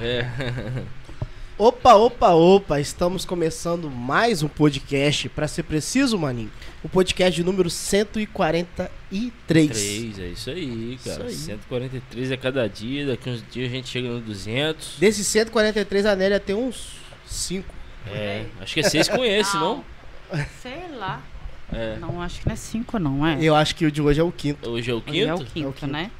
É. Opa, opa, opa, estamos começando mais um podcast, pra ser preciso, maninho. O podcast de número 143. 3, é isso aí, cara. Isso aí. 143 a cada dia, daqui uns dias a gente chega no 200. Desses 143, a Nélia tem uns 5. É, acho que é 6 com esse, não? Sei lá. É. Não, acho que não é cinco, não, é? Eu acho que o de hoje é o quinto. Hoje é o Hoje é o quinto? quinto, É o quinto. né?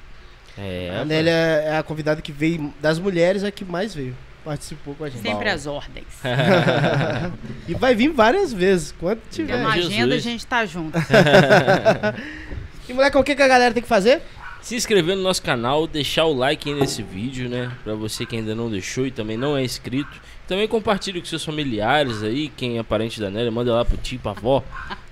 É, a Nélia é a convidada que veio das mulheres, é a que mais veio. Participou com a gente. Sempre as ordens. e vai vir várias vezes, quando tiver. uma Jesus. agenda, a gente tá junto. E moleque, o que, que a galera tem que fazer? Se inscrever no nosso canal, deixar o like aí nesse vídeo, né? Pra você que ainda não deixou e também não é inscrito. Também compartilhe com seus familiares aí, quem é parente da Nélia, manda lá pro tio, pra avó,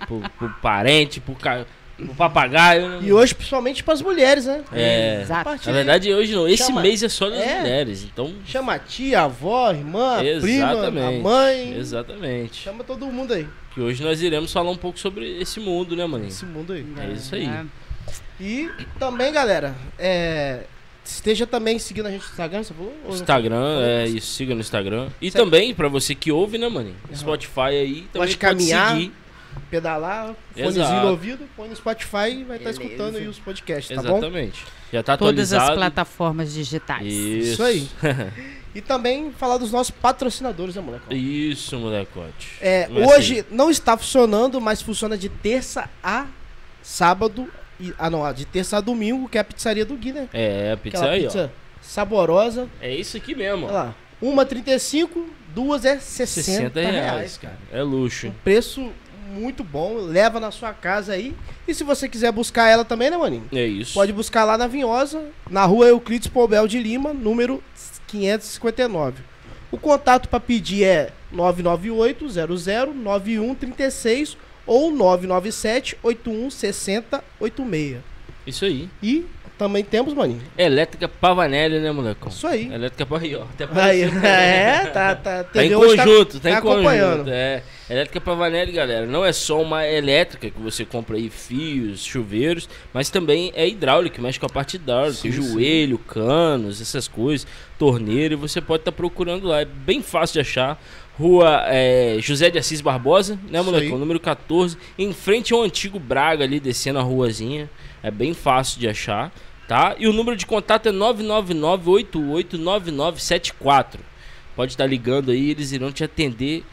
pro, pro parente, pro, ca... pro papagaio. né? E hoje, principalmente pras mulheres, né? É. Exato. Na verdade, hoje não. Esse Chama- mês é só das É. mulheres, então. Chama a tia, a avó, a irmã, a prima, a Exatamente. mãe. Exatamente. Chama todo mundo aí. Que hoje nós iremos falar um pouco sobre esse mundo, né, maninho? Esse mundo aí. É isso aí. É. E também, galera, é, esteja também seguindo a gente no Instagram, você falou? Instagram, é isso, siga no Instagram. E também, pra você que ouve, né, maninho? Spotify aí, também de pode caminhar, seguir. Pedalar, fonezinho no ouvido, põe no Spotify e vai estar Beleza. escutando aí os podcasts, tá bom? Exatamente. Já tá Todas as plataformas digitais. Isso. Isso aí. E também falar dos nossos patrocinadores, né, moleque? Isso, molecote. É, Mas hoje não está funcionando, mas funciona de terça a sábado. E, ah, não, de terça a domingo, que é a pizzaria do Gui, né? É, a pizza Aquela aí, pizza saborosa. ó. É isso aqui mesmo, Olha lá. Uma 35, duas é 60, 60 reais, reais, cara. É luxo. Um preço muito bom, leva na sua casa aí. E se você quiser buscar ela também, né, maninho? É isso. Pode buscar lá na Vinhosa, na rua Euclides Poubel de Lima, número 559. O contato para pedir é 998 00 9136 ou 997 81 60 86. Isso aí. E também temos, maninho. Elétrica Pavanelli, né, molecão? Isso aí. Elétrica Pavanelli, ó. Até Aí, é, tá, tá. Tá em hoje conjunto, tá, tá em acompanhando. conjunto. É. Elétrica Pavanelli, galera, não é só uma elétrica que você compra aí fios, chuveiros, mas também é hidráulica, mexe com a parte hidráulica, Sim, joelho, canos, essas coisas, torneira, e você pode estar procurando lá. É bem fácil de achar. Rua é, José de Assis Barbosa, né, aí. Número 14, em frente ao antigo Braga ali, descendo a ruazinha. É bem fácil de achar, tá? E o número de contato é 999-889974. Pode estar ligando aí, eles irão te atender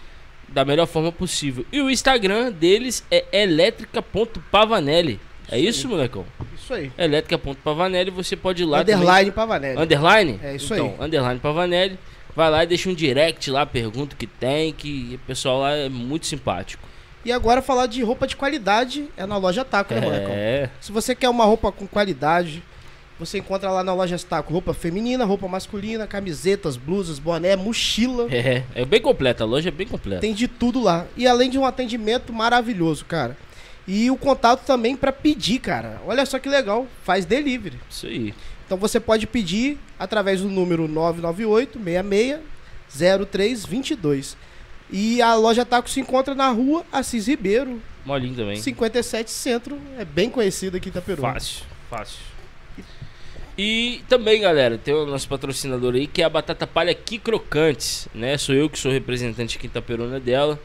da melhor forma possível. E o Instagram deles é elétrica.pavanelli. É isso, molecão? Isso aí. Elétrica.pavanelli, você pode ir lá também. Underline Pavanelli. Underline? É isso então, aí. Underline Pavanelli. Vai lá e deixa um direct lá, pergunta o que tem, que o pessoal lá é muito simpático. E agora falar de roupa de qualidade é na loja Taco, né, molecão? É, Se você quer uma roupa com qualidade, você encontra lá na loja Taco roupa feminina, roupa masculina, camisetas, blusas, boné, mochila. é, é bem completa, a loja é bem completa. Tem de tudo lá. E além de um atendimento maravilhoso, cara. E o contato também pra pedir, cara. Olha só que legal, faz delivery. Isso aí. Então você pode pedir através do número 998 66 0322. E a loja Taco se encontra na rua Assis Ribeiro, Molinho também. 57 Centro. É bem conhecido aqui em Itaperuá. Fácil, fácil. E também, galera, tem o nosso patrocinador aí, que é a Batata Palha Aqui Crocantes, né? Sou eu que sou representante aqui em Itaperuna dela,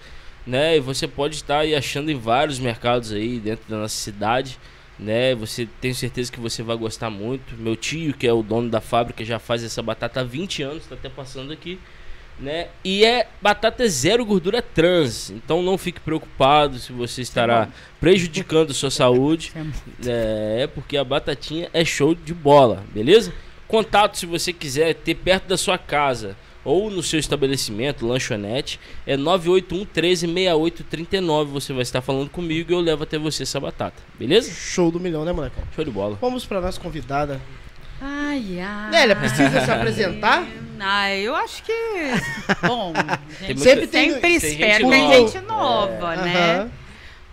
né? E você pode estar aí achando em vários mercados aí dentro da nossa cidade, né? Você tenho certeza que você vai gostar muito. Meu tio, que é o dono da fábrica, já faz essa batata há 20 anos, tá até passando aqui, né? E é batata zero gordura trans, então não fique preocupado se você estará prejudicando sua saúde. Isso é muito- É, porque a batatinha é show de bola, beleza? Contato se você quiser ter perto da sua casa ou no seu estabelecimento, lanchonete, é 981 13 6839. Você vai estar falando comigo e eu levo até você essa batata, beleza? Show do milhão, né, moleque? Show de bola. Vamos pra nossa convidada. Ai, ai. Nélia, precisa se apresentar? Ah, eu acho que. Bom, gente Sempre tem- sempre tem espera gente tem nova. gente nova, né? Aham.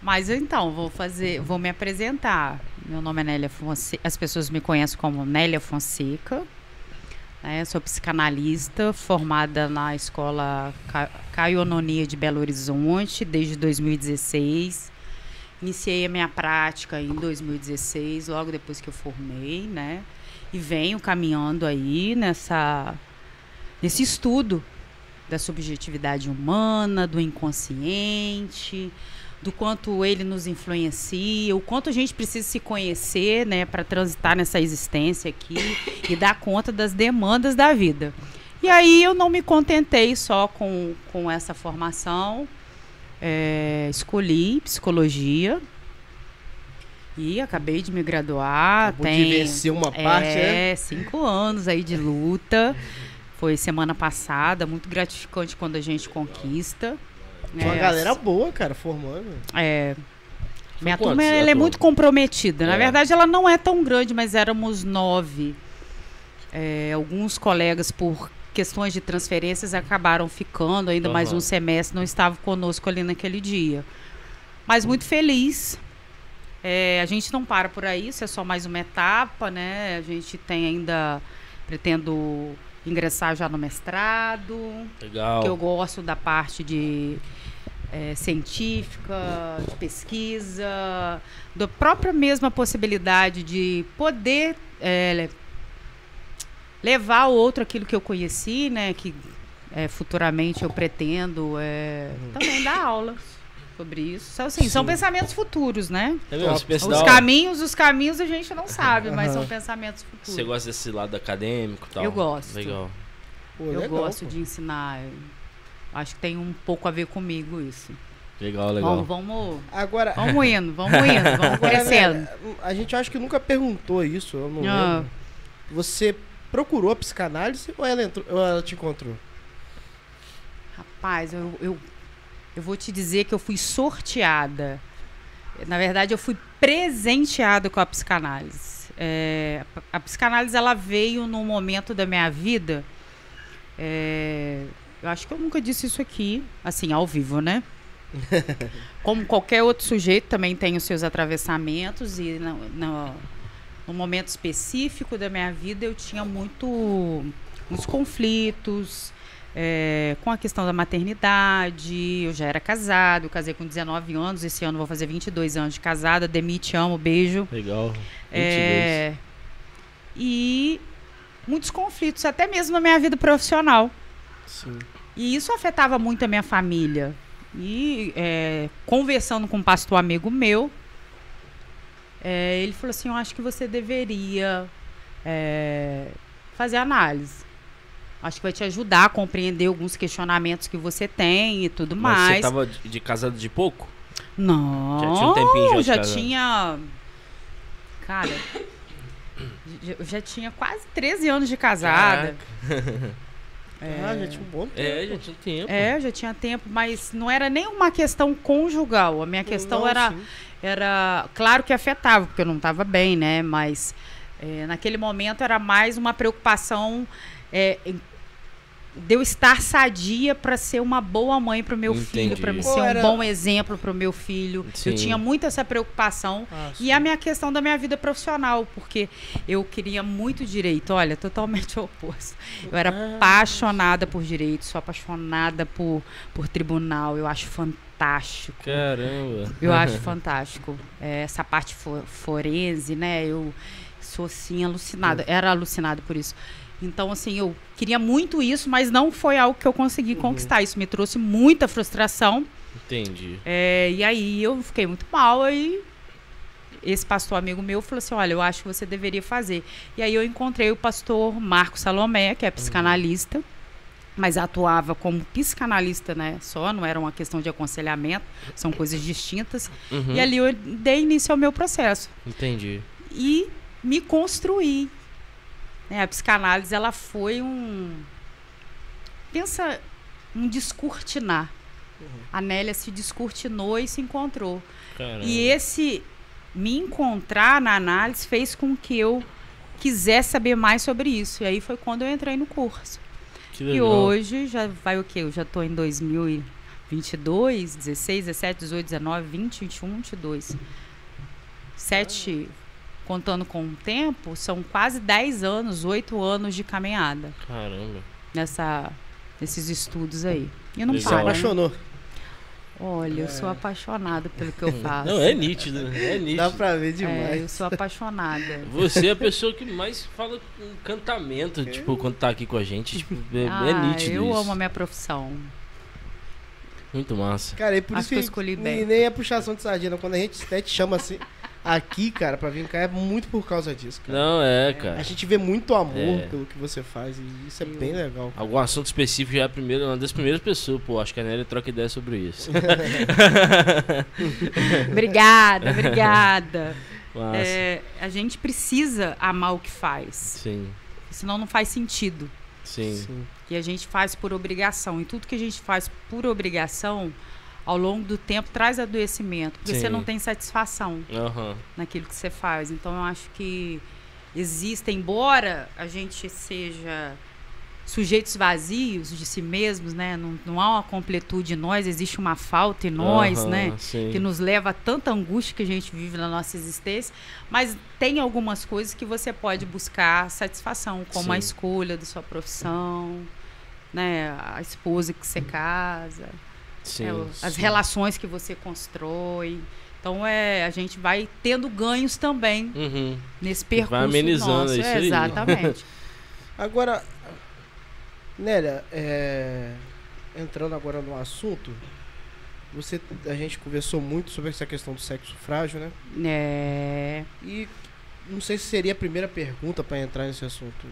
Mas então, vou fazer, vou me apresentar. Meu nome é Nélia Fonseca. As pessoas me conhecem como Nélia Fonseca. né? Sou psicanalista, formada na escola Ca- Caio Ononia de Belo Horizonte desde 2016. Iniciei a minha prática em 2016, logo depois que eu formei, né? E venho caminhando aí nessa nesse estudo da subjetividade humana, do inconsciente, do quanto ele nos influencia, o quanto a gente precisa se conhecer, né, para transitar nessa existência aqui e dar conta das demandas da vida. E aí eu não me contentei só com, com essa formação, é, escolhi psicologia e acabei de me graduar. Acabou tem, de vencer uma parte, é, né? cinco anos aí de luta. Foi semana passada, muito gratificante quando a gente conquista. Tinha uma galera boa, cara, formando. é, minha turma ela é muito comprometida. Na É. verdade, ela não é tão grande, mas éramos nove. É, alguns colegas, por questões de transferências, acabaram ficando ainda mais Aham. um semestre, não estavam conosco ali naquele dia. Mas muito feliz. É, a gente não para por aí, isso é só mais uma etapa, né? A gente tem ainda. Pretendo ingressar já no mestrado Legal. que eu gosto da parte de eh, científica, de pesquisa, da própria mesma possibilidade de poder eh, levar ao outro aquilo que eu conheci, né? Que eh, futuramente eu pretendo eh, também dar aula sobre isso. São, assim, são pensamentos futuros, né? É mesmo, Os da caminhos, os caminhos a gente não sabe, mas são pensamentos futuros. Você gosta desse lado acadêmico e tal? Eu gosto. Legal. Pô, eu legal, gosto pô. de ensinar. Acho que tem um pouco a ver comigo isso. Legal, legal. Vamos, vamos, Agora, vamos indo, vamos indo, vamos agora crescendo. né, a gente acho que nunca perguntou isso, eu não Ah. lembro. Você procurou a psicanálise ou ela, entrou, ou ela te encontrou? Rapaz, eu, eu, eu vou te dizer que eu fui sorteada. Na verdade, eu fui presenteada com a psicanálise. É, a, a psicanálise ela veio num momento da minha vida. é, eu acho que eu nunca disse isso aqui, assim, ao vivo, né? Como qualquer outro sujeito, também tem os seus atravessamentos e no, no, no momento específico da minha vida eu tinha muito, muitos conflitos, é, com a questão da maternidade, eu já era casado, casei com 19 anos, esse ano vou fazer 22 anos de casada, Demi, te amo, beijo. Legal. 22. É, e muitos conflitos, até mesmo na minha vida profissional. Sim. E isso afetava muito a minha família. E é, conversando com um pastor amigo meu, é, ele falou assim: Eu acho que você deveria é, fazer análise. Acho que vai te ajudar a compreender alguns questionamentos que você tem e tudo Mas mais. você tava de, de casado de pouco? Não, Já tinha um tempinho já de já tinha. Cara, já- eu já tinha quase 13 anos de casada. Ah, já tinha um bom tempo. É, já tinha tempo. É, já tinha tempo, mas não era nem uma questão conjugal. A minha questão Não, era, sim. era. Claro que afetava, porque eu não estava bem, né? Mas é, naquele momento era mais uma preocupação é, de eu estar sadia para ser uma boa mãe para o meu filho, Entendi. para me ser um era- bom exemplo para o meu filho. Sim. Eu tinha muito essa preocupação. Ah, E a minha questão da minha vida profissional, porque eu queria muito direito, olha, totalmente o oposto. Eu era Ah. apaixonada por direito, sou apaixonada por, por tribunal, eu acho fantástico. Caramba. Eu acho fantástico. É, essa parte fo- forense, né? Eu sou assim alucinada, era alucinada por isso. Então, assim, eu queria muito isso, mas não foi algo que eu consegui conquistar. Isso me trouxe muita frustração. Entendi. É, e aí eu fiquei muito mal aí esse pastor amigo meu falou assim, olha, eu acho que você deveria fazer. E aí eu encontrei o pastor Marco Salomé, que é psicanalista, mas atuava como psicanalista, né? Só, não era uma questão de aconselhamento, são coisas distintas. Uhum. E ali eu dei início ao meu processo Entendi. e me construí. Né? A psicanálise ela foi um pensa um descortinar. A Nélia se descortinou e se encontrou. Caramba. E esse me encontrar na análise fez com que eu quisesse saber mais sobre isso. E aí foi quando eu entrei no curso. Que E hoje já vai o quê? Eu já estou em 2022, 16, 17, 18, 19, 20, 21, 22. Sete, contando com o tempo, são quase 10 anos, 8 anos de caminhada Caramba. nessa, nesses estudos aí. E não Legal. Se para. né? apaixonou. Olha, eu sou apaixonada pelo que eu faço. Não, é nítido, é nítido. Dá pra ver É, demais. eu sou apaixonada. Você é a pessoa que mais fala com encantamento, tipo, quando tá aqui com a gente. Tipo, é, é Ah, nítido eu isso. amo a minha profissão. Muito massa. Cara, é por Acho isso que eu escolhi nem- bem. nem é puxação de sardinha. Quando a gente até te chama assim aqui, cara, pra vir cá, é muito por causa disso, cara. Não, é, A cara. gente vê muito amor É. pelo que você faz e isso é bem legal. Algum assunto específico já é a primeira, uma das primeiras pessoas, pô. Acho que a Nélia troca ideia sobre isso. Obrigada, obrigada. É, a gente precisa amar o que faz, Sim, senão não faz sentido. sim, Sim. E a gente faz por obrigação. E tudo que a gente faz por obrigação, ao longo do tempo, traz adoecimento. Porque Sim. você não tem satisfação Aham. naquilo que você faz. Então, eu acho que existe, embora a gente seja sujeitos vazios de si mesmos, né? Não, não há uma completude em nós, existe uma falta em nós, Aham, né? Sim. que nos leva a tanta angústia que a gente vive na nossa existência, mas tem algumas coisas que você pode buscar satisfação, como a Sim. escolha da sua profissão, né, a esposa que você casa, Sim, é, as sim. relações que você constrói. Então é, a gente vai tendo ganhos também Uhum. nesse percurso amenizando, nosso. isso É. Exatamente. Agora, Nélia, é, entrando agora no assunto, você, a gente conversou muito sobre essa questão do sexo frágil, né? é, E não sei se seria a primeira pergunta pra entrar nesse assunto.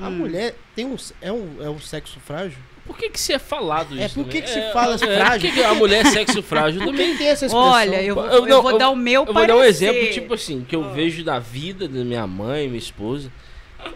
A Hum. mulher tem um, é um, é um sexo frágil? Por que que se é falado É, isso? por que também? que se fala frágil? Por que que a mulher é sexo frágil também? Quem tem essa expressão? olha, eu, vou- Eu eu não, vou eu- dar o meu Eu vou dar um exemplo, tipo assim, que eu Ah. vejo da vida da minha mãe, minha esposa.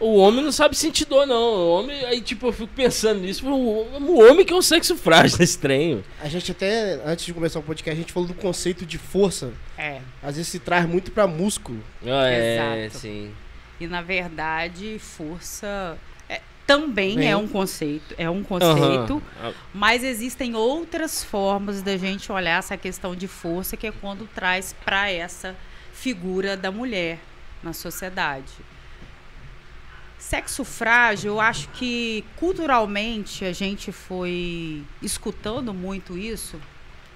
O homem não sabe sentir dor, não. O homem, aí, tipo, eu fico pensando nisso. O, o homem que é um sexo frágil trem. A gente até, antes de começar o podcast, a gente falou do conceito de força. É. Às vezes se traz muito pra músculo. Ah, é, Exato. sim. E na verdade, força é- também Bem. é um conceito, é um conceito, Aham. mas existem outras formas da gente olhar essa questão de força que é quando traz para essa figura da mulher na sociedade. Sexo frágil, eu acho que culturalmente a gente foi escutando muito isso.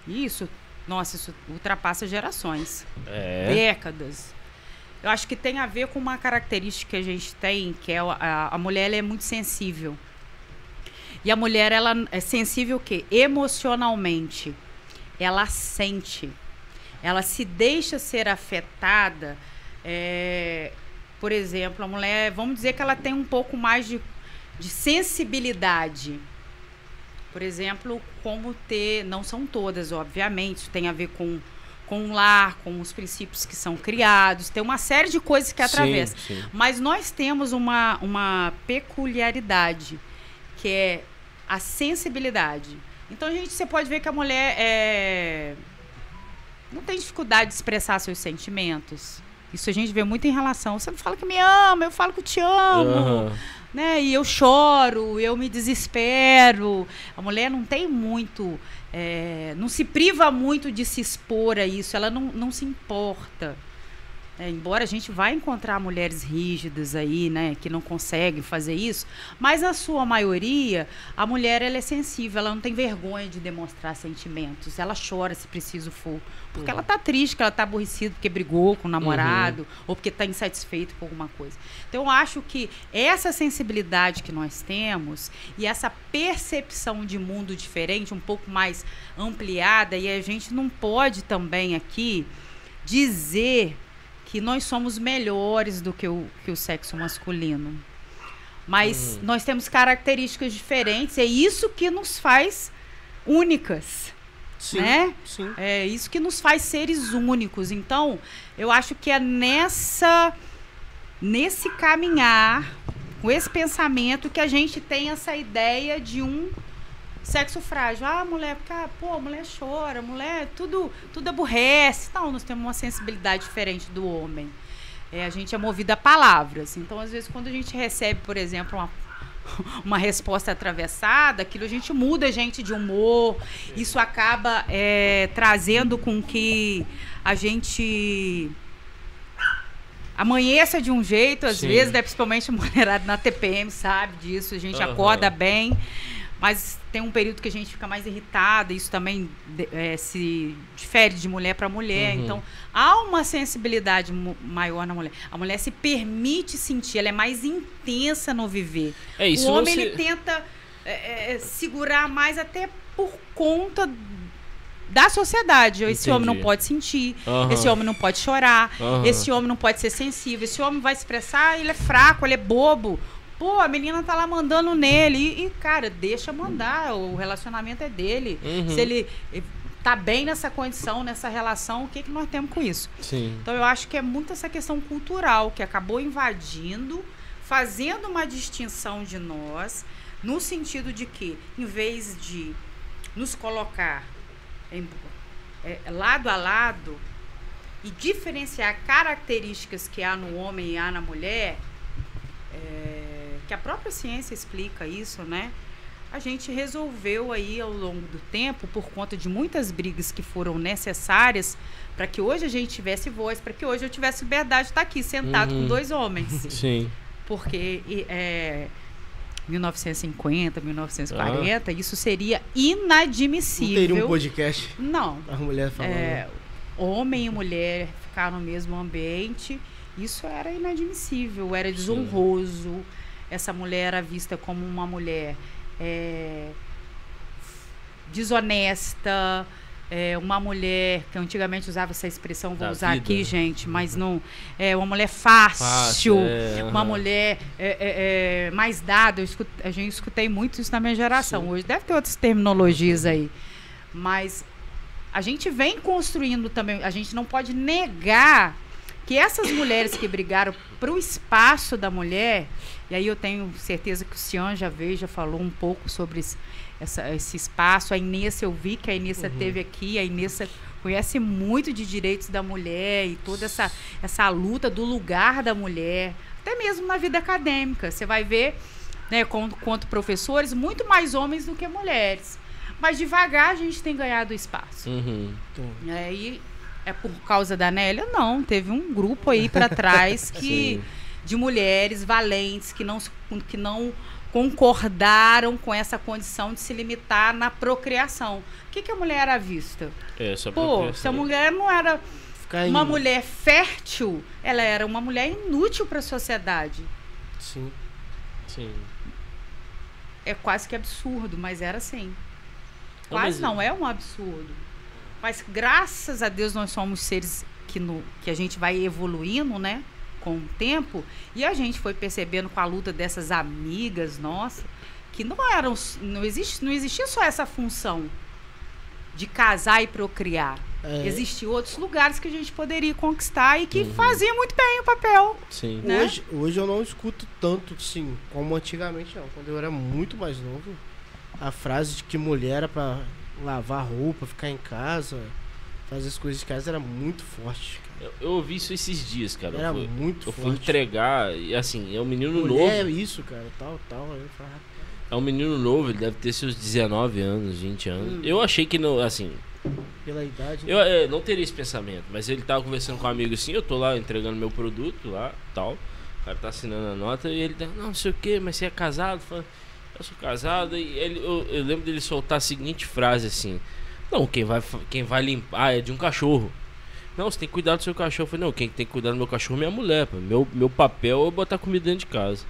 Isso, nossa, isso ultrapassa gerações É. décadas. Eu acho que tem a ver com uma característica que a gente tem, que é a, a mulher é muito sensível. E a mulher ela é sensível o quê? Emocionalmente. Ela sente. Ela se deixa ser afetada. é, por exemplo, a mulher, vamos dizer que ela tem um pouco mais de, de sensibilidade. Por exemplo, como ter, não são todas, obviamente, isso tem a ver com com o lar, com os princípios que são criados, tem uma série de coisas que atravessam. Sim, sim. Mas nós temos uma, uma peculiaridade, que é a sensibilidade. Então, a gente, você pode ver que a mulher é, não tem dificuldade de expressar seus sentimentos. Isso a gente vê muito em relação. Você não fala que me ama, eu falo que eu te amo Aham. né? E eu choro, eu me desespero. A mulher não tem muito, é, não se priva muito de se expor a isso. Ela não, não se importa. É, embora a gente vá encontrar mulheres rígidas aí, né, que não conseguem fazer isso, mas na sua maioria a mulher ela é sensível, ela não tem vergonha de demonstrar sentimentos, ela chora se preciso for, porque ela tá triste, que ela tá aborrecida porque brigou com o namorado ou porque tá insatisfeito com alguma coisa. Então eu acho que essa sensibilidade que nós temos e essa percepção de mundo diferente, um pouco mais ampliada, e a gente não pode também aqui dizer que nós somos melhores do que o, que o sexo masculino. Mas Uhum. nós temos características diferentes, é isso que nos faz únicas, Sim. né? Sim. É isso que nos faz seres únicos. Então, eu acho que é nessa nesse caminhar, com esse pensamento que a gente tem essa ideia de um sexo frágil. Ah, mulher, cara, pô, a mulher chora, mulher tudo tudo aborrece. Não, nós temos uma sensibilidade diferente do homem. É, a gente é movido a palavras. Então, às vezes, quando a gente recebe, por exemplo, uma uma resposta atravessada, aquilo a gente muda a gente de humor, isso acaba é, trazendo com que a gente amanheça de um jeito, às Sim. vezes, né, principalmente mulherada na TPM sabe disso, a gente Aham. acorda bem, mas tem um período que a gente fica mais irritada, isso também é, se difere de mulher para mulher. Uhum. Então, há uma sensibilidade maior na mulher. A mulher se permite sentir, ela é mais intensa no viver. É isso. o homem se- ele tenta é, é, segurar mais até por conta da sociedade. Esse Entendi. homem não pode sentir, Aham. esse homem não pode chorar, Aham. esse homem não pode ser sensível, esse homem vai expressar, ele é fraco, ele é bobo. Pô, a menina tá lá mandando nele. E, e, cara, deixa mandar. O relacionamento é dele. Uhum. Se ele eh, tá bem nessa condição, nessa relação, o que, que nós temos com isso? Sim. Então eu acho que é muito essa questão cultural que acabou invadindo, fazendo uma distinção de nós, no sentido de que, em vez de nos colocar em- é, lado a lado e diferenciar características que há no homem e há na mulher, é, que a própria ciência explica isso, né? A gente resolveu aí ao longo do tempo, por conta de muitas brigas que foram necessárias, para que hoje a gente tivesse voz, para que hoje eu tivesse liberdade de estar aqui sentado Uhum. com dois homens. Sim. Porque é, 1950, Ah. 1940, isso seria Não teria um inadmissível. podcast Não, a mulher falando. é, homem e mulher ficar no mesmo ambiente, isso era inadmissível, era desonroso. Essa mulher era vista como uma mulher é, desonesta, é, uma mulher que antigamente usava essa expressão, vou Da usar vida, aqui, gente, mas não é uma mulher fácil, é, uma aham. mulher é, é, é, mais dada. Eu a gente escutei muito isso na minha geração. Hoje deve ter outras terminologias aí. Mas a gente vem construindo também. A gente não pode negar que essas mulheres que brigaram para o espaço da mulher, e aí eu tenho certeza que o Cian já veio, já falou um pouco sobre esse, essa- esse espaço. A Inês, eu vi que a Inês teve aqui, a Inês conhece muito de direitos da mulher e toda essa, essa luta do lugar da mulher, até mesmo na vida acadêmica. Você vai ver, né, quanto, quanto professores, muito mais homens do que mulheres. Mas devagar a gente tem ganhado espaço. Uhum. É, e é por causa da Nélia? Não, teve um grupo aí para trás que. De mulheres valentes que não, que não concordaram com essa condição de se limitar na procriação. O que, que a mulher era vista? É, só Pô, se a mulher não era em... uma mulher fértil, ela era uma mulher inútil para a sociedade. Sim. Sim. É quase que absurdo, mas era assim. Não, Quase mas- não, é um absurdo. Mas graças a Deus nós somos seres que, no, que a gente vai evoluindo, né? Com o tempo. E a gente foi percebendo com a luta dessas amigas nossas que não eram. Não, existe, não existia só essa função de casar e procriar. É, Existiam outros lugares que a gente poderia conquistar e que Uhum. fazia muito bem o papel. Sim. né? hoje, hoje eu não escuto tanto, sim, como antigamente não. Quando eu era muito mais novo, a frase de que mulher era pra lavar roupa, ficar em casa, fazer as coisas de casa era muito forte. Eu, eu ouvi isso esses dias, cara. Era eu fui, muito eu fui forte. entregar, e assim, é um menino Mulher, novo. isso, cara, tal, tal. Eu falava, É um menino novo, ele deve ter seus 19 anos, 20 anos. Hum. Eu achei que não, assim, pela idade. eu é, não teria esse pensamento, mas ele tava conversando com um amigo assim, eu tô lá entregando meu produto lá, tal. O cara tá assinando a nota e ele tá, não, não sei o que, mas você é casado? Eu falei, eu sou casado e ele, eu, eu lembro dele soltar a seguinte frase assim, não, quem vai, quem vai limpar é de um cachorro. Não, você tem que cuidar do seu cachorro. Eu falei, não, quem tem que cuidar do meu cachorro é minha mulher, pô. Meu, meu papel é botar comida dentro de casa.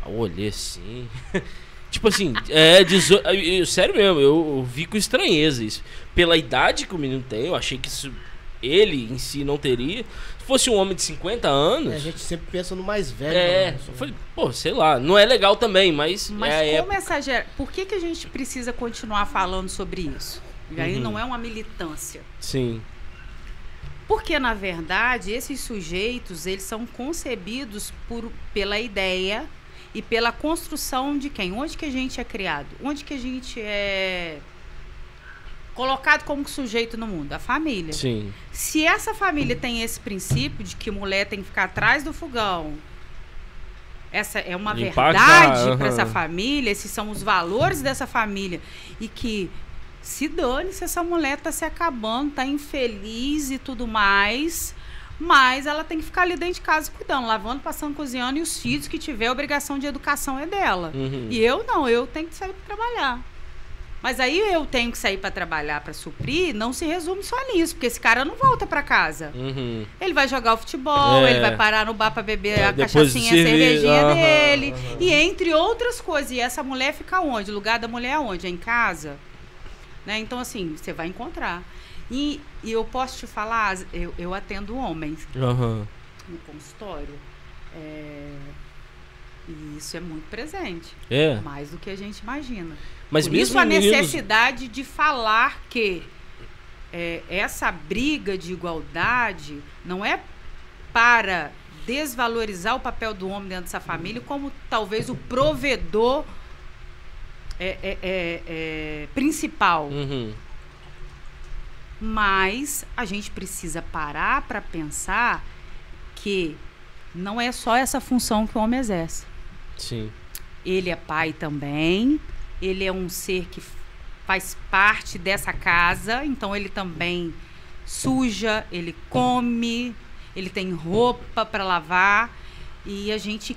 Aí eu olhei assim. tipo assim, é. eu- sério mesmo, eu, eu vi com estranheza isso. Pela idade que o menino tem, eu achei que isso ele em si não teria. Se fosse um homem de 50 anos. É, a gente sempre pensa no mais velho. É, né? eu falei, pô, sei lá, não é legal também, mas, Mas é como essa gera... Por que, que a gente precisa continuar falando sobre isso? E aí Uhum. não é uma militância. Sim, Porque, na verdade, esses sujeitos, eles são concebidos por, pela ideia e pela construção de quem? Onde que a gente é criado? Onde que a gente é colocado como sujeito no mundo? A família. sim. Se essa família tem esse princípio de que mulher tem que ficar atrás do fogão, essa é uma Limpar verdade para essa família, esses são os valores dessa família e que se dane se essa mulher tá se acabando, tá infeliz e tudo mais, Mas ela tem que ficar ali dentro de casa cuidando, lavando, passando, cozinhando, e os filhos que tiver, a obrigação de educação é dela. Uhum. E eu não, eu tenho que sair para trabalhar. Mas aí eu tenho que sair para trabalhar para suprir, não se resume só nisso, porque esse cara não volta para casa. Uhum. Ele vai jogar o futebol, É. ele vai parar no bar para beber É, a cachaçinha, a cervejinha aham, dele. aham. E entre outras coisas. E essa mulher fica onde? O lugar da mulher é onde? É em casa? Né? Então, assim, você vai encontrar. E, e eu posso te falar, eu, eu atendo homens Aham. no consultório. é, E isso é muito presente. É. Mais do que a gente imagina. Mas Por mesmo isso a meninos- necessidade de falar que é, essa briga de igualdade não é para desvalorizar o papel do homem dentro dessa família, como talvez o provedor é, é- é- é principal. Uhum. Mas a gente precisa parar para pensar que não é só essa função que o homem exerce. Sim. Ele é pai também, ele é um ser que faz parte dessa casa, então ele também suja, ele come, ele tem roupa para lavar e a gente,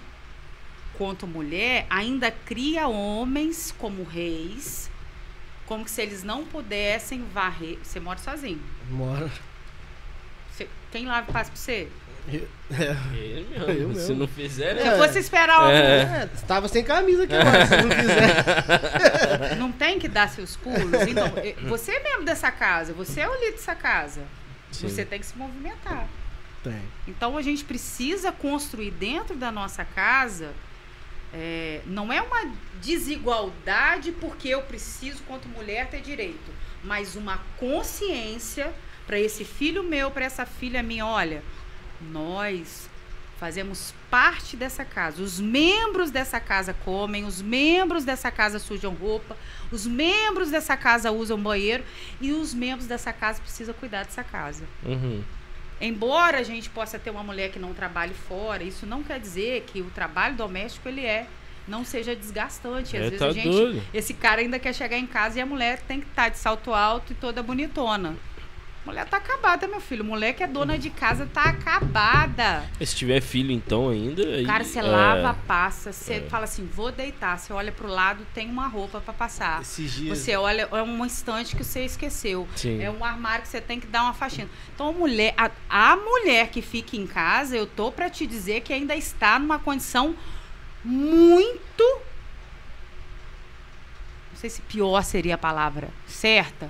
quanto mulher, ainda cria homens como reis, como que se eles não pudessem varrer. Você mora sozinho. Mora. Você- quem lava e passa pra você? É. Ele mesmo. Eu Se mesmo. não fizer, Se né? eu fosse esperar um, É. É, tava sem camisa aqui agora, se não quiser. Não tem que dar seus pulos. Então, você é membro dessa casa, você é o líder dessa casa. Sim. Você tem que se movimentar. Tem. Então a gente precisa construir dentro da nossa casa. Eh, não é uma desigualdade porque eu preciso, quanto mulher, ter direito, mas uma consciência para esse filho meu, para essa filha minha. Olha, nós fazemos parte dessa casa. Os membros dessa casa comem, os membros dessa casa sujam roupa, os membros dessa casa usam banheiro e os membros dessa casa precisam cuidar dessa casa. Uhum. Embora a gente possa ter uma mulher que não trabalhe fora, isso não quer dizer que o trabalho doméstico ele é não seja desgastante. Às É, vezes tá a gente, doido. esse cara ainda quer chegar em casa e a mulher tem que estar de salto alto e toda bonitona. Mulher tá acabada, meu filho. Mulher que é dona de casa tá acabada. Se tiver filho, então, ainda. aí- Cara, você é, lava, passa, você é. fala assim, vou deitar. Você olha pro lado, tem uma roupa para passar. Esses dias. Você olha, é um instante que você esqueceu. Sim. É um armário que você tem que dar uma faxina. Então, a mulher, a, a mulher que fica em casa, eu tô para te dizer que ainda está numa condição muito. Não sei se pior seria a palavra certa,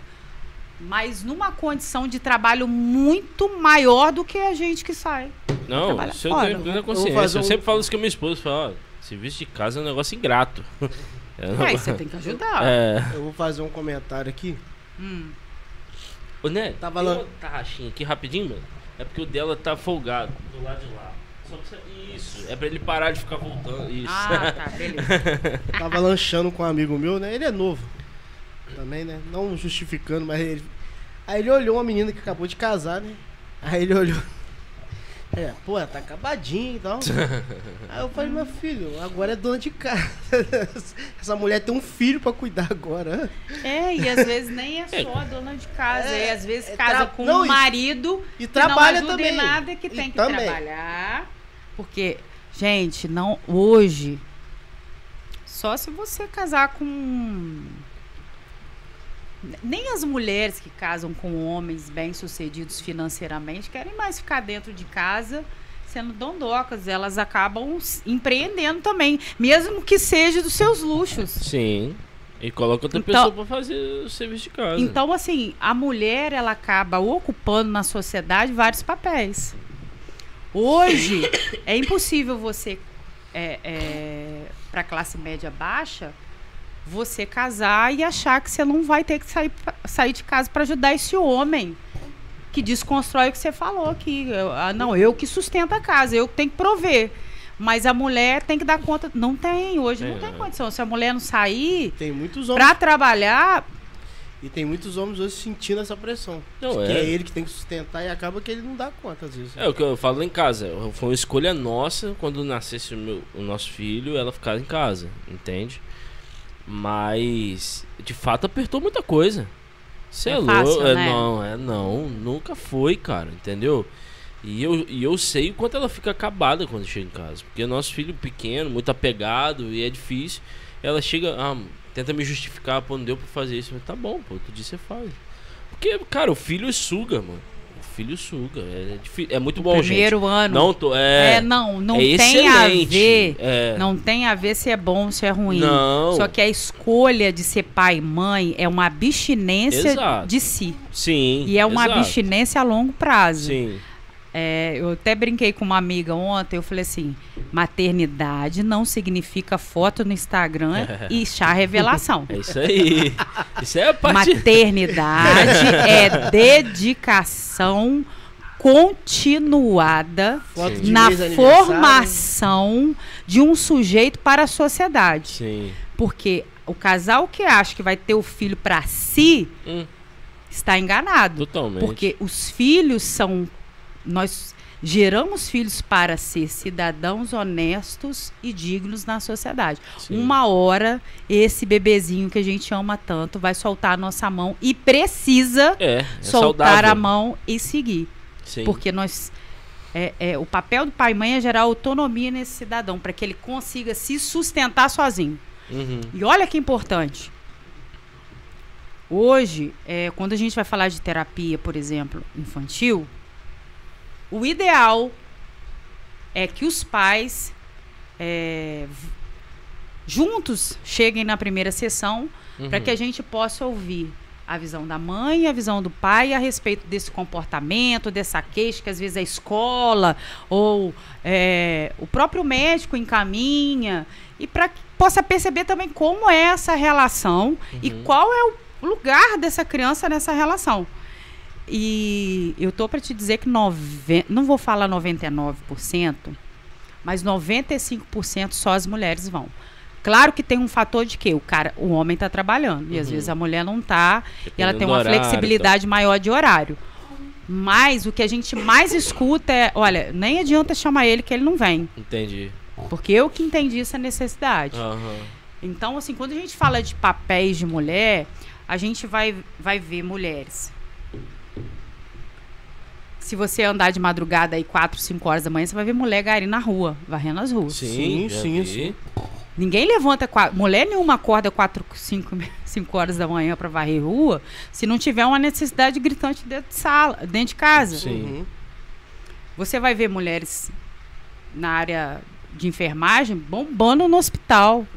mas numa condição de trabalho muito maior do que a gente que sai. Não, isso eu tenho plena Eu consciência. Eu um- sempre falo isso com a minha esposa. Falo, ó, serviço de casa é um negócio ingrato. É um Aí você tem que ajudar. É. Eu vou fazer um comentário aqui. Hum. Ô, né? Tava tem lá- uma tarraxinha aqui rapidinho, mano. É porque o dela tá folgado do lado de lá. Só que você- Isso. É pra ele parar de ficar voltando. Isso. Ah, tá, beleza. Tava lanchando com um amigo meu, né? Ele é novo. Também, né? Não justificando, mas ele. Aí ele olhou uma menina que acabou de casar, né? Aí ele olhou. É, pô, ela tá acabadinha e tal. Aí eu falei, meu filho, agora é dona de casa. Essa mulher tem um filho pra cuidar agora. É, e às vezes nem é só a dona de casa, é, É, às vezes é casa com não, um e- marido E que trabalha não também. nada que E tem que também. trabalhar. Porque, gente, não hoje só se você casar com nem as mulheres que casam com homens bem-sucedidos financeiramente querem mais ficar dentro de casa sendo dondocas, elas acabam empreendendo também, mesmo que seja dos seus luxos. Sim. E coloca outra Então- pessoa pra fazer o serviço de casa. Então, assim, a mulher ela acaba ocupando na sociedade vários papéis. Hoje é impossível você, é, para classe média baixa, você casar e achar que você não vai ter que sair, pra- sair de casa para ajudar esse homem que desconstrói o que você falou aqui. Eu- ah, não, eu que sustento a casa, eu que tenho que prover. Mas a mulher tem que dar conta. Não tem, hoje não É. tem condição. Se a mulher não sair Tem muitos homens. para trabalhar, E tem muitos homens hoje sentindo essa pressão. Não, que é. é ele que tem que sustentar e acaba que ele não dá conta às vezes. É o que eu falo em casa. Foi uma escolha nossa quando nascesse o, meu, o nosso filho, ela ficar em casa, entende? Mas de fato apertou muita coisa. Você é, É louco? é, né? Não, é não, nunca foi, cara, entendeu? E eu, e eu sei o quanto ela fica acabada quando chega em casa. Porque nosso filho pequeno, muito apegado, e é difícil. Ela chega, ah, tenta me justificar, pô, não deu pra fazer isso. Mas tá bom, pô, outro dia você faz. Porque, cara, o filho suga, mano. O filho suga. É, é muito bom, Primeiro gente. ano. Não, tô, é, É, não, não é tem a excelente. ver. É. Não tem a ver se é bom ou se é ruim. Não. Só que a escolha de ser pai e mãe é uma abstinência Exato. de si. Sim. E é uma exato. abstinência a longo prazo. Sim. É, eu até brinquei com uma amiga ontem, eu falei assim, maternidade não significa foto no Instagram e chá revelação. É isso aí. Isso é a parte. Maternidade é dedicação continuada Sim. na de formação de um sujeito para a sociedade. Sim. Porque o casal que acha que vai ter o filho para si Hum, está enganado. totalmente. Porque os filhos são. Nós geramos filhos para ser cidadãos honestos e dignos na sociedade. Sim. Uma hora, esse bebezinho que a gente ama tanto vai soltar a nossa mão e precisa É, é soltar saudável. a mão e seguir. Sim. Porque nós. É, é, o papel do pai e mãe é gerar autonomia nesse cidadão, para que ele consiga se sustentar sozinho. Uhum. E olha que importante. Hoje, é, quando a gente vai falar de terapia, por exemplo, infantil, o ideal é que os pais é, juntos cheguem na primeira sessão para Uhum. que a gente possa ouvir a visão da mãe e a visão do pai a respeito desse comportamento, dessa queixa que às vezes a escola ou é, o próprio médico encaminha e para que possa perceber também como é essa relação e Uhum. qual é o lugar dessa criança nessa relação. E eu tô para te dizer que nove... não vou falar 99%, mas 95% só as mulheres vão. Claro que tem um fator de que o cara, o homem está trabalhando e às Uhum. vezes a mulher não tá, e ela tem uma horário, flexibilidade maior de horário. Mas o que a gente mais escuta é, olha, nem adianta chamar ele que ele não vem. Entendi. porque eu que entendi essa necessidade. Aham. Então, assim, quando a gente fala de papéis de mulher, a gente vai, vai ver mulheres. Se você andar de madrugada aí 4, 5 horas da manhã, você vai ver mulher gari na rua, varrendo as ruas. Sim, Sim, sim, sim. Ninguém levanta, mulher nenhuma acorda 4, 5, 5 horas da manhã para varrer rua, se não tiver uma necessidade gritante dentro de sala, dentro de casa. Sim. Uhum. Você vai ver mulheres na área de enfermagem bombando no hospital.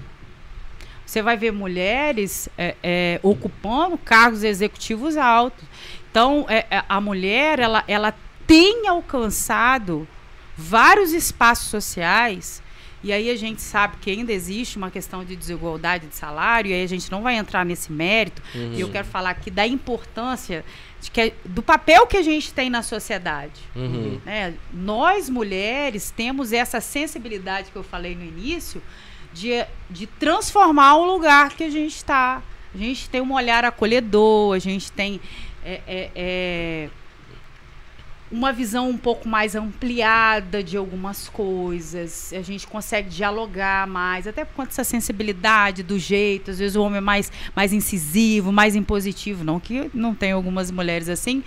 Você vai ver mulheres é, é, ocupando cargos executivos altos. Então, é, é, a mulher ela, ela tem alcançado vários espaços sociais. E aí a gente sabe que ainda existe uma questão de desigualdade de salário, e aí a gente não vai entrar nesse mérito. Uhum. E eu quero falar aqui da importância que, do papel que a gente tem na sociedade. Uhum. né? Nós, mulheres, temos essa sensibilidade que eu falei no início de, de transformar o lugar que a gente está. A gente tem um olhar acolhedor, a gente tem é, é, é, uma visão um pouco mais ampliada de algumas coisas. A gente consegue dialogar mais, até por conta dessa sensibilidade do jeito. Às vezes o homem é mais, mais incisivo, mais impositivo. Não que não tem algumas mulheres assim,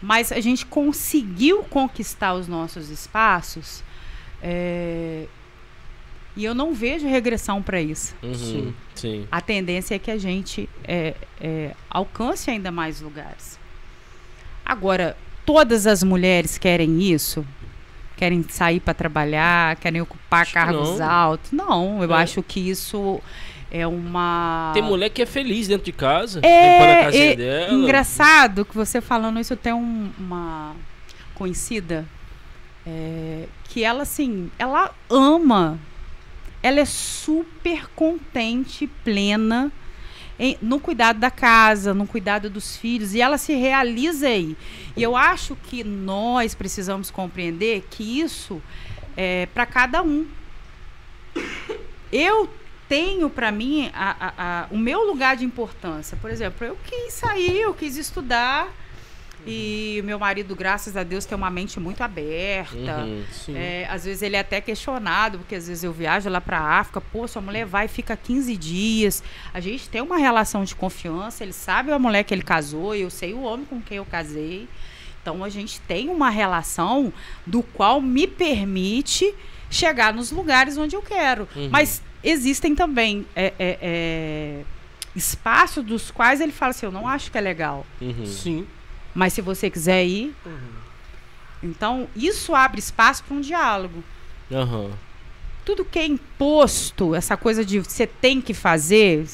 mas a gente conseguiu conquistar os nossos espaços. é, e eu não vejo regressão para isso. Uhum. Sim. Sim. A tendência é que a gente é, é, alcance ainda mais lugares. Agora, todas as mulheres querem isso? Querem sair para trabalhar, querem ocupar Acho cargos não. altos? Não, eu É. acho que isso é uma. Tem mulher que é feliz dentro de casa, É, limpando a casinha é dela. Engraçado que você falando isso, eu tenho um- uma conhecida é, que ela, assim, ela ama, ela é super contente, plena em- no cuidado da casa, no cuidado dos filhos, e ela se realiza aí. E eu acho que nós precisamos compreender que isso é para cada um. Eu tenho para mim a- a- a- o meu lugar de importância. Por exemplo, eu quis sair, eu quis estudar. E meu marido, graças a Deus, tem uma mente muito aberta. Uhum. Sim. É, às vezes ele é até questionado, porque às vezes eu viajo lá para África, pô, sua mulher vai e fica 15 dias. A gente tem uma relação de confiança, ele sabe a mulher que ele casou, eu sei o homem com quem eu casei. Então a gente tem uma relação do qual me permite chegar nos lugares onde eu quero. Uhum. Mas existem também é, é, é, espaços dos quais ele fala assim, eu não acho que é legal. Uhum. Sim. Mas se você quiser ir, então isso abre espaço para um diálogo. Aham. Tudo que é imposto, essa coisa de você tem que fazer,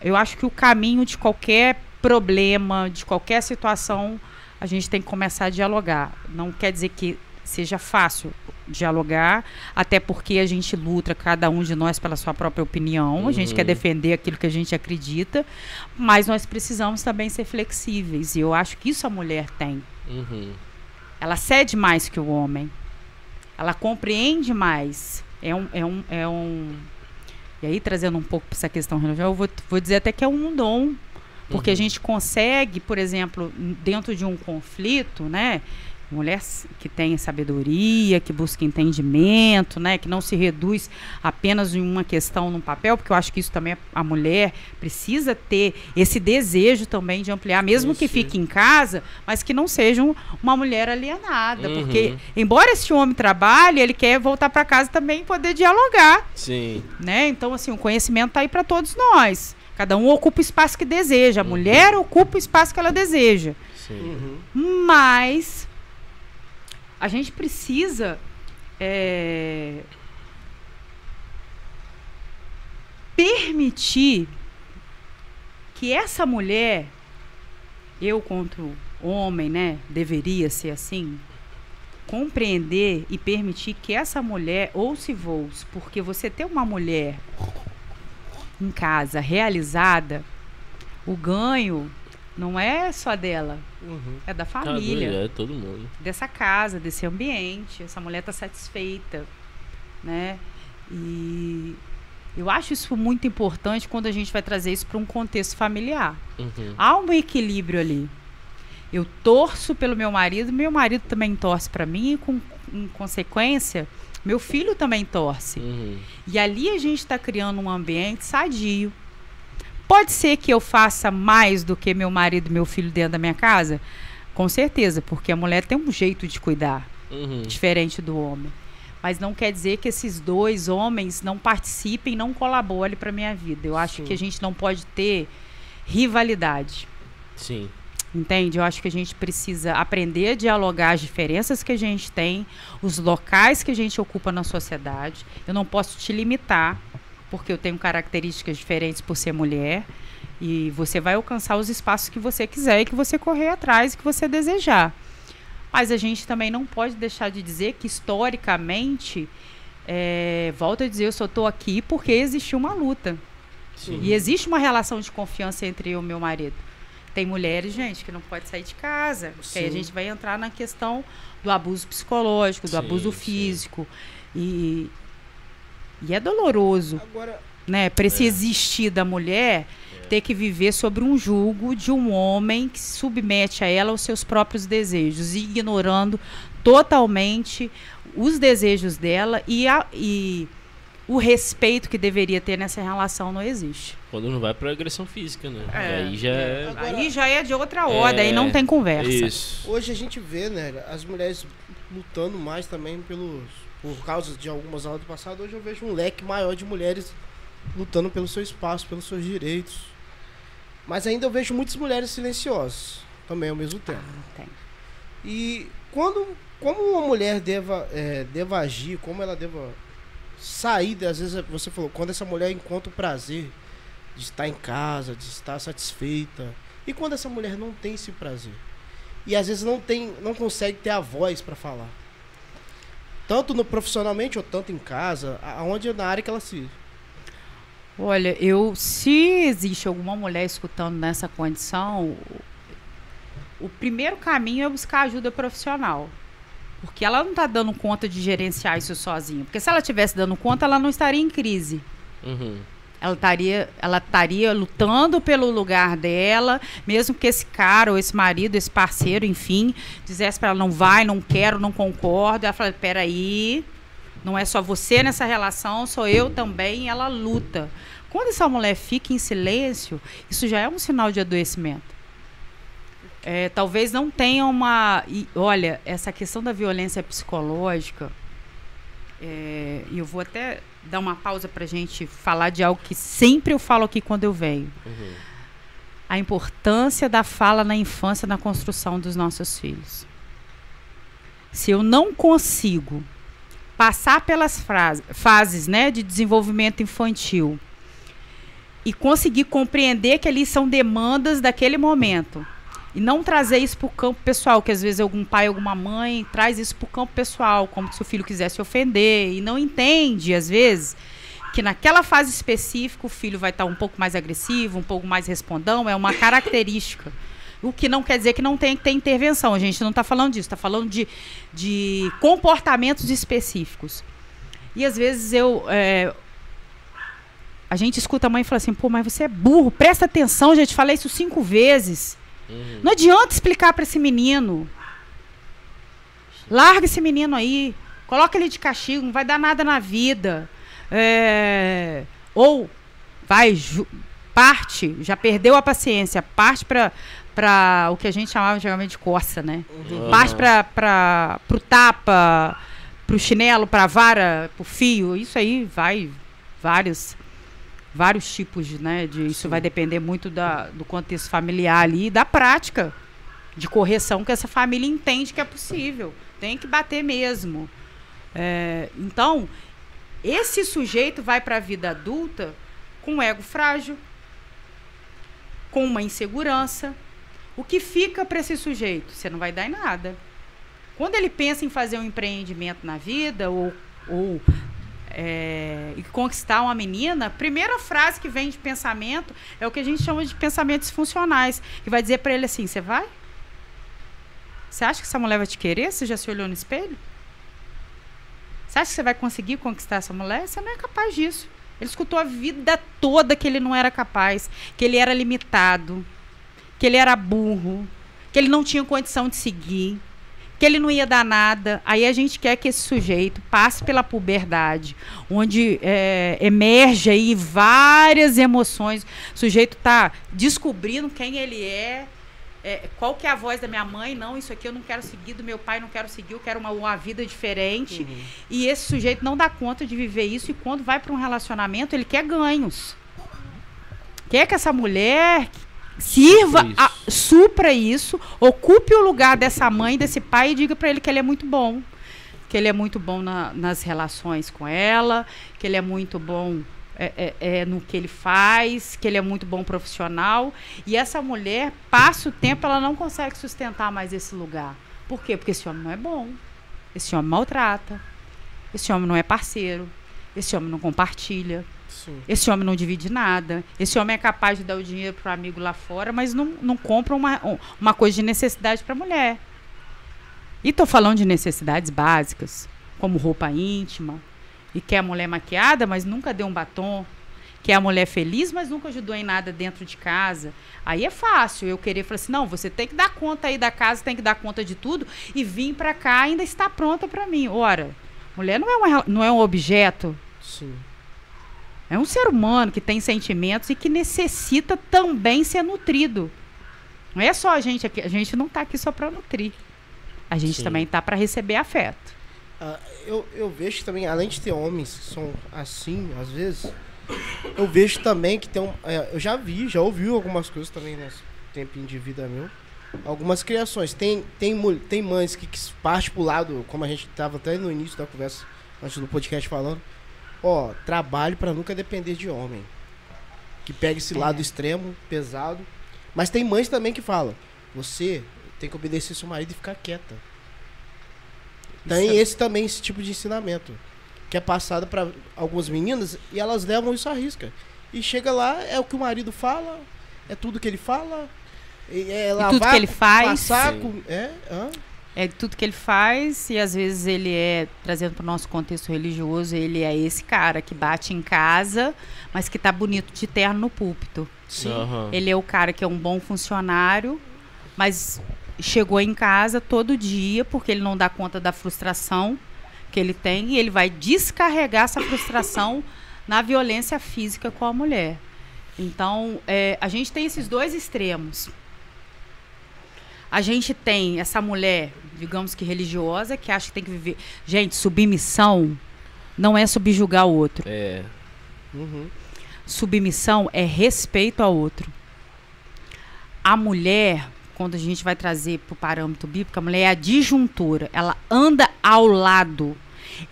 eu acho que o caminho de qualquer problema, de qualquer situação, a gente tem que começar a dialogar. Não quer dizer que seja fácil dialogar, até porque a gente luta, cada um de nós, pela sua própria opinião, a gente Uhum. quer defender aquilo que a gente acredita, mas nós precisamos também ser flexíveis, e eu acho que isso a mulher tem. Uhum. Ela cede mais que o homem. Ela compreende mais. É um. É um, é um e aí, trazendo um pouco para essa questão religiosa, eu vou, vou dizer até que é um dom. Porque a Uhum. gente consegue, por exemplo, dentro de um conflito, né? Mulher que tem sabedoria, que busca entendimento, né? Que não se reduz apenas em uma questão num papel, porque eu acho que isso também é- a mulher precisa ter esse desejo também de ampliar, mesmo que Sim. fique em casa, mas que não seja um- uma mulher alienada, Uhum. porque embora esse homem trabalhe, ele quer voltar para casa também e poder dialogar, Sim. né? Então assim, o conhecimento está aí para todos nós. Cada um ocupa o espaço que deseja. A Uhum. mulher ocupa o espaço que ela deseja. Sim. Uhum. Mas a gente precisa é, permitir que essa mulher, eu contra o homem, né, deveria ser assim, compreender e permitir que essa mulher ouça voos, porque você ter uma mulher em casa realizada, o ganho não é só dela, Uhum. é da Tá família doido, é todo mundo. dessa casa, desse ambiente. Essa mulher está satisfeita, né? E eu acho isso muito importante quando a gente vai trazer isso para um contexto familiar. Uhum. Há um equilíbrio ali. Eu torço pelo meu marido, meu marido também torce para mim e, com, em consequência, meu filho também torce. Uhum. E ali a gente está criando um ambiente sadio. Pode ser que eu faça mais do que meu marido e meu filho dentro da minha casa? Com certeza, porque a mulher tem um jeito de cuidar Uhum. diferente do homem. Mas não quer dizer que esses dois homens não participem, não colaborem para minha vida. Eu acho Sim. que a gente não pode ter rivalidade. Sim. Entende? Eu acho que a gente precisa aprender a dialogar as diferenças que a gente tem, os locais que a gente ocupa na sociedade. Eu não posso te limitar, porque eu tenho características diferentes por ser mulher. E você vai alcançar os espaços que você quiser e que você correr atrás e que você desejar. Mas a gente também não pode deixar de dizer que, historicamente, é, volto a dizer, eu só estou aqui porque existiu uma luta. Sim. E existe uma relação de confiança entre eu e meu marido. Tem mulheres, gente, que não pode sair de casa. Porque aí a gente vai entrar na questão do abuso psicológico, do Sim, abuso físico. E, e é doloroso, Agora, né? Para esse É. existir da mulher ter que viver sobre um julgo de um homem que se submete a ela aos seus próprios desejos, ignorando totalmente os desejos dela e, a, e o respeito que deveria ter nessa relação não existe. Quando não vai pra agressão física, né? É. Aí já é. Agora- aí já é de outra ordem, aí É, não tem conversa. Isso. hoje a gente vê, né, as mulheres lutando mais também pelos por causa de algumas aulas do passado, hoje eu vejo um leque maior de mulheres lutando pelo seu espaço, pelos seus direitos. Mas ainda eu vejo muitas mulheres silenciosas também ao mesmo tempo. Ah, tem. E quando como uma mulher deva, é, deva agir, como ela deva sair, às vezes você falou, quando essa mulher encontra o prazer de estar em casa, de estar satisfeita. E quando essa mulher não tem esse prazer? E às vezes não tem, não consegue ter a voz para falar. Tanto no profissionalmente ou tanto em casa, aonde na área que ela se Olha, eu se existe alguma mulher escutando nessa condição, o- o primeiro caminho é buscar ajuda profissional. Porque ela não está dando conta de gerenciar isso sozinha. Porque se ela estivesse dando conta, ela não estaria em crise. Uhum. Ela estaria, ela estaria lutando pelo lugar dela, mesmo que esse cara ou esse marido, esse parceiro, enfim, dissesse para ela não vai, não quero, não concordo. Ela fala: peraí, não é só você nessa relação, sou eu também. E ela luta. Quando essa mulher fica em silêncio, isso já é um sinal de adoecimento. é, talvez não tenha uma. E, olha, essa questão da violência psicológica, é, e eu vou até dar uma pausa para a gente falar de algo que sempre eu falo aqui quando eu venho. Uhum. A importância da fala na infância na construção dos nossos filhos. Se eu não consigo passar pelas fases né, de desenvolvimento infantil e conseguir compreender que ali são demandas daquele momento e não trazer isso para o campo pessoal, que às vezes algum pai, alguma mãe traz isso para o campo pessoal, como se o filho quisesse ofender e não entende, às vezes, que naquela fase específica o filho vai estar um pouco mais agressivo, um pouco mais respondão, é uma característica. O que não quer dizer que não tem que ter intervenção. A gente não está falando disso, está falando de, de comportamentos específicos. E às vezes eu. É, a gente escuta a mãe e fala assim: pô, mas você é burro, presta atenção, gente, falei isso cinco vezes. Uhum. Não adianta explicar para esse menino. Larga esse menino aí. Coloca ele de castigo, não vai dar nada na vida. É, ou vai, parte, já perdeu a paciência, parte para para o que a gente chamava antigamente de corça, né? Uhum. Parte para o tapa, para o chinelo, para a vara, para o fio. Isso aí vai vários vários tipos né, de isso Sim. vai depender muito da, do contexto familiar ali e da prática de correção que essa família entende que é possível. Tem que bater mesmo. É, então esse sujeito vai para a vida adulta com um ego frágil com uma insegurança. O que fica para esse sujeito? Você não vai dar em nada. Quando ele pensa em fazer um empreendimento na vida ou ou é, e conquistar uma menina, a primeira frase que vem de pensamento é o que a gente chama de pensamentos funcionais, que vai dizer para ele assim: você vai? Você acha que essa mulher vai te querer? Você já se olhou no espelho? Você acha que você vai conseguir conquistar essa mulher? Você não é capaz disso. Ele escutou a vida toda que ele não era capaz, que ele era limitado, que ele era burro, que ele não tinha condição de seguir que ele não ia dar nada. Aí a gente quer que esse sujeito passe pela puberdade, onde é, emerge aí várias emoções. O sujeito está descobrindo quem ele é, é, qual que é a voz da minha mãe, não, isso aqui eu não quero seguir, do meu pai não quero seguir, eu quero uma, uma vida diferente. Uhum. E esse sujeito não dá conta de viver isso e quando vai para um relacionamento, ele quer ganhos. Quer que essa mulher Sirva, isso. A, supra isso, ocupe o lugar dessa mãe, desse pai e diga para ele que ele é muito bom. Que ele é muito bom na, nas relações com ela, que ele é muito bom é, é, é, no que ele faz, que ele é muito bom profissional. E essa mulher, passa o tempo, ela não consegue sustentar mais esse lugar. Por quê? Porque esse homem não é bom. Esse homem maltrata. Esse homem não é parceiro. Esse homem não compartilha. Sim. Esse homem não divide nada. Esse homem é capaz de dar o dinheiro para o amigo lá fora, mas não, não compra uma, uma coisa de necessidade para a mulher. E estou falando de necessidades básicas, como roupa íntima, e quer a mulher maquiada, mas nunca deu um batom. Quer a mulher feliz, mas nunca ajudou em nada dentro de casa. Aí é fácil eu querer falar assim: não, você tem que dar conta aí da casa, tem que dar conta de tudo, e vir para cá ainda está pronta para mim. Ora, mulher não é, uma, não é um objeto. Sim. É um ser humano que tem sentimentos e que necessita também ser nutrido. Não é só a gente aqui, a gente não está aqui só para nutrir. A gente Sim. também está para receber afeto. Uh, eu, eu vejo também, além de ter homens que são assim, às vezes, eu vejo também que tem um. É, eu já vi, já ouvi algumas coisas também nesse tempinho de vida meu. Algumas criações. Tem, tem, tem mães que, que parte pro lado, como a gente estava até no início da conversa, antes do podcast falando, Ó, trabalho para nunca depender de homem. Que pega esse é. lado extremo, pesado. Mas tem mães também que falam: você tem que obedecer seu marido e ficar quieta. Tem é... esse também, esse tipo de ensinamento. Que é passado para algumas meninas e elas levam isso à risca. E chega lá, é o que o marido fala, é tudo que ele fala. É, é tudo que ele faz. Passar, é, hã? É tudo que ele faz e às vezes ele é trazendo para o nosso contexto religioso ele é esse cara que bate em casa mas que tá bonito de terno no púlpito Sim. Uhum. ele é o cara que é um bom funcionário mas chegou em casa todo dia porque ele não dá conta da frustração que ele tem e ele vai descarregar essa frustração na violência física com a mulher então é, a gente tem esses dois extremos A gente tem essa mulher, digamos que religiosa, que acha que tem que viver. Gente, submissão não é subjugar o outro. É. Uhum. Submissão é respeito ao outro. A mulher, quando a gente vai trazer para o parâmetro bíblico, a mulher é a disjuntura. Ela anda ao lado.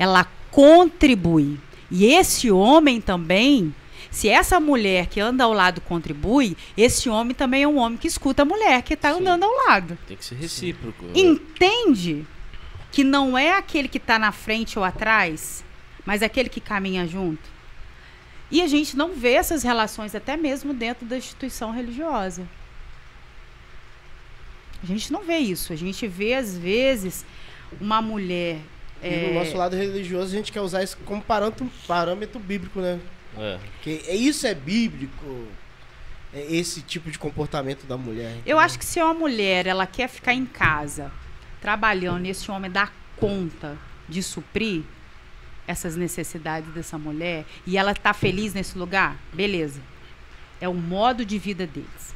Ela contribui. E esse homem também, se essa mulher que anda ao lado contribui, esse homem também é um homem que escuta a mulher que está andando ao lado. Tem que ser recíproco. Entende que não é aquele que está na frente ou atrás, mas aquele que caminha junto. E a gente não vê essas relações até mesmo dentro da instituição religiosa. A gente não vê isso. A gente vê, às vezes, uma mulher. E é, no nosso lado religioso a gente quer usar isso como parâmetro, parâmetro bíblico, né? É. Que é- isso é bíblico. É esse tipo de comportamento da mulher. Eu acho que se uma mulher ela quer ficar em casa trabalhando e esse homem dá conta de suprir essas necessidades dessa mulher e ela tá feliz nesse lugar, beleza. É o modo de vida deles.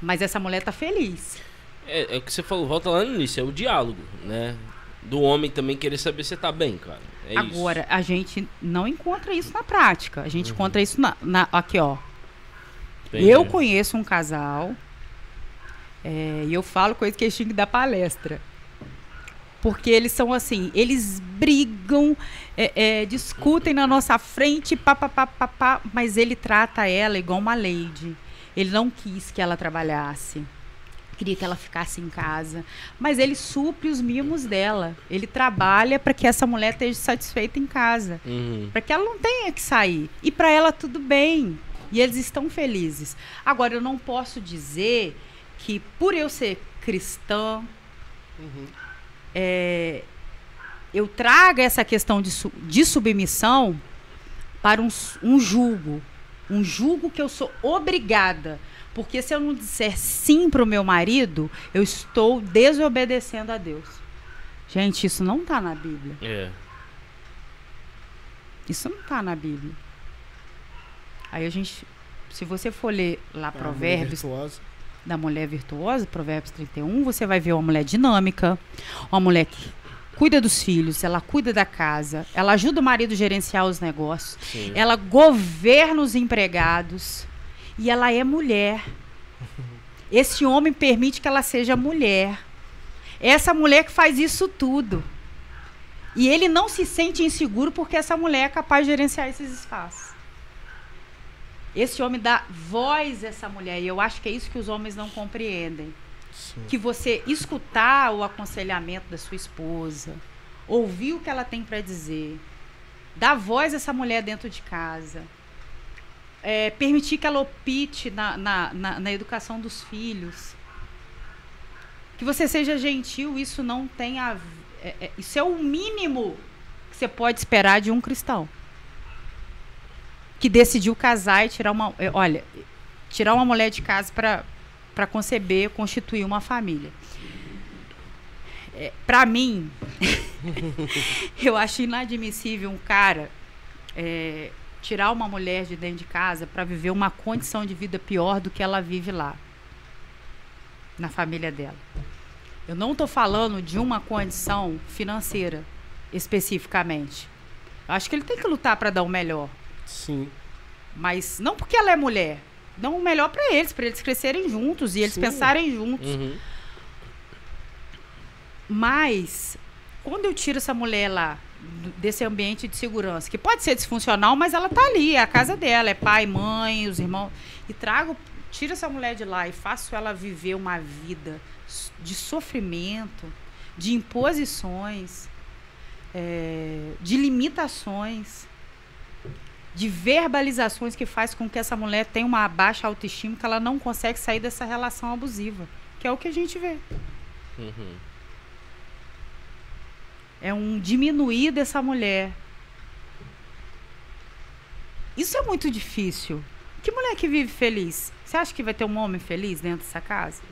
Mas essa mulher tá feliz. É, é o que você falou, volta lá no início, é o diálogo, né? Do homem também querer saber se você tá bem, cara. É Agora, a gente não encontra isso na prática. A gente encontra isso na, na- aqui, ó. isso. Entendi. Eu conheço um casal é, e eu falo coisa que eles tinham que dar palestra. Porque eles são assim, eles brigam, é, é, discutem na nossa frente, pá, pá, pá, pá, pá, mas ele trata ela igual uma lady. Ele não quis que ela trabalhasse. Queria que ela ficasse em casa. Mas ele supre os mimos dela. Ele trabalha para que essa mulher esteja satisfeita em casa Uhum. para que ela não tenha que sair. E para ela tudo bem. E eles estão felizes. Agora, eu não posso dizer que por eu ser cristã, Uhum. é, eu traga essa questão de, de submissão para um, um julgo. Um julgo que eu sou obrigada. Porque se eu não disser sim para o meu marido, eu estou desobedecendo a Deus. Gente, isso não está na Bíblia. É. Isso não está na Bíblia. Aí a gente, se você for ler lá A mulher Provérbios virtuosa. da mulher virtuosa, Provérbios 31, você vai ver uma mulher dinâmica, uma mulher que cuida dos filhos, ela cuida da casa, ela ajuda o marido a gerenciar os negócios, Sim. ela governa os empregados e ela é mulher. Esse homem permite que ela seja mulher. Essa mulher que faz isso tudo. E ele não se sente inseguro porque essa mulher é capaz de gerenciar esses espaços. Esse homem dá voz a essa mulher. E eu acho que é isso que os homens não compreendem. Sim. Que você escutar o aconselhamento da sua esposa, ouvir o que ela tem para dizer, dar voz a essa mulher dentro de casa, é, permitir que ela opte na, na, na, na educação dos filhos. Que você seja gentil, isso não tem a. é- é- isso é o mínimo que você pode esperar de um cristão. Que decidiu casar e tirar uma. é, Olha, tirar uma mulher de casa para para conceber, constituir uma família. É, para mim, eu acho inadmissível um cara é, tirar uma mulher de dentro de casa para viver uma condição de vida pior do que ela vive lá, na família dela. Eu não estou falando de uma condição financeira especificamente. Eu acho que ele tem que lutar para dar o melhor. Sim. Mas não porque ela é mulher. Não o melhor para eles, para eles crescerem juntos e eles Sim. pensarem juntos. Uhum. Mas quando eu tiro essa mulher lá desse ambiente de segurança, que pode ser disfuncional, mas ela tá ali, é a casa dela, é pai, mãe, os irmãos, e trago, tiro essa mulher de lá e faço ela viver uma vida de sofrimento, de imposições, é, de limitações, de verbalizações que faz com que essa mulher tenha uma baixa autoestima, que ela não consegue sair dessa relação abusiva, que é o que a gente vê. Uhum. É um diminuir dessa mulher. Isso é muito difícil. Que mulher que vive feliz? Você acha que vai ter um homem feliz dentro dessa casa?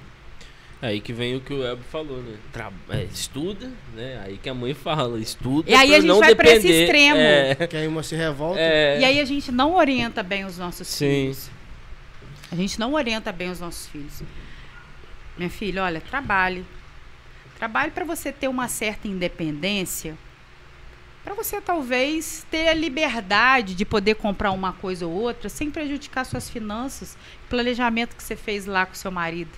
Aí que vem o que o Ebo falou, né? Tra- é, estuda, né? Aí que a mãe fala, estuda. E aí pra a gente vai pra esse extremo. É, Que aí uma se revolta. é, E aí a gente não orienta bem os nossos Sim. filhos. A gente não orienta bem os nossos filhos. Minha filha, olha, trabalhe. Trabalhe para você ter uma certa independência. Para você talvez ter a liberdade de poder comprar uma coisa ou outra sem prejudicar suas finanças, planejamento que você fez lá com seu marido.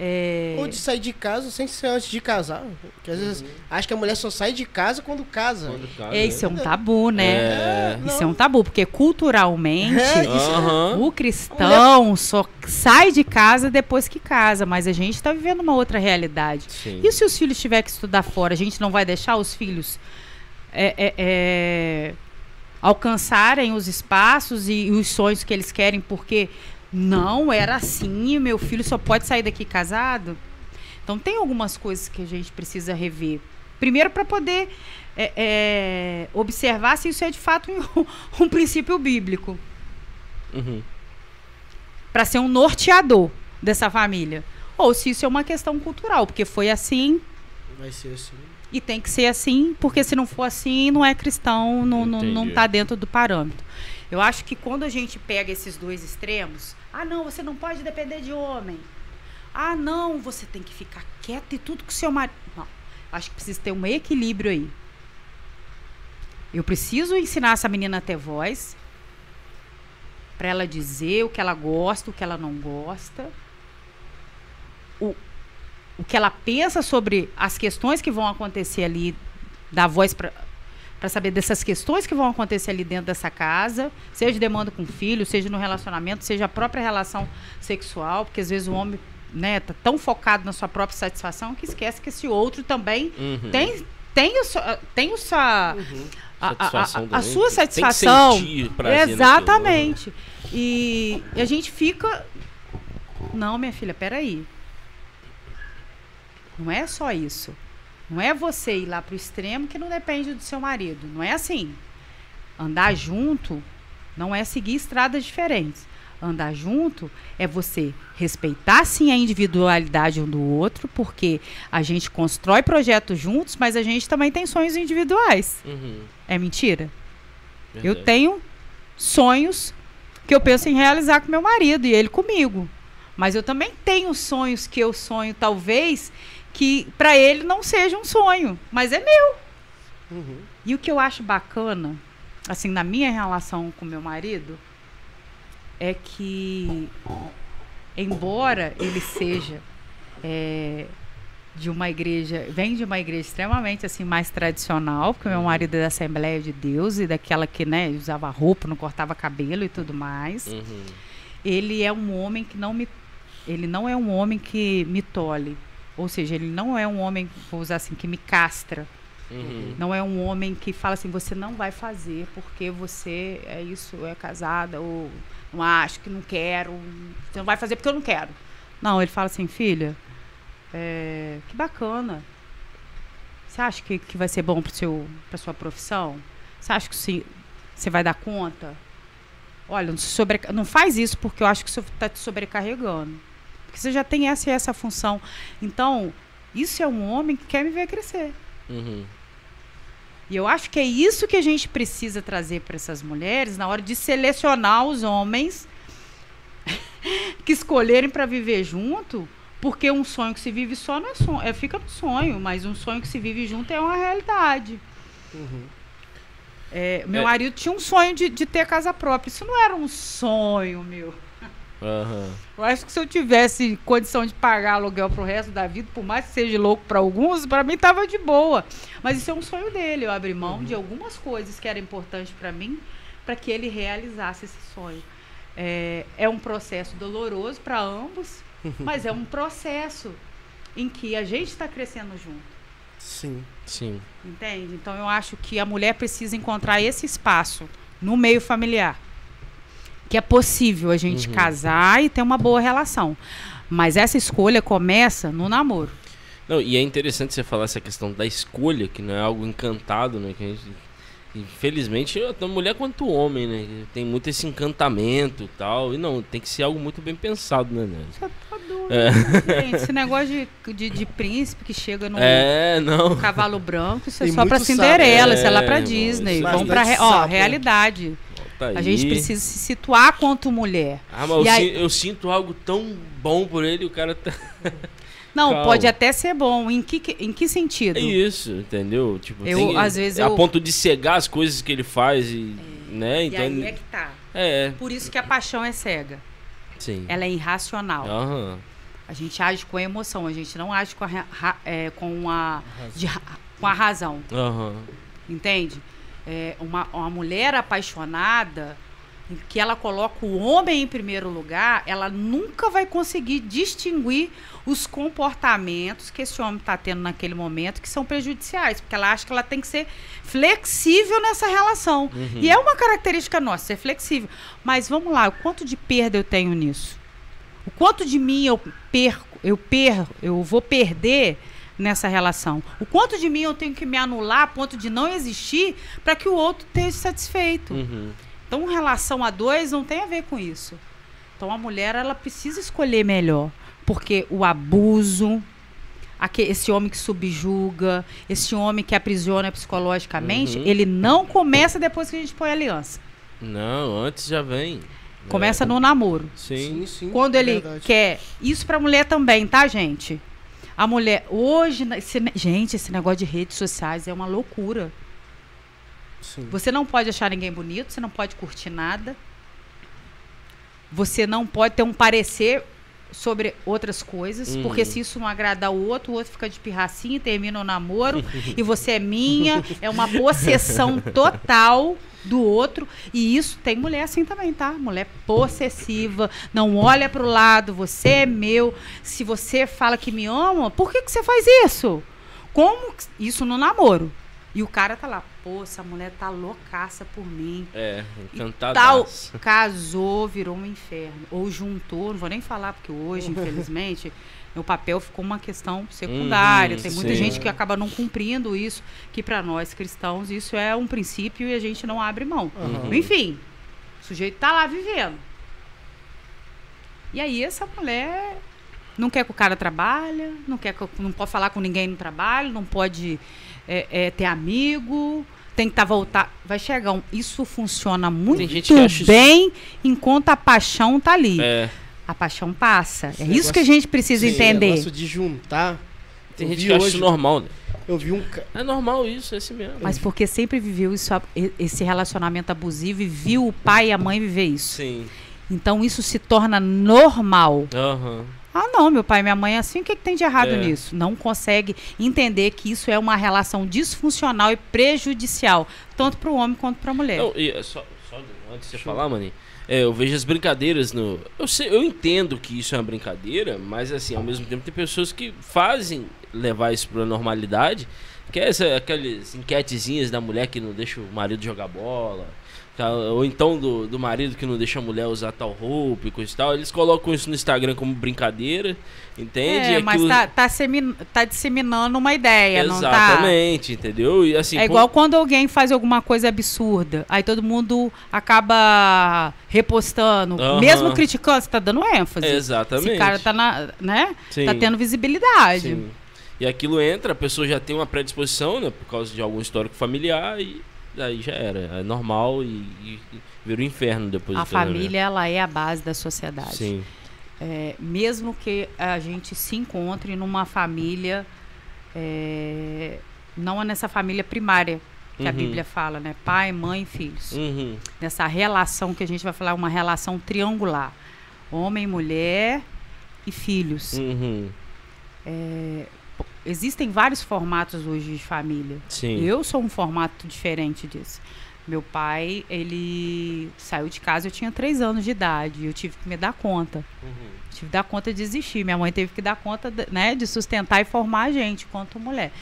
É... Ou de sair de casa sem ser antes de casar. Porque às vezes acho que a mulher só sai de casa quando casa. Quando casa, É, isso é um tabu, né? É. Isso é um tabu, porque culturalmente É, isso- Aham. o cristão só sai de casa depois que casa, mas a gente está vivendo uma outra realidade. Sim. E se os filhos tiverem que estudar fora, a gente não vai deixar os filhos é, é, é, alcançarem os espaços e, os sonhos que eles querem, porque não era assim, meu filho só pode sair daqui casado? Então tem algumas coisas que a gente precisa rever. Primeiro para poder é, é, observar se isso é de fato um, um princípio bíblico Uhum. para ser um norteador dessa família. Ou se isso é uma questão cultural, porque foi assim Vai ser assim. e tem que ser assim, porque se não for assim, não é cristão, não, não, não Entendi. tá dentro do parâmetro. Eu acho que quando a gente pega esses dois extremos, ah, não, você não pode depender de homem. Ah, não, você tem que ficar quieto e tudo com seu marido. Não, acho que precisa ter um equilíbrio aí. Eu preciso ensinar essa menina a ter voz, para ela dizer o que ela gosta, o que ela não gosta, o, o que ela pensa sobre as questões que vão acontecer ali, dar voz para para saber dessas questões que vão acontecer ali dentro dessa casa, seja demanda com filho, seja no relacionamento, seja a própria relação sexual, porque às vezes o homem, né, tá tão focado na sua própria satisfação que esquece que esse outro também Uhum. tem tem o tem o sua a, a- a- Satisfação a- a sua satisfação. naquilo, Exatamente. E, e a gente fica. Não, minha filha, peraí. Não é só isso. Não é você ir lá pro extremo que não depende do seu marido. Não é assim. Andar junto não é seguir estradas diferentes. Andar junto é você respeitar sim a individualidade um do outro, porque a gente constrói projetos juntos, mas a gente também tem sonhos individuais. Uhum. É mentira? Eu Verdade. tenho sonhos que eu penso em realizar com meu marido e ele comigo. Mas eu também tenho sonhos que eu sonho, talvez, que para ele não seja um sonho, mas é meu. Uhum. E o que eu acho bacana, assim, na minha relação com meu marido, é que, embora ele seja é, de uma igreja, vem de uma igreja extremamente assim mais tradicional, porque meu marido é da Assembleia de Deus e daquela que, né, usava roupa, não cortava cabelo e tudo mais. Uhum. Ele é um homem que não me ele não é um homem que me tole. Ou seja, ele não é um homem, vou usar assim, que me castra. Uhum. Não é um homem que fala assim, você não vai fazer porque você é isso, é casada, ou não acho que não quero, você não vai fazer porque eu não quero. Não, ele fala assim, filha, é, que bacana. Você acha que, que vai ser bom para a sua profissão? Você acha que você vai dar conta? Olha, não, sobre, não faz isso porque eu acho que isso está te sobrecarregando. Porque você já tem essa e essa função. Então, isso é um homem que quer me ver crescer. Uhum. E eu acho que é isso que a gente precisa trazer para essas mulheres na hora de selecionar os homens que escolherem para viver junto, porque um sonho que se vive só não é sonho, é, fica no sonho, mas um sonho que se vive junto é uma realidade. Uhum. É, meu É. marido tinha um sonho de, de ter casa própria. Isso não era um sonho, meu. Aham. Eu acho que se eu tivesse condição de pagar aluguel pro resto da vida, por mais que seja louco para alguns, para mim tava de boa. Mas isso é um sonho dele, eu abri mão de algumas coisas que eram importantes para mim, para que ele realizasse esse sonho. É, é um processo doloroso para ambos, mas é um processo em que a gente está crescendo junto. Sim. Sim. Entende? Então eu acho que a mulher precisa encontrar esse espaço no meio familiar. Que é possível a gente Uhum. casar e ter uma boa relação. Mas essa escolha começa no namoro. Não, e é interessante você falar essa questão da escolha, que não é algo encantado, né? Que a gente, infelizmente, tanto mulher quanto homem, né? Tem muito esse encantamento e tal. E não, tem que ser algo muito bem pensado, né? né? Você tá doido, É. gente. Esse negócio de, de, de príncipe que chega no É, não. cavalo branco, isso é Tem só pra Cinderela, sapo. isso é lá pra É, Disney. irmão, Vamos isso- pra ó, sapo, né? Tá A gente precisa se situar quanto mulher. Ah, mas eu, E aí- si- eu sinto algo tão bom por ele, o cara tá. Não, Calma. pode até ser bom. Em que, em que sentido? É isso, entendeu? Tipo, Eu, às vezes, a eu- ponto de cegar as coisas que ele faz e. Né? E Então. aí é que tá. É, Por isso que a paixão é cega. sim. Ela é irracional. Aham. A gente age com a emoção, a gente não age com a, ra- é, com a, de com a razão. Aham. Entende? É, uma, uma mulher apaixonada, em que ela coloca o homem em primeiro lugar, ela nunca vai conseguir distinguir os comportamentos que esse homem está tendo naquele momento que são prejudiciais, porque ela acha que ela tem que ser flexível nessa relação. Uhum. E é uma característica nossa, ser flexível. Mas vamos lá, o quanto de perda eu tenho nisso? O quanto de mim eu perco, eu perco, eu vou perder nessa relação? O quanto de mim eu tenho que me anular a ponto de não existir para que o outro esteja satisfeito? Uhum. Então, relação a dois não tem a ver com isso. Então, a mulher ela precisa escolher melhor, porque o abuso, esse homem que subjuga, esse homem que aprisiona psicologicamente, Uhum. ele não começa depois que a gente põe a aliança. Não, antes já vem. Começa É. no namoro. Sim. sim. Quando é ele verdade. quer. Isso pra mulher também, tá, gente? A mulher. Hoje, esse gente, esse negócio de redes sociais é uma loucura. Sim. Você não pode achar ninguém bonito, você não pode curtir nada. Você não pode ter um parecer sobre outras coisas, Uhum. porque se isso não agradar o outro, o outro fica de pirracinha e termina o namoro, e você é minha, é uma possessão total do outro, e isso tem mulher assim também, tá? Mulher possessiva, não olha pro lado, você é meu, se você fala que me ama, por que, que você faz isso? Como isso no namoro? E o cara tá lá, pô, essa mulher tá loucaça por mim. É, Tal, encantadaço. casou, virou um inferno. Ou juntou, não vou nem falar, porque hoje, infelizmente, meu papel ficou uma questão secundária. Uhum, Tem muita sim. gente que acaba não cumprindo isso, que para nós cristãos isso é um princípio e a gente não abre mão. Aham. Enfim, o sujeito tá lá vivendo. E aí essa mulher não quer que o cara trabalhe, não quer que, não pode falar com ninguém no trabalho, não pode é, é, ter amigo, tem que estar voltar. Vai chegar um. Isso funciona muito gente que acha isso- bem enquanto a paixão tá ali. É, A paixão passa. Esse é isso que a negócio- gente precisa Esse entender. negócio de juntar. tem eu gente vi que acha hoje, isso normal, né? Eu vi um. É normal isso, é assim mesmo. Mas porque sempre viveu isso, esse relacionamento abusivo e viu o pai e a mãe viver isso. Sim. Então isso se torna normal. Aham. Ah, não, meu pai e minha mãe é assim, o que, que tem de errado É. nisso? Não consegue entender que isso é uma relação disfuncional e prejudicial, tanto para o homem quanto para a mulher. Não, e, é só, só antes de você falar, Mani, é, eu vejo as brincadeiras no. Eu, sei, eu entendo que isso é uma brincadeira, mas assim, ao mesmo tempo tem pessoas que fazem levar isso pra normalidade. Que é essa, aquelas enquetezinhas da mulher que não deixa o marido jogar bola. Tá? Ou então do, do marido que não deixa a mulher usar tal roupa e coisa e tal. Eles colocam isso no Instagram como brincadeira, entende? é, mas Aquilo- tá, tá, tá disseminando uma ideia, não tá? Exatamente, entendeu? E assim, É igual quando alguém faz alguma coisa absurda, aí todo mundo acaba repostando, mesmo criticando, você tá dando ênfase. Exatamente. Esse cara tá na, né? Sim. Tá tendo visibilidade. Sim. E aquilo entra, a pessoa já tem uma predisposição, né? Por causa de algum histórico familiar e aí já era. É normal e, e, vira o inferno depois A família, ela é a base da sociedade. Sim. É, mesmo que a gente se encontre numa família, é, não é nessa família primária que a Uhum. Bíblia fala, né? Pai, mãe e filhos. Uhum. Nessa relação que a gente vai falar, uma relação triangular. Homem, mulher e filhos. Uhum. Existem vários formatos hoje de família. Sim. Eu sou um formato diferente disso. Meu pai, ele saiu de casa, eu tinha três anos de idade. Eu tive que me dar conta. Uhum. Tive que dar conta de existir. Minha mãe teve que dar conta de, né, de sustentar e formar a gente quanto mulher.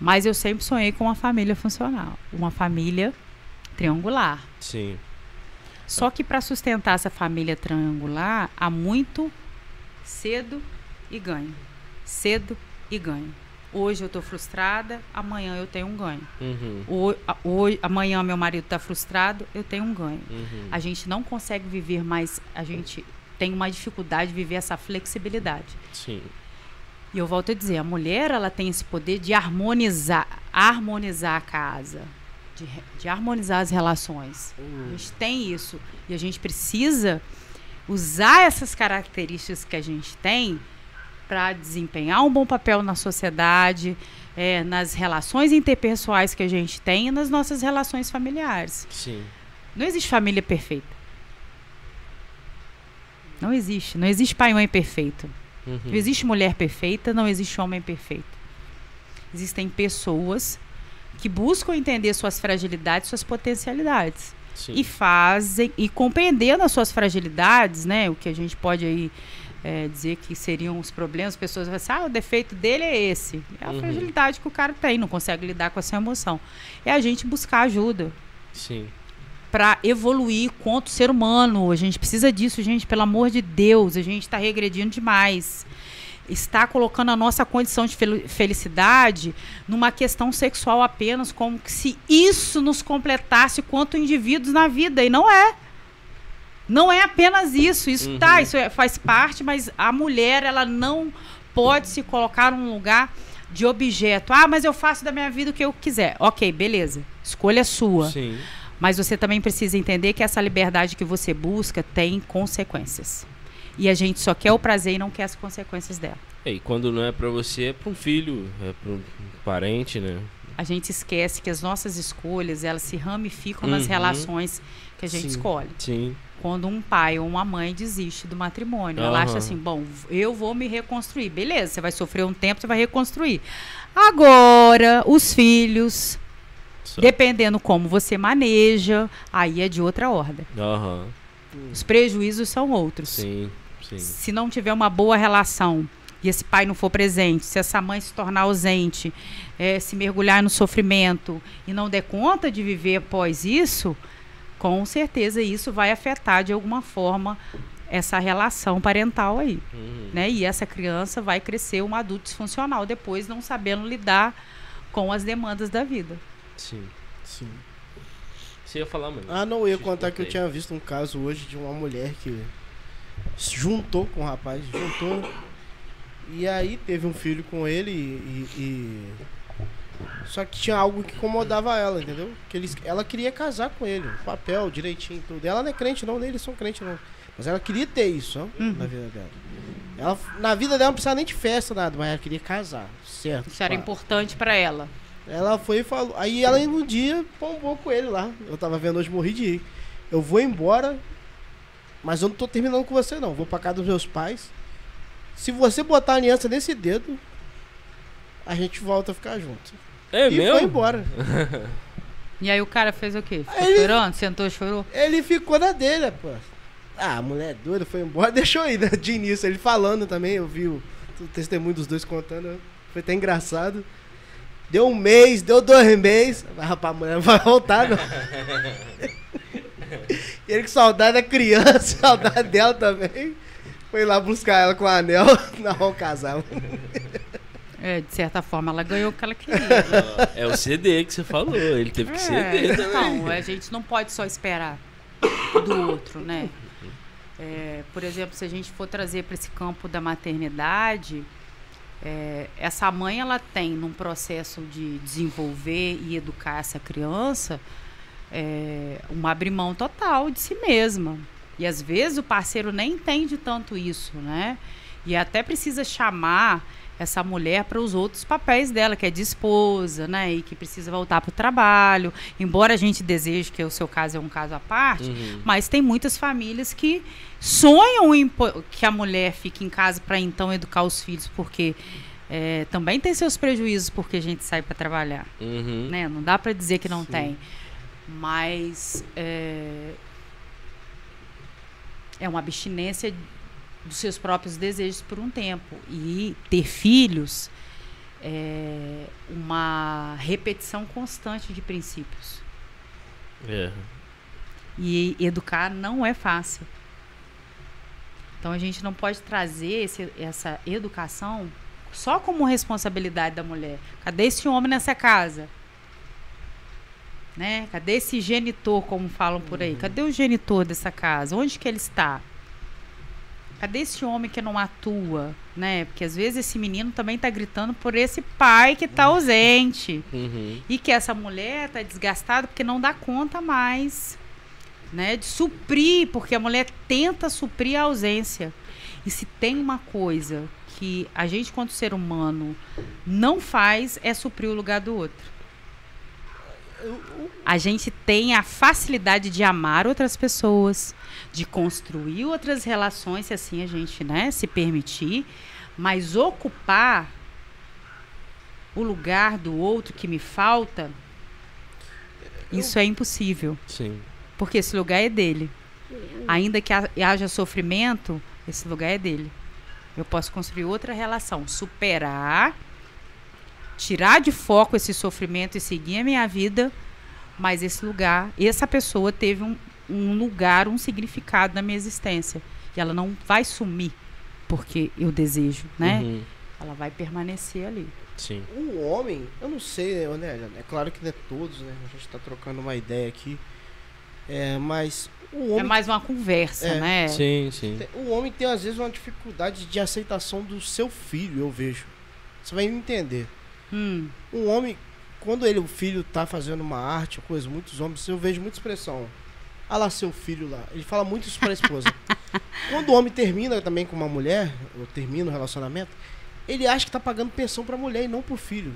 Mas eu sempre sonhei com uma família funcional. Uma família triangular. Sim. Só que para sustentar essa família triangular, há muito cedo e ganho. Cedo e ganho. Hoje eu estou frustrada, amanhã eu tenho um ganho. Uhum. Ho- a- hoje, amanhã meu marido está frustrado, eu tenho um ganho. Uhum. A gente não consegue viver mais, a gente tem uma dificuldade de viver essa flexibilidade. Sim. E eu volto a dizer, a mulher ela tem esse poder de harmonizar, harmonizar a casa, de, de harmonizar as relações. A gente tem isso. E a gente precisa usar essas características que a gente tem para desempenhar um bom papel na sociedade, é, nas relações interpessoais que a gente tem e nas nossas relações familiares. Sim. Não existe família perfeita. Não existe. Não existe pai e mãe perfeito. Uhum. Não existe mulher perfeita, não existe homem perfeito. Existem pessoas que buscam entender suas fragilidades, suas potencialidades. Sim. E fazem, e compreendendo as suas fragilidades, né? O que a gente pode aí é, dizer que seriam os problemas, as pessoas vão assim, ah, o defeito dele é esse. É a Uhum. fragilidade que o cara tem, não consegue lidar com essa emoção. É a gente buscar ajuda Sim. para evoluir quanto ser humano. A gente precisa disso, gente, pelo amor de Deus. A gente está regredindo demais. Está colocando a nossa condição de fel- felicidade numa questão sexual apenas, como que se isso nos completasse quanto indivíduos na vida. E não é. Não é apenas isso. Isso tá, Uhum. isso é- faz parte, mas a mulher, ela não pode se colocar num lugar de objeto. Ah, mas eu faço da minha vida o que eu quiser. Ok, beleza. Escolha sua. Sim. Mas você também precisa entender que essa liberdade que você busca tem consequências. E a gente só quer o prazer e não quer as consequências dela. É, E quando não é pra você, é pra um filho, é pra um parente, né? A gente esquece que as nossas escolhas, elas se ramificam nas Uhum. relações que a gente Sim. escolhe. Sim. Quando um pai ou uma mãe desiste do matrimônio, ela acha assim, bom, eu vou me reconstruir. Beleza, você vai sofrer um tempo, você vai reconstruir. Agora, os filhos, dependendo como você maneja, aí é de outra ordem. Aham. Os prejuízos são outros. Sim. Sim. se não tiver uma boa relação e esse pai não for presente, se essa mãe se tornar ausente, eh, se mergulhar no sofrimento e não der conta de viver após isso, com certeza isso vai afetar de alguma forma essa relação parental aí, Uhum. né? E essa criança vai crescer um adulto disfuncional depois, não sabendo lidar com as demandas da vida. Sim. Sim. Você ia falar, mano? Ah, não, eu ia contar que eu tinha visto um caso hoje de uma mulher que se juntou com um rapaz, juntou. E aí teve um filho com ele e. e- Só que tinha algo que incomodava ela, entendeu? Que eles, ela queria casar com ele, papel, direitinho, tudo. Ela não é crente, não, nem eles são crentes, não. Mas ela queria ter isso, ó, Uhum. na vida dela. Ela, na vida dela não precisava nem de festa, nada, mas ela queria casar, certo? Isso era pá. importante para ela. Ela foi e falou. Aí ela um dia pombou com ele lá. Eu tava vendo hoje, morri de rir. Eu vou embora, mas eu não tô terminando com você não. Vou pra casa dos meus pais. Se você botar a aliança nesse dedo, a gente volta a ficar junto. É e mesmo? foi embora. E aí o cara fez o quê? Ficou ele- chorando? Sentou e chorou? Ele ficou na dele, pô. Ah, a mulher é doida, foi embora, deixou aí, né? De início, ele falando também, eu vi o, o testemunho dos dois contando, foi até engraçado. Deu um mês, deu dois meses. Mas, rapaz, a mulher não vai voltar, não. e ele com saudade da criança, saudade dela também. Foi lá buscar ela com o anel, não, casar. É, de certa forma, ela ganhou o que ela queria. É o CD que você falou, ele teve que É, ceder também. então, a gente não pode só esperar do outro, né? É, por exemplo, se a gente for trazer para esse campo da maternidade, é, essa mãe ela tem num processo de desenvolver e educar essa criança é, uma abrir mão total de si mesma. E às vezes o parceiro nem entende tanto isso, né? E até precisa chamar essa mulher para os outros papéis dela, que é de esposa, né? E que precisa voltar para o trabalho. Embora a gente deseje que o seu caso é um caso à parte, Uhum. mas tem muitas famílias que sonham em que a mulher fique em casa para então educar os filhos, porque é, também tem seus prejuízos porque a gente sai para trabalhar, Uhum. né? Não dá para dizer que não Sim. tem, mas é, é uma abstinência dos seus próprios desejos por um tempo e ter filhos é uma repetição constante de princípios. É. E educar não é fácil. Então a gente não pode trazer esse- essa educação só como responsabilidade da mulher. Cadê esse homem nessa casa? Né? Cadê esse genitor, como falam por aí? Cadê o genitor dessa casa? Onde que ele está? Cadê esse homem que não atua, né? Porque às vezes esse menino também tá gritando por esse pai que tá ausente. Uhum. E que essa mulher tá desgastada porque não dá conta mais, né? De suprir, porque a mulher tenta suprir a ausência. E se tem uma coisa que a gente, quanto ser humano, não faz, é suprir o lugar do outro. A gente tem a facilidade de amar outras pessoas, de construir outras relações, se assim a gente né, se permitir, mas ocupar o lugar do outro que me falta, isso é impossível. Sim. Porque esse lugar é dele. Ainda que ha- haja sofrimento, esse lugar é dele. Eu posso construir outra relação, superar, tirar de foco esse sofrimento e seguir a minha vida, mas esse lugar, essa pessoa teve um, um lugar, um significado na minha existência. E ela não vai sumir porque eu desejo, né? Uhum. Ela vai permanecer ali. Sim. Um homem, eu não sei, né? É claro que não é todos, né? A gente tá trocando uma ideia aqui. É, mas o É homem, mais uma conversa, É, né? Sim, sim. o homem tem às vezes uma dificuldade de aceitação do seu filho, eu vejo. Você vai entender. Hum, Um homem, quando ele, o filho tá fazendo uma arte, coisa, muitos homens, eu vejo muita expressão. Ah lá seu filho lá. Ele fala muito isso pra esposa. quando o homem termina também com uma mulher, ou termina o relacionamento, ele acha que tá pagando pensão pra mulher e não pro filho.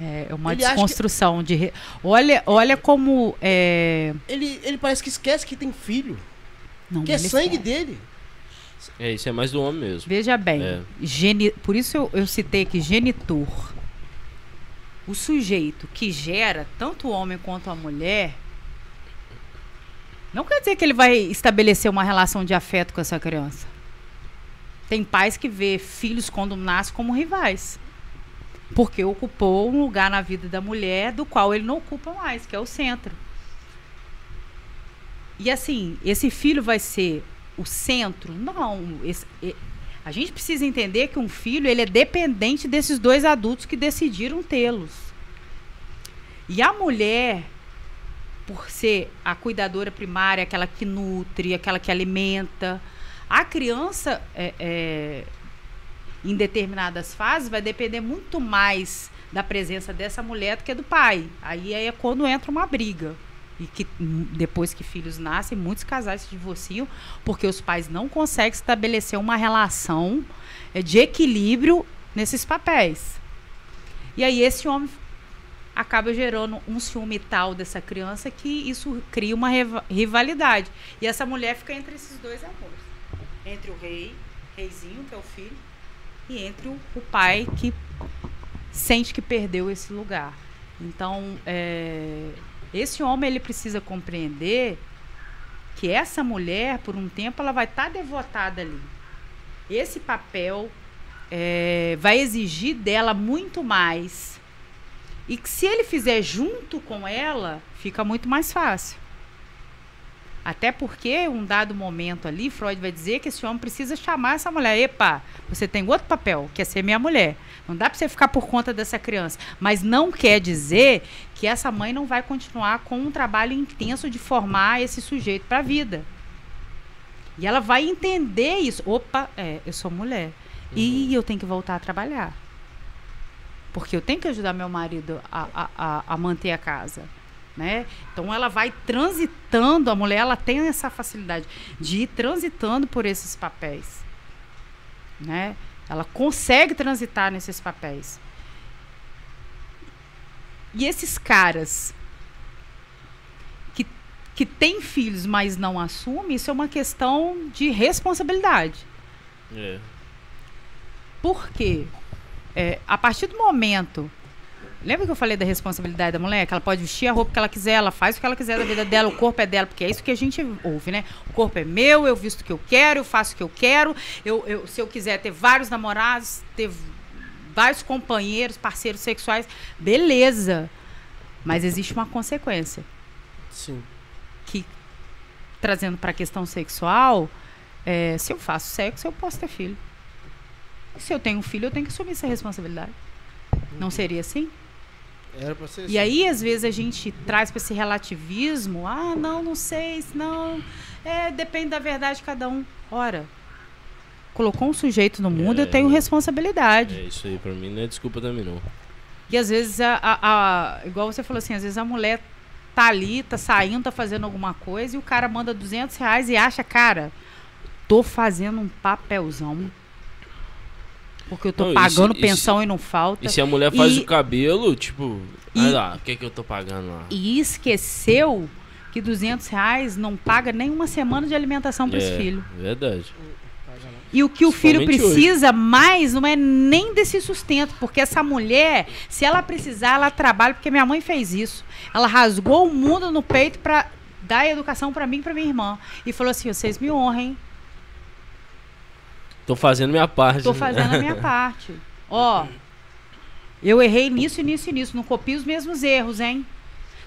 é uma Ele acha que- desconstrução de. re- Olha, olha como. É... Ele, ele parece que esquece que tem filho. Não, Que é sangue dele. É, isso é mais do homem mesmo. Veja bem, É. geni- por isso eu, eu citei aqui genitor. O sujeito que gera tanto o homem quanto a mulher. Não quer dizer que ele vai estabelecer uma relação de afeto com essa criança. Tem pais que vê filhos quando nascem como rivais. Porque ocupou um lugar na vida da mulher do qual ele não ocupa mais, que é o centro. E assim, esse filho vai ser o centro? Não. esse- a gente precisa entender que um filho ele é dependente desses dois adultos que decidiram tê-los. E a mulher, por ser a cuidadora primária, aquela que nutre, aquela que alimenta, a criança, é, é, em determinadas fases, vai depender muito mais da presença dessa mulher do que do pai. Aí é quando entra uma briga. E que depois que filhos nascem, muitos casais se divorciam porque os pais não conseguem estabelecer uma relação eh, de equilíbrio nesses papéis. E aí esse homem acaba gerando um ciúme tal dessa criança que isso cria uma riva- rivalidade. E essa mulher fica entre esses dois amores. Entre o rei, reizinho, que é o filho, e entre o, o pai que sente que perdeu esse lugar. Então, é, esse homem ele precisa compreender que essa mulher, por um tempo, ela vai estar devotada ali. Esse papel é, vai exigir dela muito mais. E que se ele fizer junto com ela, fica muito mais fácil. Até porque, um dado momento ali, Freud vai dizer que esse homem precisa chamar essa mulher. Epa, você tem outro papel, que é ser minha mulher. Não dá para você ficar por conta dessa criança. Mas não quer dizer que essa mãe não vai continuar com um trabalho intenso de formar esse sujeito para a vida. E ela vai entender isso. Opa, é, eu sou mulher. E eu tenho que voltar a trabalhar. Porque eu tenho que ajudar meu marido a, a, a, manter a casa. Né? Então ela vai transitando, a mulher ela tem essa facilidade de ir transitando por esses papéis. Né? Ela consegue transitar nesses papéis. E esses caras que, que têm filhos, mas não assumem, isso é uma questão de responsabilidade. É. Por quê? É, a partir do momento. Lembra que eu falei da responsabilidade da mulher? Que ela pode vestir a roupa que ela quiser, ela faz o que ela quiser da vida dela, o corpo é dela, porque é isso que a gente ouve, né? O corpo é meu, eu visto o que eu quero, eu faço o que eu quero. Eu, eu- se eu quiser ter vários namorados, ter vários companheiros, parceiros sexuais, beleza. Mas existe uma consequência Sim. que, trazendo para a questão sexual, é, se eu faço sexo, eu posso ter filho. Se eu tenho um filho, eu tenho que assumir essa responsabilidade. Não seria assim? Era pra ser E assim. aí, às vezes, a gente traz para esse relativismo: ah, não, não sei, não. É, depende da verdade de cada um. Ora, colocou um sujeito no mundo, É. eu tenho responsabilidade. É, isso aí pra mim não é desculpa também, não. E às vezes, a, a- a- igual você falou assim, às vezes a mulher tá ali, tá saindo, tá fazendo alguma coisa e o cara manda 200 reais e acha, cara, tô fazendo um papelzão. Porque eu tô Não, e pagando se- e pensão e, não falta. E se a mulher faz E- o cabelo, tipo, E- olha lá, o que, que eu tô pagando lá? E esqueceu que 200 reais não paga nem uma semana de alimentação para é, filhos. Verdade. E o que o filho precisa mais não é nem desse sustento, porque essa mulher, se ela precisar, ela trabalha, porque minha mãe fez isso. Ela rasgou o mundo no peito para dar educação para mim e para minha irmã. E falou assim: vocês me honrem, Tô fazendo minha parte. tô né? fazendo a minha parte. Ó, eu errei nisso, nisso e nisso. Não copie os mesmos erros, hein?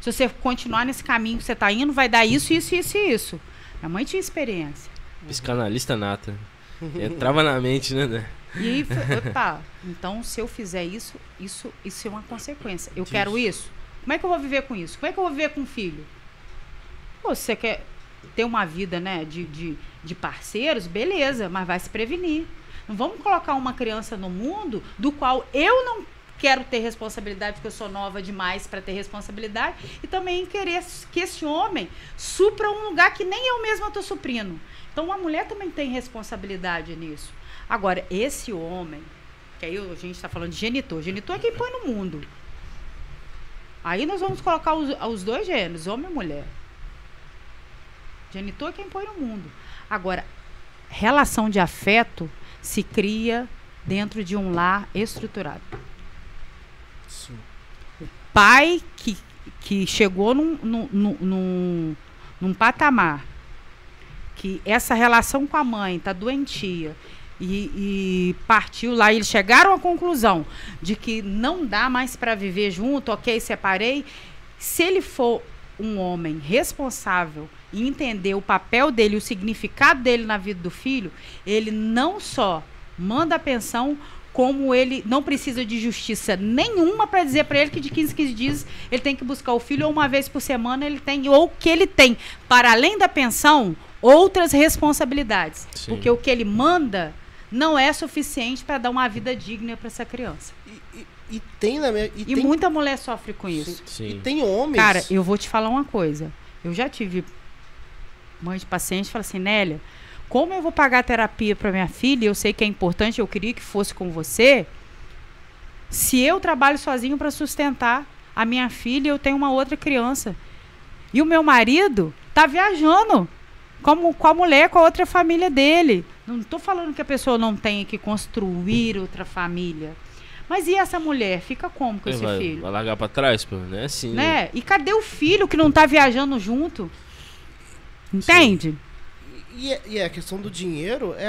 Se você continuar nesse caminho que você tá indo, vai dar isso, isso, isso e isso. Minha mãe tinha experiência. Psicanalista nata. Entrava na mente, né? né? E opa, então se eu fizer isso, isso, isso é uma consequência. Eu quero isso. Como é que eu vou viver com isso? Como é que eu vou viver com um filho? Pô, você quer ter uma vida, né, de, de, de parceiros, beleza, mas vai se prevenir. Não vamos colocar uma criança no mundo do qual eu não quero ter responsabilidade porque eu sou nova demais para ter responsabilidade e também querer que esse homem supra um lugar que nem eu mesma estou suprindo. Então a mulher também tem responsabilidade nisso. Agora, esse homem, que aí a gente está falando de genitor, genitor é quem põe no mundo. Aí nós vamos colocar os, os dois gêneros, homem e mulher. Genitor é quem põe no mundo. Agora, relação de afeto se cria dentro de um lar estruturado. Sim. Pai que, que chegou num, num, num, num, num patamar que essa relação com a mãe tá doentia e, e partiu lá, e eles chegaram à conclusão de que não dá mais para viver junto, ok, separei. Se ele for um homem responsável e entender o papel dele, o significado dele na vida do filho, ele não só manda a pensão, como ele não precisa de justiça nenhuma para dizer para ele que de 15 em 15 dias ele tem que buscar o filho ou uma vez por semana ele tem ou que ele tem para além da pensão outras responsabilidades, Sim. porque o que ele manda não é suficiente para dar uma vida digna para essa criança. E, e- e tem na minha. E, E tem, muita mulher sofre com isso. E Sim. tem homens. Cara, eu vou te falar uma coisa. Eu já tive mãe de paciente fala assim, Nélia, como eu vou pagar terapia para minha filha? Eu sei que é importante, eu queria que fosse com você. Se eu trabalho sozinho para sustentar a minha filha, eu tenho uma outra criança. E o meu marido tá viajando como, com a mulher, com a outra família dele. Não estou falando que a pessoa não tenha que construir outra família. Mas e essa mulher? Fica como com esse vai, filho? vai largar pra trás, pô? Não é assim, né? né? E cadê o filho que não tá viajando junto? Entende? E, é- e a questão do dinheiro é,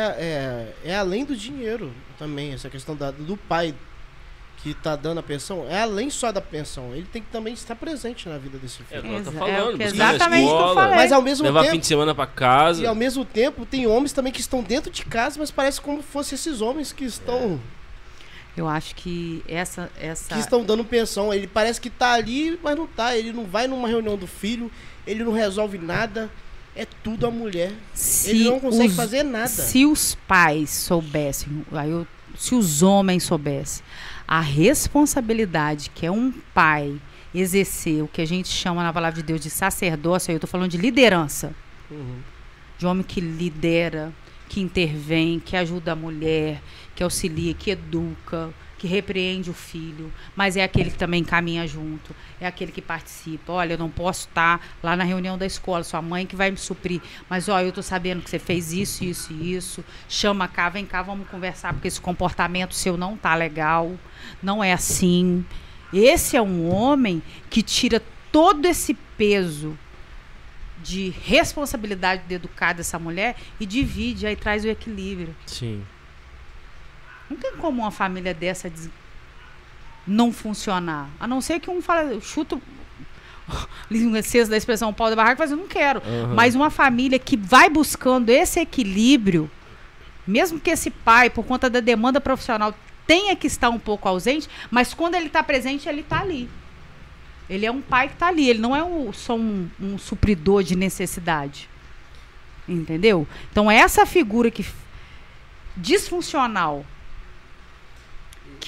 é, é além do dinheiro também. Essa questão da- do pai que tá dando a pensão é além só da pensão. Ele tem que também estar presente na vida desse É o filho. que ela tá Exa- falando. é exatamente que eu escola, falei. Mas ao mesmo Levar tempo. fim de semana pra casa. E ao mesmo tempo tem homens também que estão dentro de casa, mas parece como fosse esses homens que estão Eu acho que essa essa que estão dando pensão. Ele parece que tá ali, mas não tá. Ele não vai numa reunião do filho, ele não resolve nada. É tudo a mulher. se ele não consegue os- fazer nada. Se os pais soubessem, aí eu- se os homens soubessem a responsabilidade que é um pai exercer o que a gente chama na palavra de Deus de sacerdócio, eu tô falando de liderança. Uhum. de homem que lidera, que intervém, que ajuda a mulher, que auxilia, que educa, que repreende o filho, mas é aquele que também caminha junto, é aquele que participa. Olha, eu não posso estar lá na reunião da escola, sua mãe que vai me suprir, mas olha, eu tô sabendo que você fez isso, isso e isso. Chama cá, vem cá, vamos conversar, porque esse comportamento seu não tá legal, não é assim. Esse é um homem que tira todo esse peso de responsabilidade de educar dessa mulher e divide, aí traz o equilíbrio. Sim. Não tem como uma família dessa des- não funcionar. A não ser que um fala, eu chuto licença da expressão pau da barraca, mas eu não quero. Aham. Mas uma família que vai buscando esse equilíbrio, mesmo que esse pai, por conta da demanda profissional, tenha que estar um pouco ausente, mas quando ele está presente, ele está ali. Ele é um pai que está ali, ele não é um- só um, um supridor de necessidade. Entendeu? Então, essa figura que. disfuncional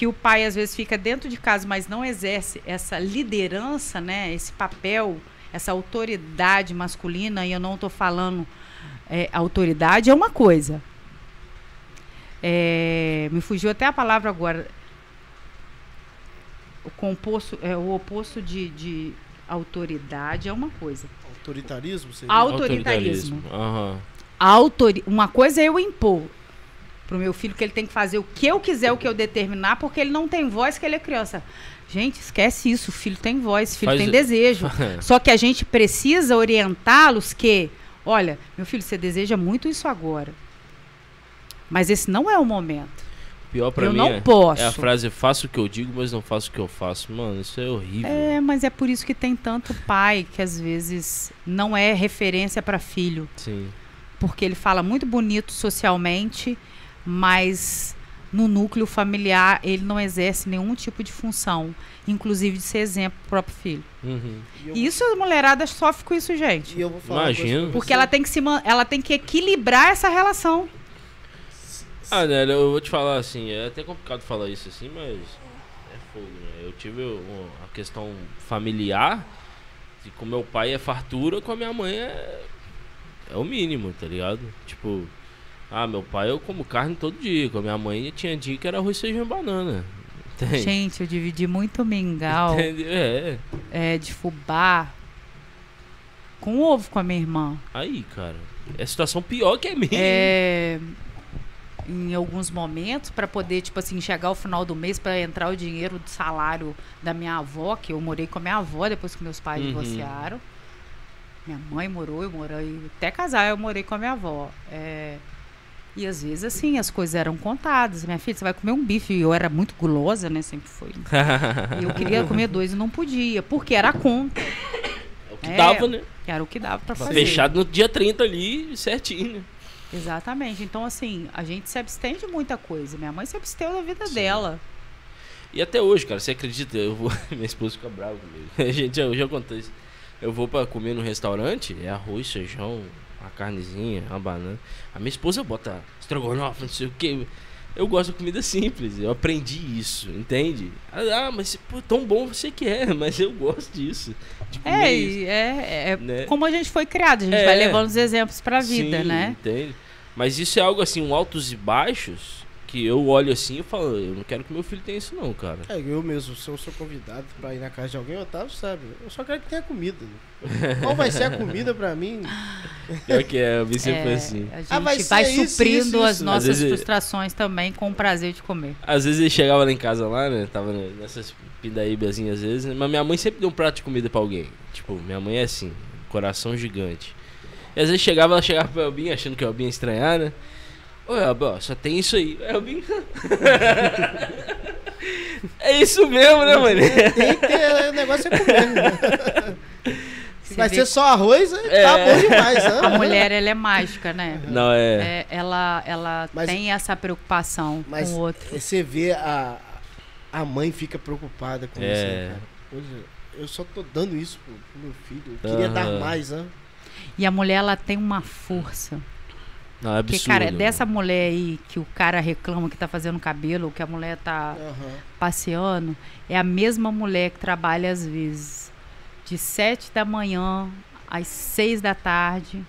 que o pai às vezes fica dentro de casa, mas não exerce essa liderança, né? Esse papel, essa autoridade masculina. E eu não estou falando é, autoridade é uma coisa. É, me fugiu até a palavra agora. O composto é o oposto de, de autoridade é uma coisa. Autoritarismo? Seria? Autoritarismo. Aham. Autori uma coisa é eu impor pro meu filho que ele tem que fazer o que eu quiser, o que eu determinar, porque ele não tem voz, que ele é criança. Gente, esquece isso. O filho tem voz, o filho Faz- tem desejo. Só que a gente precisa orientá-los que, olha, meu filho, você deseja muito isso agora. Mas esse não é o momento. Pior pra Eu mim não é, posso. é a frase faço o que eu digo, mas não faço o que eu faço. Mano, isso é horrível. É, mas é por isso que tem tanto pai que às vezes não é referência para filho, Sim. porque ele fala muito bonito socialmente, mas no núcleo familiar ele não exerce nenhum tipo de função, inclusive de ser exemplo pro próprio filho. Uhum. E isso a mulherada sofre com isso, gente. e eu vou falar uma coisa Imagino. Porque ela tem que se ela tem que equilibrar essa relação. Ah, né, eu vou te falar assim, é até complicado falar isso assim, mas é fogo, né? Eu tive um- a questão familiar, de com meu pai é fartura, com a minha mãe é, é o mínimo, tá ligado? Tipo, ah, meu pai eu como carne todo dia, com a minha mãe tinha dia que era arroz, feijão e banana. Entende? Gente, eu dividi muito mingau? É, é, de fubá com ovo com a minha irmã. aí, cara, é a situação pior que é minha. É, em alguns momentos para poder tipo assim chegar ao final do mês para entrar o dinheiro do salário da minha avó que eu morei com a minha avó depois que meus pais Uhum. divorciaram minha mãe morou eu morei até casar eu morei com a minha avó É, e às vezes assim as coisas eram contadas minha filha você vai comer um bife e eu era muito gulosa né sempre foi e eu queria comer dois e não podia porque era a conta É o que É. dava, né? era o que dava para fazer Fechado no dia 30 ali, certinho. né? Exatamente. Então, assim, a gente se abstém de muita coisa. Minha mãe se absteu da vida Sim. dela. E até hoje, cara, você acredita? Eu vou. Minha esposa fica brava comigo. A gente eu já contei isso. Eu vou pra comer no restaurante, é arroz, feijão, uma carnezinha, uma banana. A minha esposa bota estrogonofe, não sei o que. Eu gosto de comida simples, eu aprendi isso, entende? Ah, mas pô, tão bom você quer, mas eu gosto disso. É, isso, é, é né? como a gente foi criado. A gente É. vai levando os exemplos pra vida, Sim, né? Entende? Mas isso é algo assim, um altos e baixos, que eu olho assim e falo, eu não quero que meu filho tenha isso não, cara. É, eu mesmo, se eu sou convidado pra ir na casa de alguém, o Otávio sabe. Eu só quero que tenha comida. né? Qual vai ser a comida pra mim? Pior que é, eu me sempre foi É, assim. A gente Ah, vai vai, ser isso, suprindo isso, as isso. nossas vezes- frustrações também com o prazer de comer. Às vezes ele chegava lá em casa lá, né? Tava nessas pindaíbazinhas às vezes, né, mas minha mãe sempre deu um prato de comida pra alguém. Tipo, minha mãe é assim, coração gigante. E às vezes chegava, ela chegava pro Elbinho achando que o Elbinho ia estranhar, né? Ó, só tem isso aí. Elbinho. é isso mesmo, né, mano? Tem que ter, o negócio é comer. né? Se Você vai vê ser só arroz, É. tá bom demais. A Né? mulher, ela é mágica, né? Não, é. É, ela ela Mas- tem essa preocupação Mas com o outro. você vê a, a mãe fica preocupada com É. isso, né, cara? Hoje, eu só tô dando isso pro, pro meu filho. Eu queria dar Aham. mais, né? E a mulher, ela tem uma força. Não, é Porque, absurdo. cara, é dessa mulher aí que o cara reclama que tá fazendo cabelo, que a mulher tá Aham. passeando, é a mesma mulher que trabalha às vezes de sete da manhã às seis da tarde,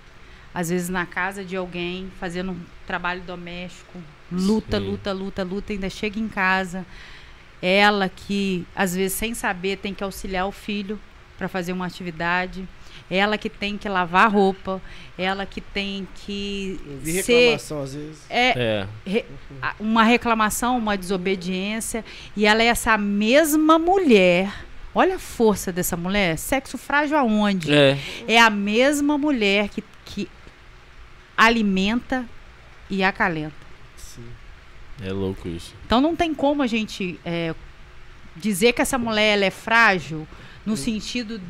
às vezes na casa de alguém, fazendo um trabalho doméstico, luta, Sim. luta, luta, luta, ainda chega em casa. Ela que, às vezes, sem saber, tem que auxiliar o filho para fazer uma atividade. Ela que tem que lavar roupa, ela que tem que Eu vi ser reclamação às vezes. é, É. re- uma reclamação, uma desobediência, e ela é essa mesma mulher. Olha a força dessa mulher. Sexo frágil aonde? É. É a mesma mulher que, que alimenta e acalenta. Sim. É louco isso. Então não tem como a gente é, dizer que essa mulher ela é frágil no sentido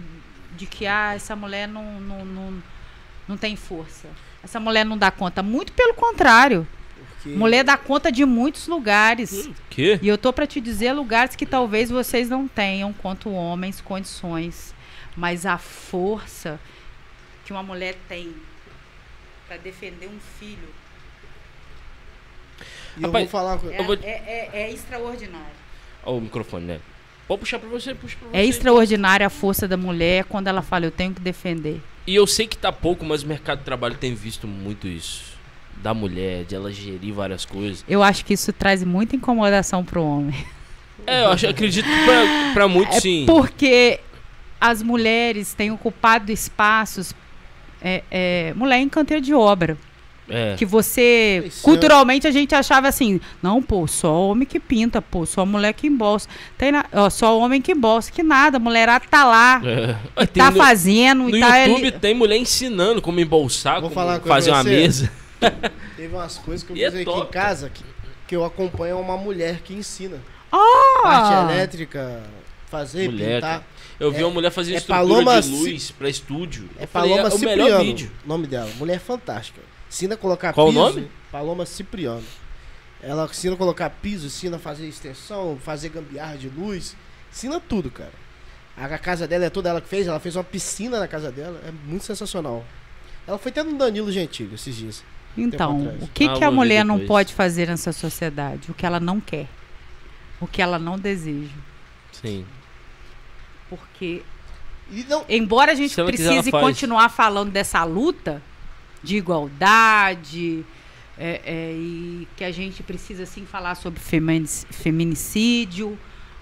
de que ah, essa mulher não, não, não, não tem força. Essa mulher não dá conta. Muito pelo contrário. Porque Mulher dá conta de muitos lugares. Que? E eu tô para te dizer lugares que talvez vocês não tenham, quanto homens, condições. Mas a força que uma mulher tem para defender um filho. E eu Rapaz, vou falar. É, Eu vou- é- é- é extraordinário. Ó, o microfone, né? Pode puxar pra você, puxa pra você. É extraordinária a força da mulher quando ela fala, eu tenho que defender. E eu sei que tá pouco, mas o mercado de trabalho tem visto muito isso. Da mulher, de ela gerir várias coisas. Eu acho que isso traz muita incomodação pro homem. É, eu acho, acredito que pra, pra muitos É sim. porque as mulheres têm ocupado espaços. É, é, mulher em canteiro de obra. É. Que você. Isso é- culturalmente a gente achava assim: não, pô, só homem que pinta, pô, só mulher que embolsa. Tem na- ó, só homem que embolsa. Que nada, a mulherada tá lá. É. E Tem tá no, fazendo. no e tá YouTube ali- tem mulher ensinando como embolsar, Vou como fazer uma você. mesa. Teve umas coisas que eu E é fiz aqui top, em casa que, que eu acompanho uma mulher que ensina. Ah! Parte elétrica, fazer, Mulher, pintar. cara. Eu vi É- uma mulher fazer é estrutura Paloma de luz pra estúdio. É Eu falei, Paloma é o melhor vídeo. O nome dela. Mulher fantástica. Ensina a colocar Qual o piso. nome? Paloma Cipriano. Ela ensina a colocar piso, ensina a fazer extensão, fazer gambiarra de luz. Ensina tudo, cara. A casa dela é toda ela que fez. Ela fez uma piscina na casa dela. É muito sensacional. Ela foi até no Danilo Gentili esses dias. Então, o que, Ah, que a mulher não pode fazer nessa sociedade? O que ela não quer. O que ela não deseja. Sim. Porque E não, embora a gente precise faz. continuar falando dessa luta de igualdade é, é, e que a gente precisa sim falar sobre feminic- feminicídio,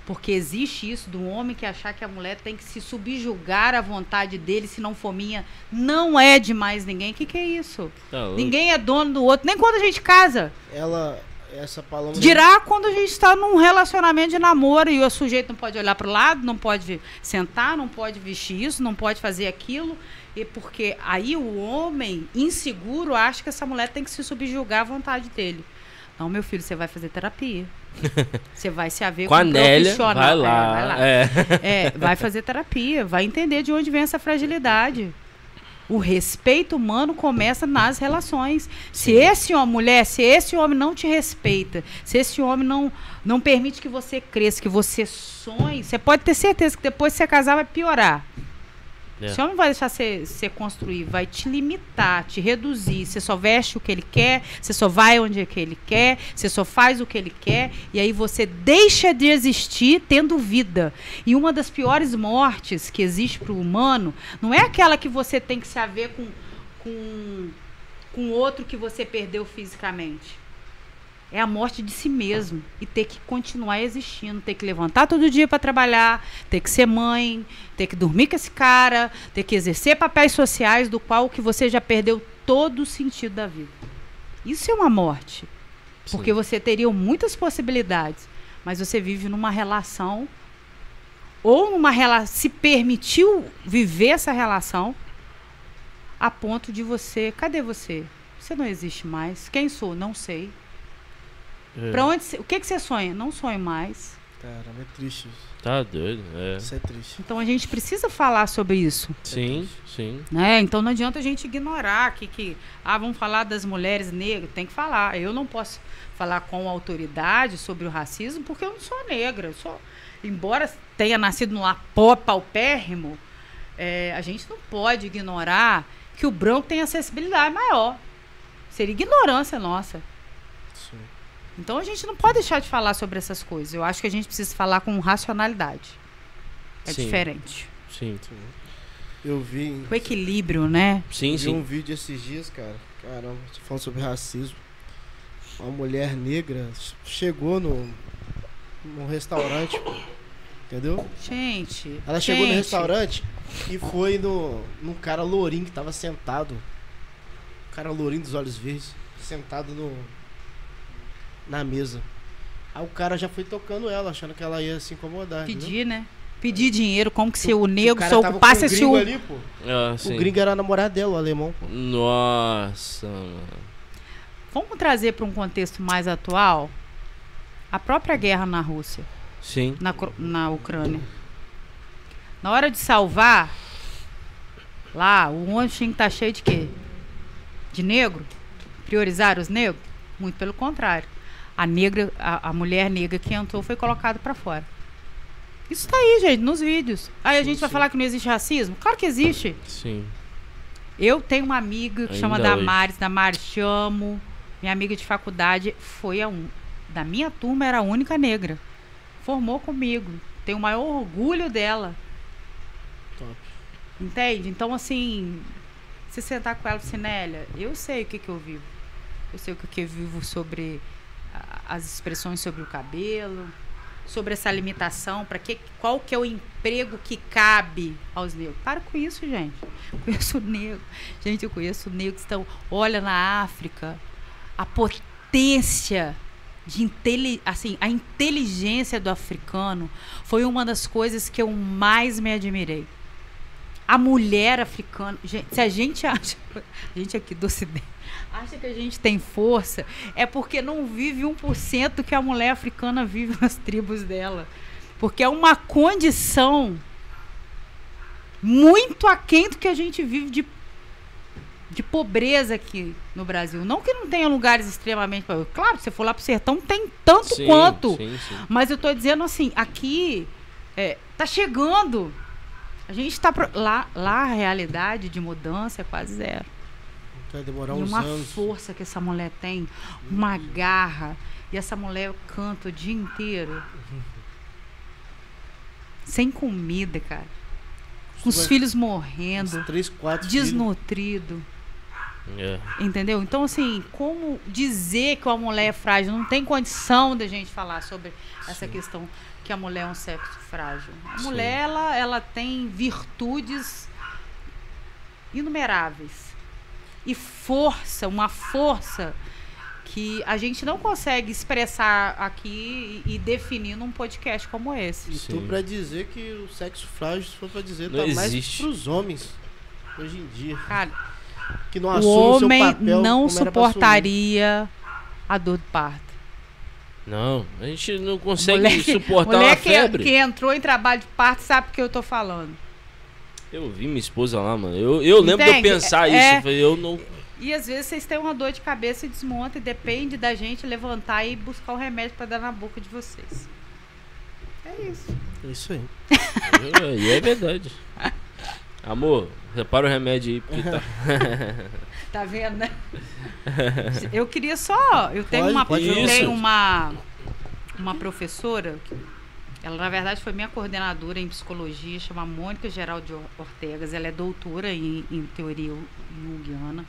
porque existe isso do homem que achar que a mulher tem que se subjugar à vontade dele, se não for minha, não é de mais ninguém. O que, que é isso? Tá. Ninguém é dono do outro, nem quando a gente casa. ela, essa Paloma. Dirá quando a gente está num relacionamento de namoro e o sujeito não pode olhar para o lado, não pode sentar, não pode vestir isso, não pode fazer aquilo. E porque aí o homem inseguro acha que essa mulher tem que se subjugar à vontade dele. Não, meu filho, você vai fazer terapia. Você vai se haver Com a um Nélia, vai É, lá. vai lá. É. É, vai fazer terapia, vai entender de onde vem essa fragilidade. O respeito humano começa nas relações. Se esse homem, mulher, se esse homem não te respeita, se esse homem não, não permite que você cresça, que você sonhe, você pode ter certeza que depois que você casar vai piorar. É. Esse homem não vai deixar você, você construir, vai te limitar, te reduzir. Você só veste o que ele quer, você só vai onde é que ele quer, você só faz o que ele quer, e aí você deixa de existir tendo vida. E uma das piores mortes que existe para o humano não é aquela que você tem que se haver com, com, com outro que você perdeu fisicamente. É a morte de si mesmo e ter que continuar existindo, ter que levantar todo dia para trabalhar, ter que ser mãe, ter que dormir com esse cara, ter que exercer papéis sociais do qual que você já perdeu todo o sentido da vida. Isso é uma morte, porque você teria muitas possibilidades, mas você vive numa relação ou numa relação se permitiu viver essa relação a ponto de você, cadê você? Você não existe mais. Quem sou? Não sei. É. Pra onde, cê- o que que você sonha? Não sonho mais. Caramba, é triste isso. Tá doido, é. Isso é triste. Então a gente precisa falar sobre isso, Sim, sim. né? Então não adianta a gente ignorar que, que ah, vamos falar das mulheres negras, tem que falar. Eu não posso falar com autoridade sobre o racismo porque eu não sou negra. Eu sou, embora tenha nascido num pó paupérrimo, é, a gente não pode ignorar que o branco tem acessibilidade maior. Seria ignorância nossa. Sim. Então a gente não pode deixar de falar sobre essas coisas. Eu acho que a gente precisa falar com racionalidade. É Sim. diferente. Sim. Sim. Eu vi, Com equilíbrio, né? Sim, vi um sim. vídeo esses dias, cara. Caramba, falando sobre racismo. Uma mulher negra chegou no, num restaurante, pô, entendeu? Gente. Ela chegou no gente, restaurante e foi no, num cara lourinho que tava sentado. Um cara lourinho dos olhos verdes, sentado no, na mesa. Aí o cara já foi tocando ela, achando que ela ia se incomodar. Pedir, né? Pedir dinheiro, como que se o negro só ocupasse esse gringo o. ali, pô. Ah, O gringo era namorado dela, o alemão, pô. Nossa, mano. Vamos trazer para um contexto mais atual a própria guerra na Rússia, Sim. na, na Ucrânia. Na hora de salvar, lá, o ônibus tinha que estar cheio de quê? De negro? Priorizar os negros? Muito pelo contrário. A negra, a, a mulher negra que entrou foi colocada para fora. Isso tá aí, gente, nos vídeos. Aí a Sim, gente vai sim. falar que não existe racismo? Claro que existe. Sim. Eu tenho uma amiga que Ainda chama hoje. Damares, Damares, te amo. Minha amiga de faculdade foi a um. Da minha turma era a única negra. Formou comigo. Tenho o maior orgulho dela. Top. Entende? Então, assim, se sentar com ela e Nélia, eu sei o que, que eu vivo. Eu sei o que, que eu vivo sobre as expressões sobre o cabelo, sobre essa limitação, para que qual que é o emprego que cabe aos negros. Para com isso, gente. Eu conheço negro. Gente, eu conheço negros que estão, olha na África, a potência de inteli assim, a inteligência do africano foi uma das coisas que eu mais me admirei. A mulher africana, gente, se a gente acha, a gente aqui do ocidente, acha que a gente tem força, é porque não vive 1% que a mulher africana vive nas tribos dela. Porque é uma condição muito aquém do que a gente vive de, de pobreza aqui no Brasil. Não que não tenha lugares extremamente. Claro, se você for lá pro sertão, tem tanto Sim, quanto. Sim, sim. Mas eu tô dizendo assim, aqui é, tá chegando. A gente tá. pro- Lá, lá a realidade de mudança é quase zero. Vai demorar E uns uma anos. força que essa mulher tem, uma garra. E essa mulher canta o dia inteiro. Sem comida, cara. Com os filhos morrendo, Uns três, quatro filhos. desnutrido. É. Entendeu? Então, assim, como dizer que uma mulher é frágil? Não tem condição da gente falar sobre essa questão que a mulher é um sexo frágil. A Sim. mulher, ela, ela tem virtudes inumeráveis. E força, uma força que a gente não consegue expressar aqui e, e definir num podcast como esse. E tu Sim. pra dizer que o sexo frágil, se for pra dizer, Não tá mais existe. pros homens. Hoje em dia. Cara, Que não o assumem seu homem papel. não suportaria a dor do parto. Não, a gente não consegue Mulher que- suportar mulher uma que, febre. que entrou em trabalho de parto sabe o que eu tô falando. Eu vi minha esposa lá, mano. Eu, eu lembro de eu pensar É- isso. é- Eu falei, eu não. E às vezes vocês têm uma dor de cabeça e desmonta e depende da gente levantar e buscar o remédio pra dar na boca de vocês. É isso. É isso aí. É, E é verdade. Amor, repara o remédio aí, porque tá. Tá vendo, né? Eu queria só. Eu tenho Pode, uma, pode eu tenho uma, uma professora. Ela, na verdade, foi minha coordenadora em psicologia, chama Mônica Geraldo Ortegas. Ela é doutora em, em teoria junguiana.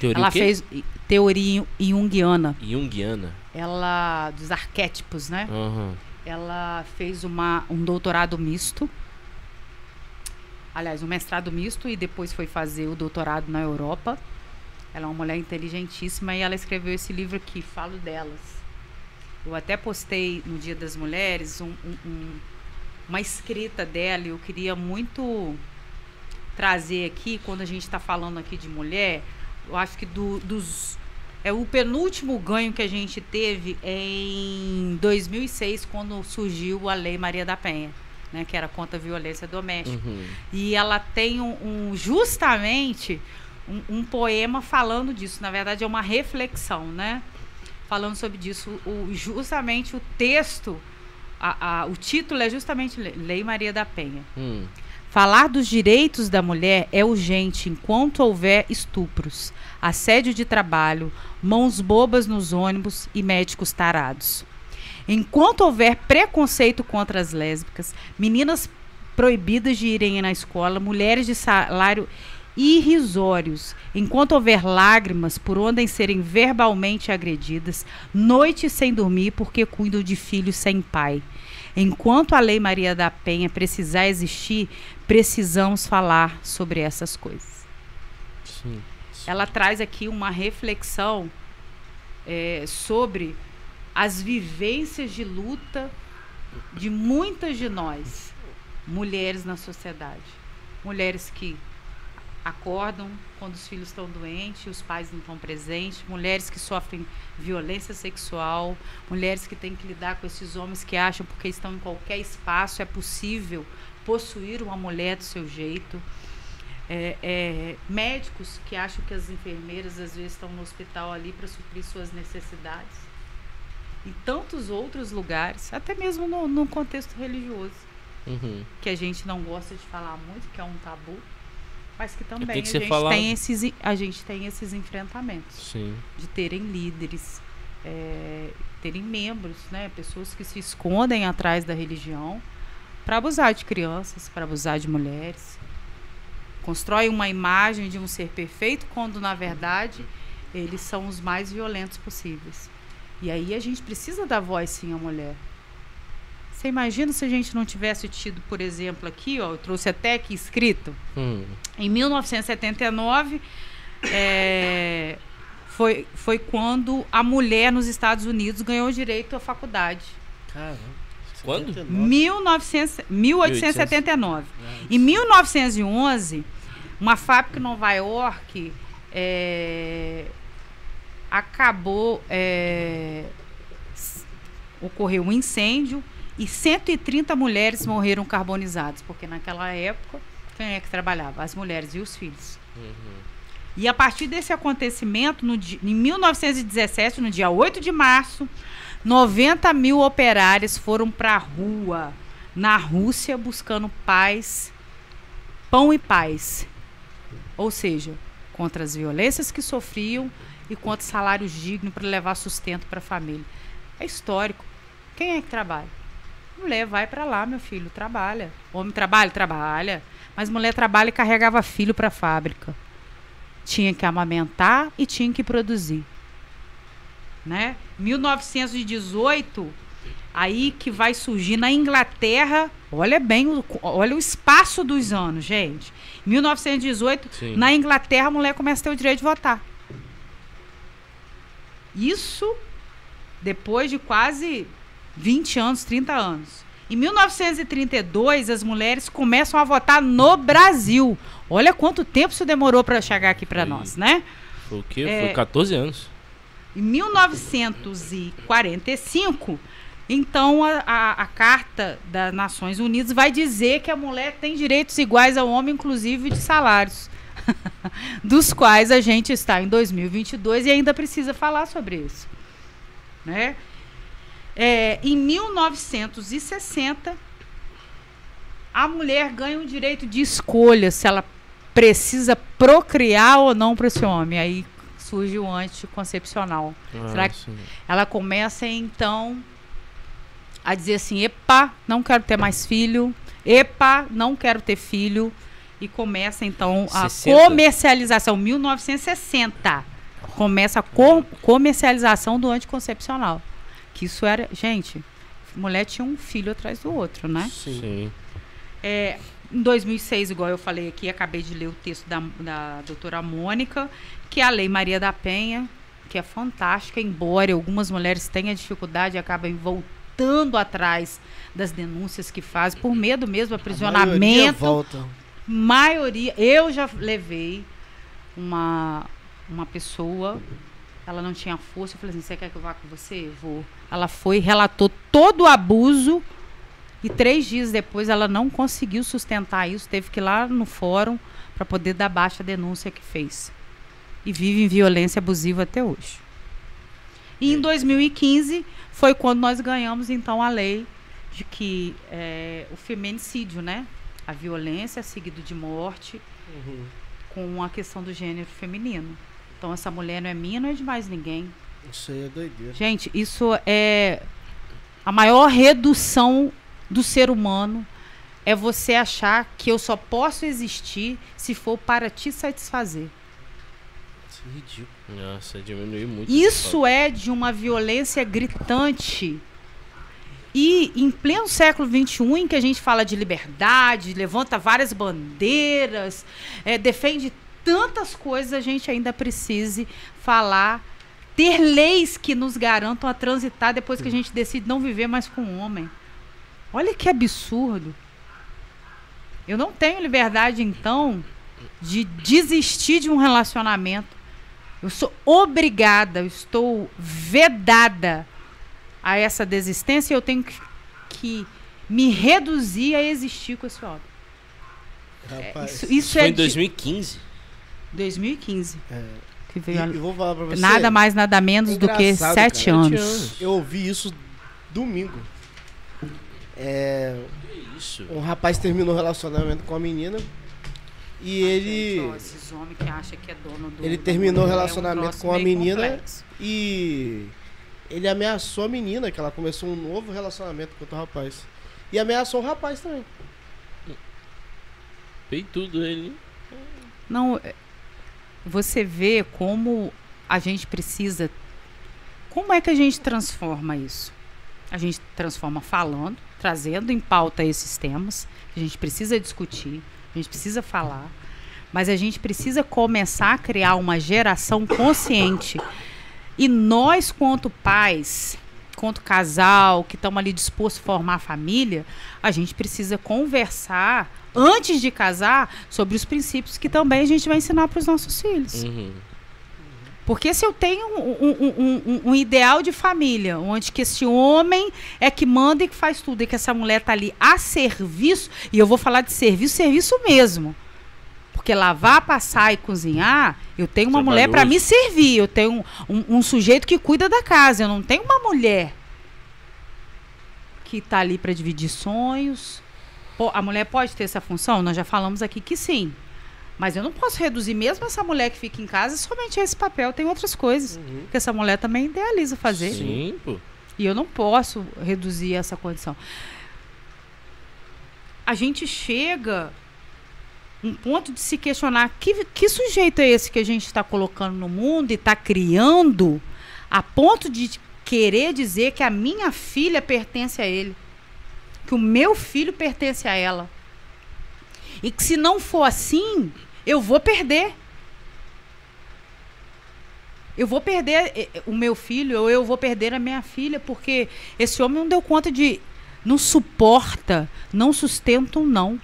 Teoria Ela o quê? fez teoria junguiana. Jungiana. Ela. dos arquétipos, né? Aham. Ela fez uma, um doutorado misto. Aliás, um mestrado misto e depois foi fazer o doutorado na Europa. Ela é uma mulher inteligentíssima e ela escreveu esse livro aqui, Falo Delas. Eu até postei no Dia das Mulheres um- um- um- uma escrita dela e eu queria muito trazer aqui, quando a gente está falando aqui de mulher, eu acho que do- dos é o penúltimo ganho que a gente teve em 2006, quando surgiu a Lei Maria da Penha, né, que era contra a violência doméstica. Uhum. E ela tem um, um- justamente um, um poema falando disso. Na verdade, é uma reflexão, né? Falando sobre disso. O, justamente o texto, a- a- o título é justamente Le- Lei Maria da Penha. Hum. Falar dos direitos da mulher é urgente enquanto houver estupros, assédio de trabalho, mãos bobas nos ônibus e médicos tarados. Enquanto houver preconceito contra as lésbicas, meninas proibidas de irem na escola, mulheres de salário irrisórios, enquanto houver lágrimas por onde serem verbalmente agredidas, noites sem dormir porque cuidam de filhos sem pai. Enquanto a Lei Maria da Penha precisar existir, precisamos falar sobre essas coisas. Sim. Ela traz aqui uma reflexão é, sobre as vivências de luta de muitas de nós, mulheres na sociedade. Mulheres que acordam quando os filhos estão doentes, os pais não estão presentes, mulheres que sofrem violência sexual, mulheres que têm que lidar com esses homens que acham porque estão em qualquer espaço é possível possuir uma mulher do seu jeito. É, é, médicos que acham que as enfermeiras às vezes estão no hospital ali para suprir suas necessidades. E tantos outros lugares, até mesmo no, no contexto religioso Uhum. que a gente não gosta de falar muito, que é um tabu. Mas que também que a, gente falado. tem esses, a gente tem esses enfrentamentos Sim. de terem líderes, é, terem membros, né, pessoas que se escondem atrás da religião para abusar de crianças, para abusar de mulheres. Constrói uma imagem de um ser perfeito quando na verdade eles são os mais violentos possíveis. E aí a gente precisa dar voz sim à mulher. Você imagina se a gente não tivesse tido, por exemplo, aqui, ó, eu trouxe até aqui escrito, Hum. em 1979, é, foi, foi quando a mulher nos Estados Unidos ganhou o direito à faculdade. Caramba. Quando? 79. 1900, 1879. Em 1911, uma fábrica em Nova York é, acabou. é, ocorreu um incêndio e 130 mulheres morreram carbonizadas, porque naquela época, quem é que trabalhava? As mulheres e os filhos. E a partir desse acontecimento, no em 1917, no dia 8 de março, 90 mil operários foram para a rua, na Rússia, buscando paz, pão e paz. Ou seja, contra as violências que sofriam e contra salários dignos para levar sustento para a família. É histórico. Quem é que trabalha? Mulher vai para lá, meu filho, trabalha. Homem trabalha, trabalha. Mas mulher trabalha e carregava filho para a fábrica tinha que amamentar e tinha que produzir. Né? 1918, aí que vai surgir na Inglaterra, olha bem, o, olha o espaço dos anos, gente. 1918, Sim. na Inglaterra, a mulher começa a ter o direito de votar. Isso depois de quase 20 anos, 30 anos. Em 1932, as mulheres começam a votar no Brasil. Olha quanto tempo isso demorou para chegar aqui para nós, né? Foi o quê? É. Foi 14 anos. Em 1945, então a, a- a Carta das Nações Unidas vai dizer que a mulher tem direitos iguais ao homem, inclusive de salários, dos quais a gente está em 2022 e ainda precisa falar sobre isso, né? É, em 1960, a mulher ganha o direito de escolha se ela precisa procriar ou não para esse homem. Aí surge o anticoncepcional. Será Ah, que- sim. Ela começa então a dizer assim: epa, não quero ter mais filho, epa, não quero ter filho. E começa então a 60? comercialização, 1960. Começa a co- comercialização do anticoncepcional. Que isso era. Gente, mulher tinha um filho atrás do outro, né? Sim. Sim. É, em 2006, igual eu falei aqui, acabei de ler o texto da, da doutora Mônica, que é a Lei Maria da Penha, que é fantástica, embora algumas mulheres tenham dificuldade e acabem voltando atrás das denúncias que fazem, por medo mesmo, A maioria aprisionamento volta. maioria, eu já levei uma, uma pessoa, ela não tinha força, eu falei assim, você quer que eu vá com você? Vou. Ela foi, relatou todo o abuso e três dias depois ela não conseguiu sustentar isso, teve que ir lá no fórum para poder dar baixa a denúncia que fez. E vive em violência abusiva até hoje. E em 2015 foi quando nós ganhamos então a lei de que é, o feminicídio, né? A violência seguido de morte Uhum. com a questão do gênero feminino. Então essa mulher não é minha, não é de mais ninguém. Isso aí é doideira. Gente, isso é a maior redução do ser humano é você achar que eu só posso existir se for para te satisfazer. Isso é ridículo. Nossa, diminuiu muito. Isso é de uma violência gritante. E em pleno século XXI, em que a gente fala de liberdade, levanta várias bandeiras, eh, defende tantas coisas, a gente ainda precise falar, ter leis que nos garantam a transitar depois que a gente decide não viver mais com o homem. Olha que absurdo. Eu não tenho liberdade, então, de desistir de um relacionamento. Eu sou obrigada, eu estou vedada a essa desistência e eu tenho que, que me reduzir a existir com esse homem. Rapaz. Isso, isso Isso foi é em de 2015. 2015 É. que veio a- e vou falar pra você. nada mais, nada menos do que sete cara. anos. anos. Eu ouvi isso domingo. É, Isso. um rapaz terminou o relacionamento com a menina. E ele. Gente, ó, esses homens que acham que é dono do. Ele terminou o mulher, é um relacionamento com a menina. complexo. E ele ameaçou a menina, que ela começou um novo relacionamento com outro rapaz. E ameaçou o rapaz também. Fez tudo ele. Não, você vê como a gente precisa. Como é que a gente transforma isso? A gente transforma falando, trazendo em pauta esses temas. que A gente precisa discutir, a gente precisa falar. Mas a gente precisa começar a criar uma geração consciente. E nós, quanto pais, quanto casal, que estamos ali dispostos a formar família, a gente precisa conversar antes de casar sobre os princípios que também a gente vai ensinar para os nossos filhos. Uhum. Porque se eu tenho um, um- um- um- ideal de família, onde que esse homem é que manda e que faz tudo, e que essa mulher tá ali a serviço, e eu vou falar de serviço, serviço mesmo. Porque lavar, passar e cozinhar, eu tenho uma mulher para me servir, eu tenho um, um- um sujeito que cuida da casa, eu não tenho uma mulher que tá ali para dividir sonhos. Pô, a mulher pode ter essa função? Nós já falamos aqui que sim. Mas eu não posso reduzir mesmo essa mulher que fica em casa somente a esse papel. Tem outras coisas que essa mulher também idealiza fazer. Sim, pô. E eu não posso reduzir essa condição. A gente chega um ponto de se questionar que, que sujeito é esse que a gente está colocando no mundo e está criando a ponto de querer dizer que a minha filha pertence a ele. Que o meu filho pertence a ela. E que se não for assim, eu vou perder. Eu vou perder eh, eh, o meu filho, ou eu vou perder a minha filha, porque esse homem não deu conta de. Não suporta, não sustenta um não.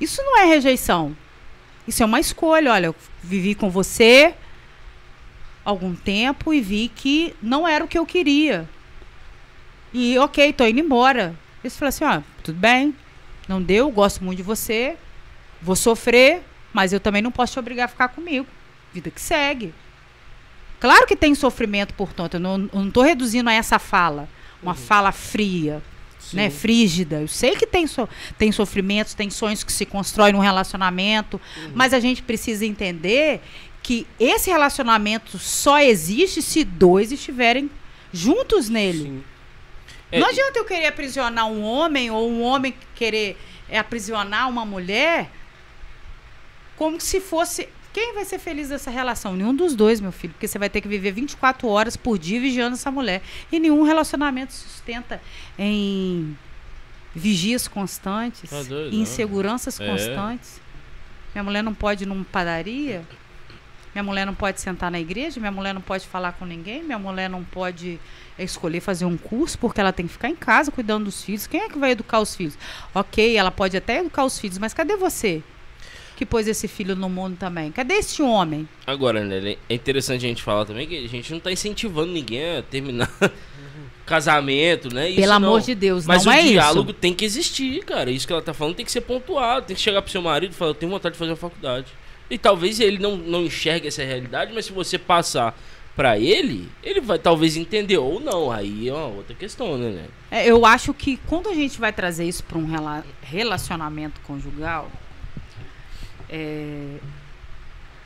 Isso não é rejeição. Isso é uma escolha. Olha, eu vivi com você algum tempo e vi que não era o que eu queria. E ok, tô indo embora. Eles falaram assim, ó, tudo bem, não deu, gosto muito de você, vou sofrer, mas eu também não posso te obrigar a ficar comigo. Vida que segue. Claro que tem sofrimento, portanto, eu não, tô reduzindo a essa fala, uma fala fria, né, frígida. Eu sei que tem, so, tem sofrimentos, tem sonhos que se constroem num relacionamento, mas a gente precisa entender que esse relacionamento só existe se dois estiverem juntos nele. Sim. É, Não adianta eu querer aprisionar um homem ou um homem querer é, aprisionar uma mulher como se fosse. Quem vai ser feliz dessa relação? Nenhum dos dois, meu filho, porque você vai ter que viver 24 horas por dia vigiando essa mulher. E nenhum relacionamento se sustenta em vigias constantes, Tá doido, inseguranças É. constantes. Minha mulher não pode ir numa padaria, minha mulher não pode sentar na igreja, minha mulher não pode falar com ninguém, minha mulher não pode escolher fazer um curso porque ela tem que ficar em casa cuidando dos filhos. Quem é que vai educar os filhos? Ok, ela pode até educar os filhos, mas cadê você? Que pôs esse filho no mundo também? Cadê esse homem? Agora, né, é interessante a gente falar também que a gente não tá incentivando ninguém a terminar casamento, né? Isso Pelo não. amor de Deus, Mas não o é diálogo isso. tem que existir, cara. Isso que ela tá falando tem que ser pontuado. Tem que chegar pro seu marido e falar, eu tenho vontade de fazer uma faculdade. E talvez ele não, não enxergue essa realidade, mas se você passar pra ele, ele vai talvez entender ou não. Aí é uma outra questão, né? né? É, eu acho que quando a gente vai trazer isso para um rela- relacionamento conjugal, é,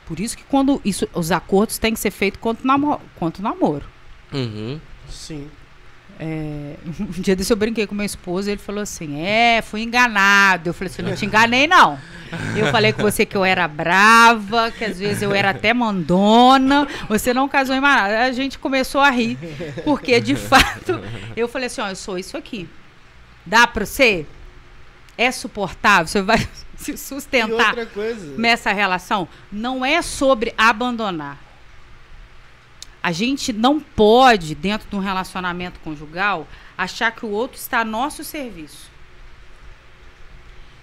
por isso que quando isso, os acordos têm que ser feitos contra o namo- contra o namoro. Uhum. Sim. É, um dia desse eu brinquei com meu esposo e ele falou assim: É, fui enganado. Eu falei assim: Não te enganei, não. Eu falei com você que eu era brava, que às vezes eu era até mandona. Você não casou em nada. A gente começou a rir, porque de fato eu falei assim: Ó, eu sou isso aqui. Dá pra você? É suportável? Você vai se sustentar nessa relação não é sobre abandonar. A gente não pode, dentro de um relacionamento conjugal, achar que o outro está a nosso serviço.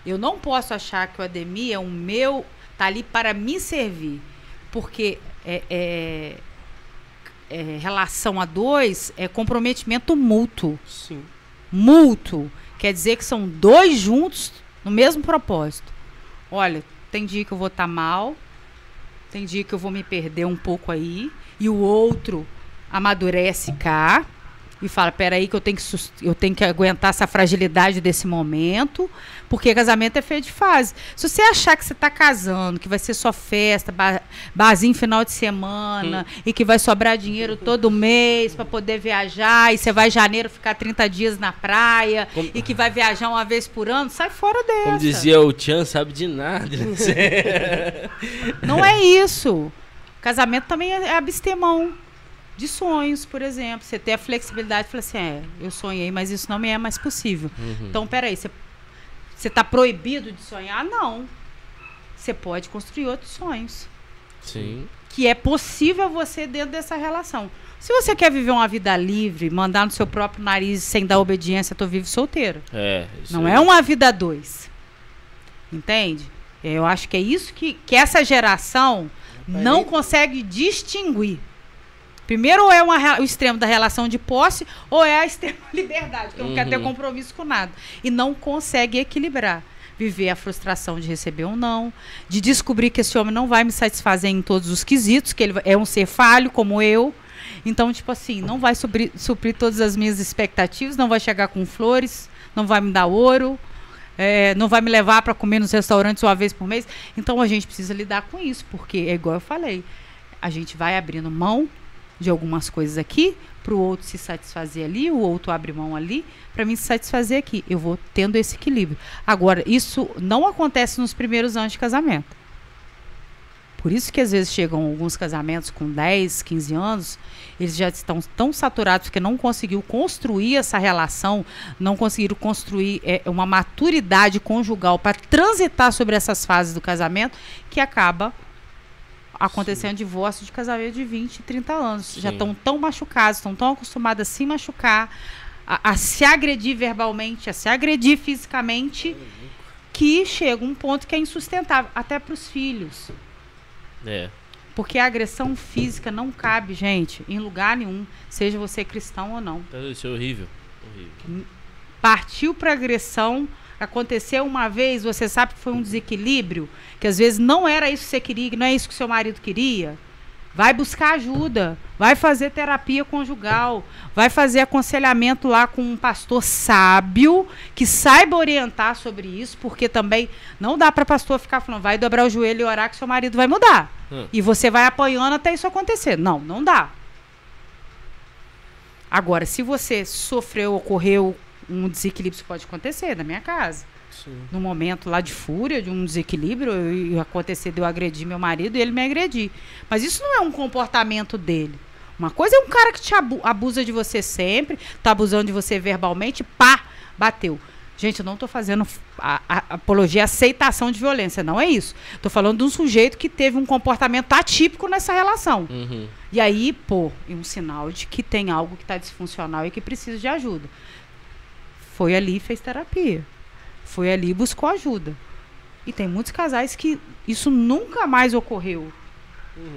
Eu não posso achar que o Ademir é o meu, tá ali para me servir. Porque é, é- é relação a dois é comprometimento mútuo Sim. mútuo quer dizer que são dois juntos no mesmo propósito. Olha, tem dia que eu vou estar mal, tem dia que eu vou me perder um pouco aí, e o outro amadurece cá, e fala, peraí que eu tenho que, eu tenho que aguentar essa fragilidade desse momento, porque casamento é feito de fase. Se você achar que você está casando, que vai ser só festa, ba barzinho final de semana, e que vai sobrar dinheiro todo mês para poder viajar, e você vai em janeiro ficar 30 dias na praia, Como- e que vai viajar uma vez por ano, sai fora dessa. Como dizia o Tchan, sabe de nada. Não é isso. Casamento também é é abster mão de sonhos, por exemplo. Você ter a flexibilidade e falar assim, é, eu sonhei, mas isso não me é mais possível. Uhum. Então, peraí, você, você tá proibido de sonhar? Não. Você pode construir outros sonhos. Sim. Que é possível você dentro dessa relação. Se você quer viver uma vida livre, mandar no seu próprio nariz sem dar obediência, tô vivo solteiro. É. isso Não aí. é uma vida a dois. Entende? Eu acho que é isso que, que essa geração não consegue distinguir. Primeiro, ou é uma o extremo da relação de posse, ou é a extrema liberdade, que não quer ter Uhum. compromisso com nada. E não consegue equilibrar. Viver a frustração de receber um não, de descobrir que esse homem não vai me satisfazer em todos os quesitos, que ele é um ser falho como eu. Então, tipo assim, não vai suprir, suprir todas as minhas expectativas, não vai chegar com flores, não vai me dar ouro, é, não vai me levar para comer nos restaurantes uma vez por mês. Então a gente precisa lidar com isso, porque é igual eu falei, a gente vai abrindo mão de algumas coisas aqui para o outro se satisfazer ali, o outro abre mão ali para mim se satisfazer aqui. Eu vou tendo esse equilíbrio. Agora, isso não acontece nos primeiros anos de casamento. Por isso que às vezes chegam alguns casamentos com 10, 15 anos, eles já estão tão saturados porque não conseguiu construir essa relação, não conseguiram construir é, uma maturidade conjugal para transitar sobre essas fases do casamento, que acaba acontecendo divórcio de casamento de 20, 30 anos. Já Sim. estão tão machucados, estão tão acostumados a se machucar, a, a se agredir verbalmente, a se agredir fisicamente, que chega um ponto que é insustentável, até para os filhos. É. Porque a agressão física não cabe, gente, em lugar nenhum, seja você cristão ou não. Isso é horrível. Horrível. Partiu para agressão, aconteceu uma vez, você sabe que foi um desequilíbrio, que às vezes não era isso que você queria, que não é isso que seu marido queria. Vai buscar ajuda, vai fazer terapia conjugal, vai fazer aconselhamento lá com um pastor sábio que saiba orientar sobre isso, porque também não dá para pastor ficar falando, vai dobrar o joelho e orar que seu marido vai mudar. Hum. E você vai apanhando até isso acontecer. Não, não dá. Agora, se você sofreu, ocorreu um desequilíbrio, pode acontecer na minha casa. Sim. No momento lá de fúria, de um desequilíbrio, e acontecer de eu agredir meu marido e ele me agredir. Mas isso não é um comportamento dele. Uma coisa é um cara que te abu- abusa de você sempre, tá abusando de você verbalmente, pá, bateu. Gente, eu não tô fazendo a, a- apologia à aceitação de violência, não é isso. Tô falando de um sujeito que teve um comportamento atípico nessa relação. Uhum. E aí, pô, é um sinal de que tem algo que está disfuncional e que precisa de ajuda. Foi ali e fez terapia. Foi ali e buscou ajuda. E tem muitos casais que isso nunca mais ocorreu.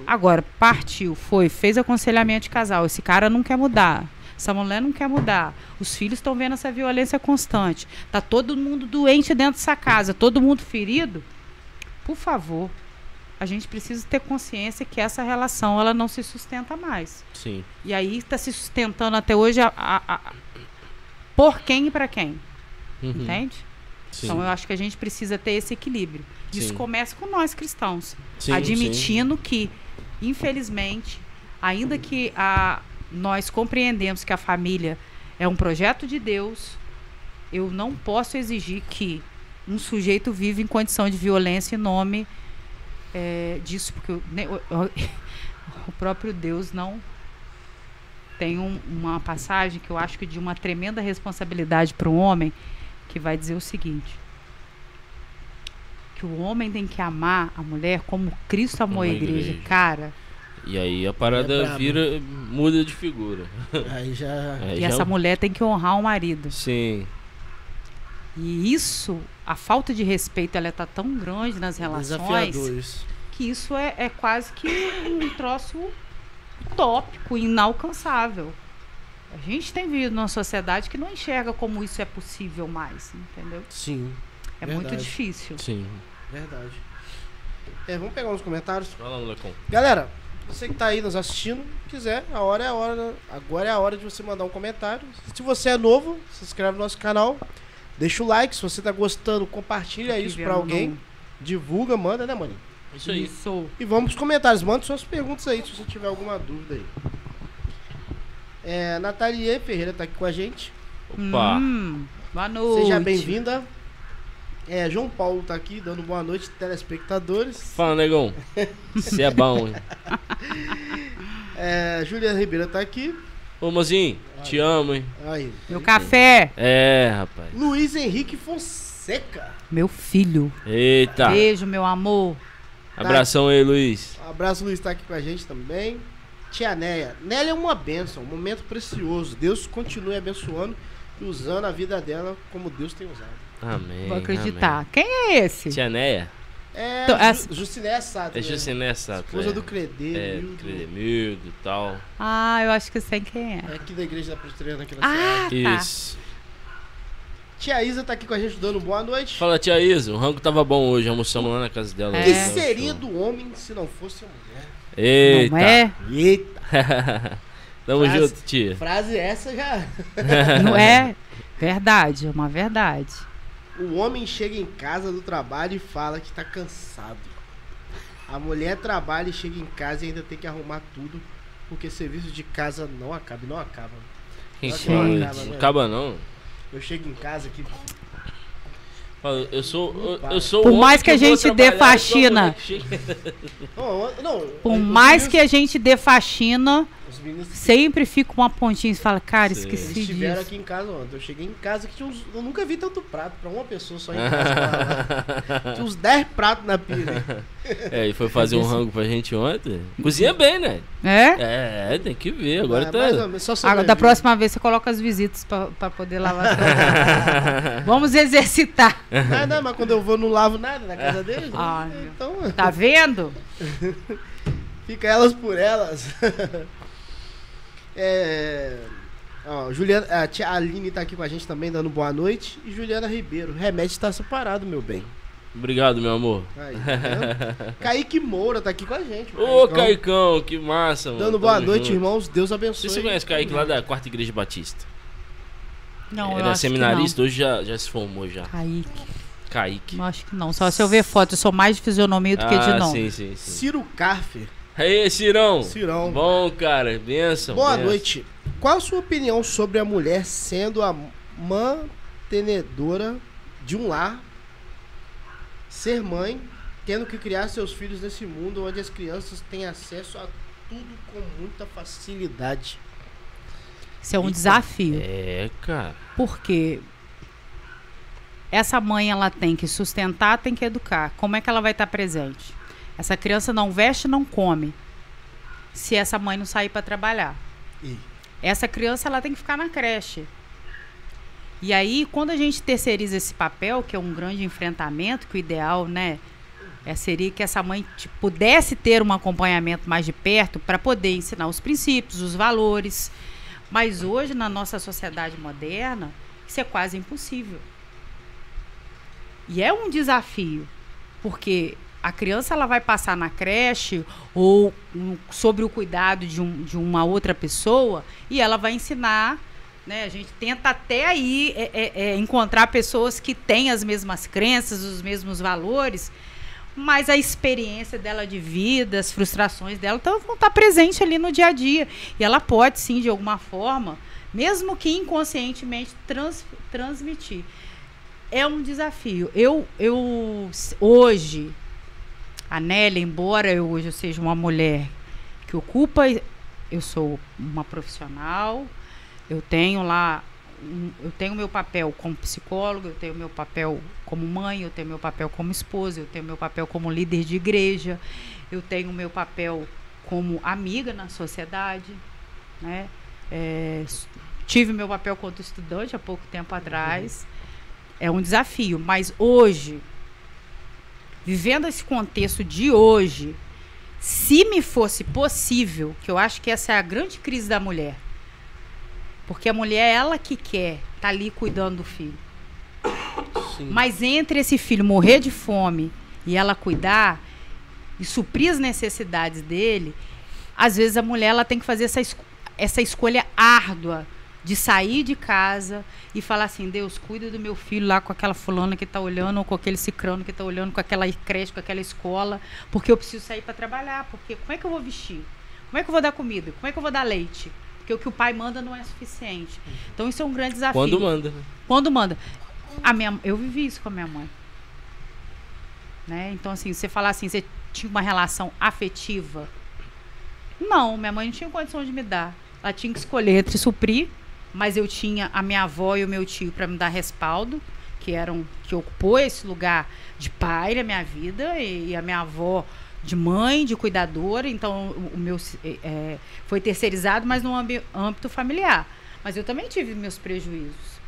Agora, partiu, foi, fez aconselhamento de casal. Esse cara não quer mudar. Essa mulher não quer mudar. Os filhos estão vendo essa violência constante. Tá todo mundo doente dentro dessa casa, todo mundo ferido. Por favor, a gente precisa ter consciência que essa relação ela não se sustenta mais. Sim. E aí está se sustentando até hoje a, a- a- por quem e para quem, Uhum. entende? Sim. Então eu acho que a gente precisa ter esse equilíbrio. Isso Sim. começa com nós cristãos, Sim, admitindo que, infelizmente, ainda que a, nós compreendemos que a família é um projeto de Deus, eu não posso exigir que um sujeito viva em condição de violência em nome eh, disso, porque o, ne- o- o- o próprio Deus não tem um- uma passagem que eu acho que de uma tremenda responsabilidade para o homem, que vai dizer o seguinte: que o homem tem que amar a mulher como Cristo amou a igreja. igreja. Cara, E aí a parada É vira, muda de figura. Aí já. É, e já- essa mulher tem que honrar o marido. Sim. E isso, a falta de respeito, ela está tão grande nas relações Desafiador isso. que isso é, é quase que um troço utópico, inalcançável. A gente tem vivido numa sociedade que não enxerga como isso é possível mais, entendeu? Sim, É muito Verdade. difícil. Sim. verdade. É, vamos pegar uns comentários. Vai lá, molecão. Galera, Você que tá aí nos assistindo, quiser, a hora é a hora. Agora é a hora de você mandar um comentário. Se você é novo, se inscreve no nosso canal. Deixa o like. Se você tá gostando, compartilha Aqui isso pra alguém. Divulga, manda, né, maninho? Isso aí. Isso. E vamos pros comentários. Manda suas perguntas aí, se você tiver alguma dúvida aí. É, Nathalie Ferreira tá aqui com a gente. Opa. Hum, boa noite. Seja bem-vinda. É, João Paulo tá aqui dando boa noite, telespectadores. Fala, negão. Você é bom, hein? É, Juliana Ribeira tá aqui. Ô, mozinho, te amo, hein? Aí. Meu café. É, rapaz. Luiz Henrique Fonseca. Meu filho. Eita. Beijo, meu amor. Abração aí, Luiz. Um abraço, Luiz tá aqui com a gente também. Tia Néia. Nélia é uma bênção, um momento precioso. Deus continue abençoando e usando a vida dela como Deus tem usado. Amém. Vou acreditar. Quem é esse? amém. Tia Neia? É, Então, Ju, Juciné Sato. É né? Juciné Sato. Esposa é. do Credê. É, Mildo. Credemildo e tal. Ah, eu acho que eu sei quem é. É aqui da igreja da Presbiteriana aqui na Ah, cidade. tá. Isso. Tia Isa tá aqui com a gente dando boa noite. Fala, tia Isa. O rango tava bom hoje. Almoçamos lá na casa dela. É. O que hoje, tava seria do homem se não fosse a mulher? Eita. Não é? Eita, Tamo Frase- junto, tia. frase essa já. Não é? Verdade, é uma verdade. O homem chega em casa do trabalho e fala que tá cansado. A mulher trabalha e chega em casa e ainda tem que arrumar tudo, porque serviço de casa não acaba, não acaba. Que fala? não Não acaba, né? acaba, não. Eu chego em casa aqui, Eu sou, eu, eu sou Por mais que a eu vou gente dê faxina. a que não, não, Por mais que a gente dê faxina, os meninos sempre fica uma pontinha e fala, cara, Sim. esqueci eles estiveram disso. aqui em casa ontem. Eu cheguei em casa que tinha uns, eu nunca vi tanto prato pra uma pessoa só em casa. tinha uns 10 pratos na pia. É, e foi fazer um rango pra gente ontem. Cozinha bem, né? É? É, tem que ver. Agora Ah, tá. mais ou menos, só Agora, da próxima vez você coloca as visitas pra, pra poder lavar. Vamos exercitar. Não, não, mas quando eu vou não lavo nada na casa deles. Ah, né? então Tá vendo? fica elas por elas. É, ó, Juliana, a tia Aline tá aqui com a gente também dando boa noite. E Juliana Ribeiro, remédio tá separado, meu bem. Obrigado, meu amor. Aí, tá? Kaique Moura tá aqui com a gente. o Ô, Caicão. Caicão, que massa, mano. Dando boa Tamo noite, junto. irmãos. Deus abençoe. você conhece o Kaique lá da Quarta Igreja Batista. Não, eu Era acho seminarista, hoje já, já se formou já. Kaique. Kaique. Eu acho que não. Só se eu ver foto, eu sou mais de fisionomia do que de ah, nome. sim, sim, sim. Ciro Carfer. Aí, Cirão. Cirão. Bom, cara. Benção. Boa benção. noite. Qual a sua opinião sobre a mulher sendo a mantenedora de um lar, ser mãe, tendo que criar seus filhos nesse mundo onde as crianças têm acesso a tudo com muita facilidade? Isso é um Eita. desafio. É, cara. Porque essa mãe ela tem que sustentar, tem que educar. Como é que ela vai estar presente? Essa criança não veste, não come. Se essa mãe não sair para trabalhar. Ih. Essa criança ela tem que ficar na creche. E aí, quando a gente terceiriza esse papel, que é um grande enfrentamento, que o ideal, né, é, seria que essa mãe pudesse ter um acompanhamento mais de perto para poder ensinar os princípios, os valores. Mas hoje, na nossa sociedade moderna, isso é quase impossível. E é um desafio, porque a criança ela vai passar na creche ou um, sobre o cuidado de, um, de uma outra pessoa e ela vai ensinar. Né? A gente tenta até aí é, é, é, encontrar pessoas que têm as mesmas crenças, os mesmos valores, mas a experiência dela de vida, as frustrações dela então, vão estar presentes ali no dia a dia. E ela pode, sim, de alguma forma, mesmo que inconscientemente, trans, transmitir. É um desafio. Eu, eu hoje, a Nélia, embora eu hoje seja uma mulher que ocupa, eu sou uma profissional, eu tenho lá, eu tenho meu papel como psicóloga, eu tenho meu papel como mãe, eu tenho meu papel como esposa, eu tenho meu papel como líder de igreja, eu tenho meu papel como amiga na sociedade, né? É, tive meu papel quanto estudante há pouco tempo atrás. É um desafio, mas hoje, vivendo esse contexto de hoje, se me fosse possível, que eu acho que essa é a grande crise da mulher, porque a mulher é ela que quer estar tá ali cuidando do filho. Sim. Mas entre esse filho morrer de fome e ela cuidar e suprir as necessidades dele, às vezes a mulher ela tem que fazer essa, es essa escolha árdua de sair de casa e falar assim, Deus, cuida do meu filho lá com aquela fulana que está olhando, ou com aquele cicrano que está olhando, com aquela creche, com aquela escola, porque eu preciso sair para trabalhar, porque como é que eu vou vestir? Como é que eu vou dar comida? Como é que eu vou dar leite? Porque o que o pai manda não é suficiente. Então isso é um grande desafio. Quando manda. né? Quando manda. A minha, eu vivi isso com a minha mãe. Né? Então, assim, você falar assim, você tinha uma relação afetiva. Não, minha mãe não tinha condição de me dar. Ela tinha que escolher entre suprir, mas eu tinha a minha avó e o meu tio para me dar respaldo, que eram que ocupou esse lugar de pai na minha vida, e, e a minha avó de mãe, de cuidadora, então o, meu é, foi terceirizado, mas no âmbi- âmbito familiar. Mas eu também tive meus prejuízos.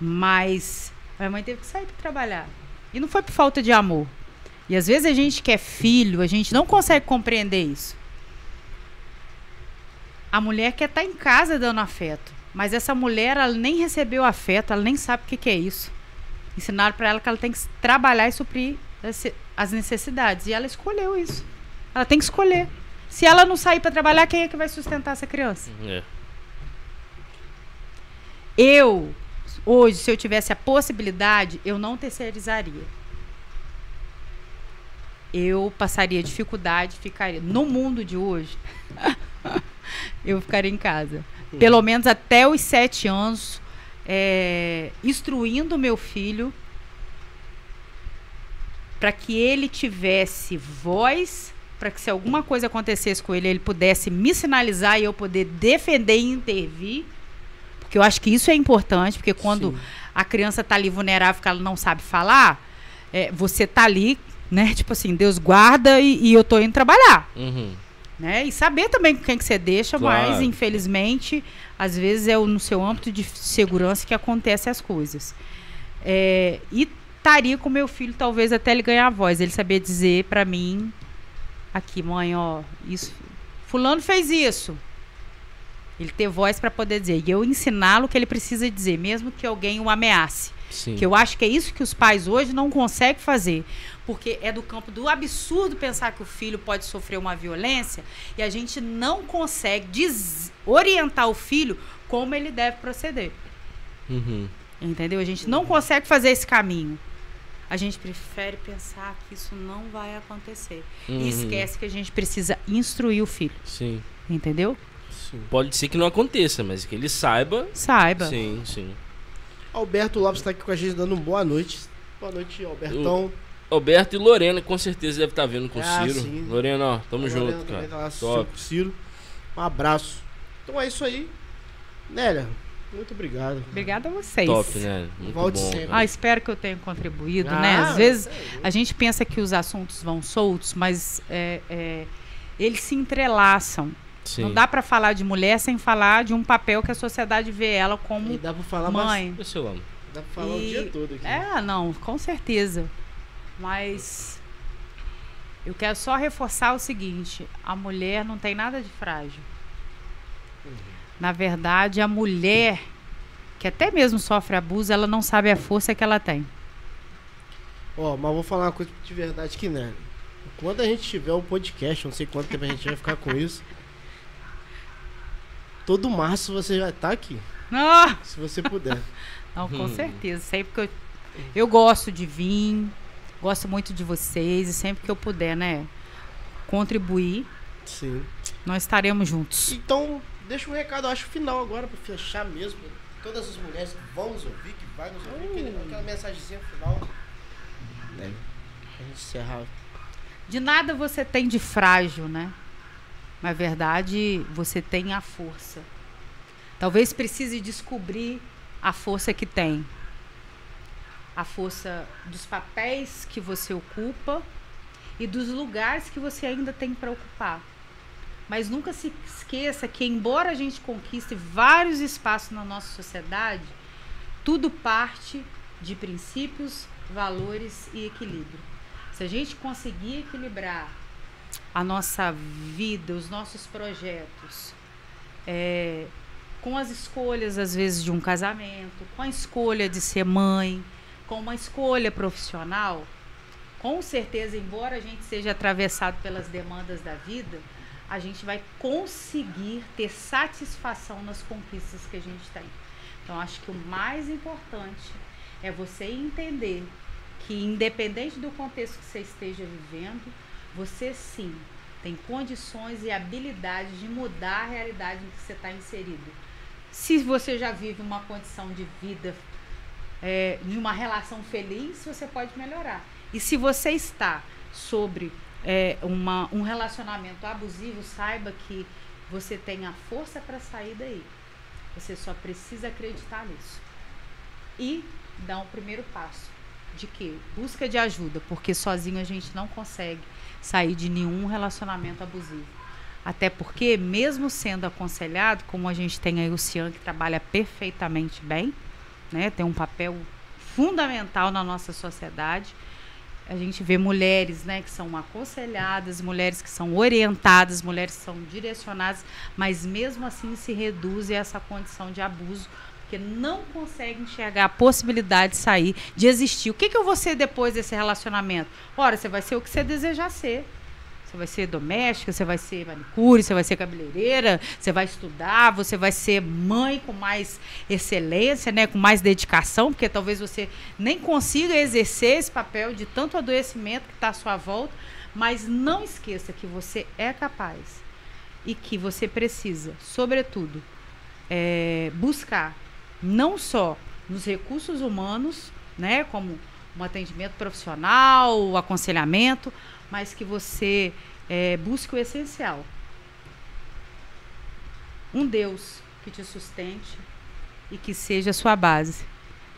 Mas a minha mãe teve que sair para trabalhar. E não foi por falta de amor. E às vezes a gente que é filho, a gente não consegue compreender isso. A mulher quer estar em casa dando afeto. Mas essa mulher, ela nem recebeu afeto, ela nem sabe o que, que é isso. Ensinaram para ela que ela tem que trabalhar e suprir esse- as necessidades. E ela escolheu isso. Ela tem que escolher. Se ela não sair para trabalhar, quem é que vai sustentar essa criança? É. Eu, hoje, se eu tivesse a possibilidade, eu não terceirizaria. Eu passaria dificuldade, ficaria. No mundo de hoje, eu ficaria em casa. Pelo menos até os sete anos, é, instruindo meu filho para que ele tivesse voz, para que se alguma coisa acontecesse com ele, ele pudesse me sinalizar e eu poder defender e intervir. Porque eu acho que isso é importante, porque quando Sim. a criança está ali vulnerável, que ela não sabe falar, é, você tá ali, né? Tipo assim, Deus guarda e, e eu tô indo trabalhar, Uhum. Né? E saber também com quem que você deixa, Claro. mas infelizmente, às vezes é no seu âmbito de segurança que acontecem as coisas. É, e estaria com meu filho, talvez até ele ganhar a voz, ele saber dizer pra mim, aqui, mãe, ó, isso, fulano fez isso. Ele ter voz para poder dizer. E eu ensiná-lo o que ele precisa dizer, mesmo que alguém o ameace. Sim. Que eu acho que é isso que os pais hoje não conseguem fazer. Porque é do campo do absurdo pensar que o filho pode sofrer uma violência e a gente não consegue desorientar o filho como ele deve proceder. Uhum. Entendeu? A gente não consegue fazer esse caminho. A gente prefere pensar que isso não vai acontecer. Uhum. E esquece que a gente precisa instruir o filho. Sim. Entendeu? Sim. Pode ser que não aconteça, mas que ele saiba. Saiba. Sim, sim. Alberto Lopes está aqui com a gente dando uma boa noite. Boa noite, Albertão. Alberto e Lorena, com certeza deve estar vendo com o Ah, Ciro. sim. Lorena, ó, tamo Lorena junto, cara. tá Top. com o Ciro. Um abraço. Então é isso aí. Nélia, muito obrigado. Obrigada a vocês. Top, né? Muito Volte bom. sempre. Ah, espero que eu tenha contribuído, Ah, né? Às vezes é, a gente pensa que os assuntos vão soltos, mas é, é, eles se entrelaçam. Sim. Não dá para falar de mulher sem falar de um papel que a sociedade vê ela E como dá pra falar mãe. Esse eu amo. Dá pra falar o E- dia todo aqui. É, não, com certeza. Mas eu quero só reforçar o seguinte: a mulher não tem nada de frágil. Na verdade, a mulher que até mesmo sofre abuso, ela não sabe a força que ela tem. Ó, mas vou falar uma coisa de verdade aqui, né? Quando a gente tiver o podcast, não sei quanto tempo a gente vai ficar com isso. Todo março você vai estar aqui, Ah! se você puder. Não, com Hum. certeza. Sempre que eu, eu gosto de vir, gosto muito de vocês e sempre que eu puder, né, contribuir, Sim. nós estaremos juntos. Então, deixa um recado, eu acho, final agora, pra fechar mesmo. Todas as mulheres que vão nos ouvir, que vai nos ouvir, aquele- aquela mensagenzinha final. Né? Pra gente encerrar. De nada você tem de frágil, né? Na verdade, você tem a força. Talvez precise descobrir a força que tem. A força dos papéis que você ocupa e dos lugares que você ainda tem para ocupar. Mas nunca se esqueça que, embora a gente conquiste vários espaços na nossa sociedade, tudo parte de princípios, valores e equilíbrio. Se a gente conseguir equilibrar a nossa vida, os nossos projetos, é, com as escolhas, às vezes, de um casamento, com a escolha de ser mãe, com uma escolha profissional, com certeza, embora a gente seja atravessado pelas demandas da vida, a gente vai conseguir ter satisfação nas conquistas que a gente tem. Então, acho que o mais importante é você entender que, independente do contexto que você esteja vivendo, você sim tem condições e habilidades de mudar a realidade em que você está inserido. Se você já vive uma condição de vida, é, de uma relação feliz, você pode melhorar. E se você está sobre é, uma, um relacionamento abusivo, saiba que você tem a força para sair daí. Você só precisa acreditar nisso. E dar um primeiro passo. De que? Busca de ajuda, porque sozinho a gente não consegue sair de nenhum relacionamento abusivo. Até porque, mesmo sendo aconselhado, como a gente tem aí o Cian, que trabalha perfeitamente bem, né, tem um papel fundamental na nossa sociedade, a gente vê mulheres né, que são aconselhadas, mulheres que são orientadas, mulheres que são direcionadas, mas mesmo assim se reduz essa condição de abuso, porque não consegue enxergar a possibilidade de sair, de existir. O que, que eu vou ser depois desse relacionamento? Ora, você vai ser o que você desejar ser. Você vai ser doméstica, você vai ser manicure, você vai ser cabeleireira, você vai estudar, você vai ser mãe com mais excelência, né, com mais dedicação, porque talvez você nem consiga exercer esse papel de tanto adoecimento que está à sua volta, mas não esqueça que você é capaz e que você precisa, sobretudo, é, buscar não só nos recursos humanos, né, como um atendimento profissional, o aconselhamento, mas que você é, busque o essencial. Um Deus que te sustente e que seja a sua base.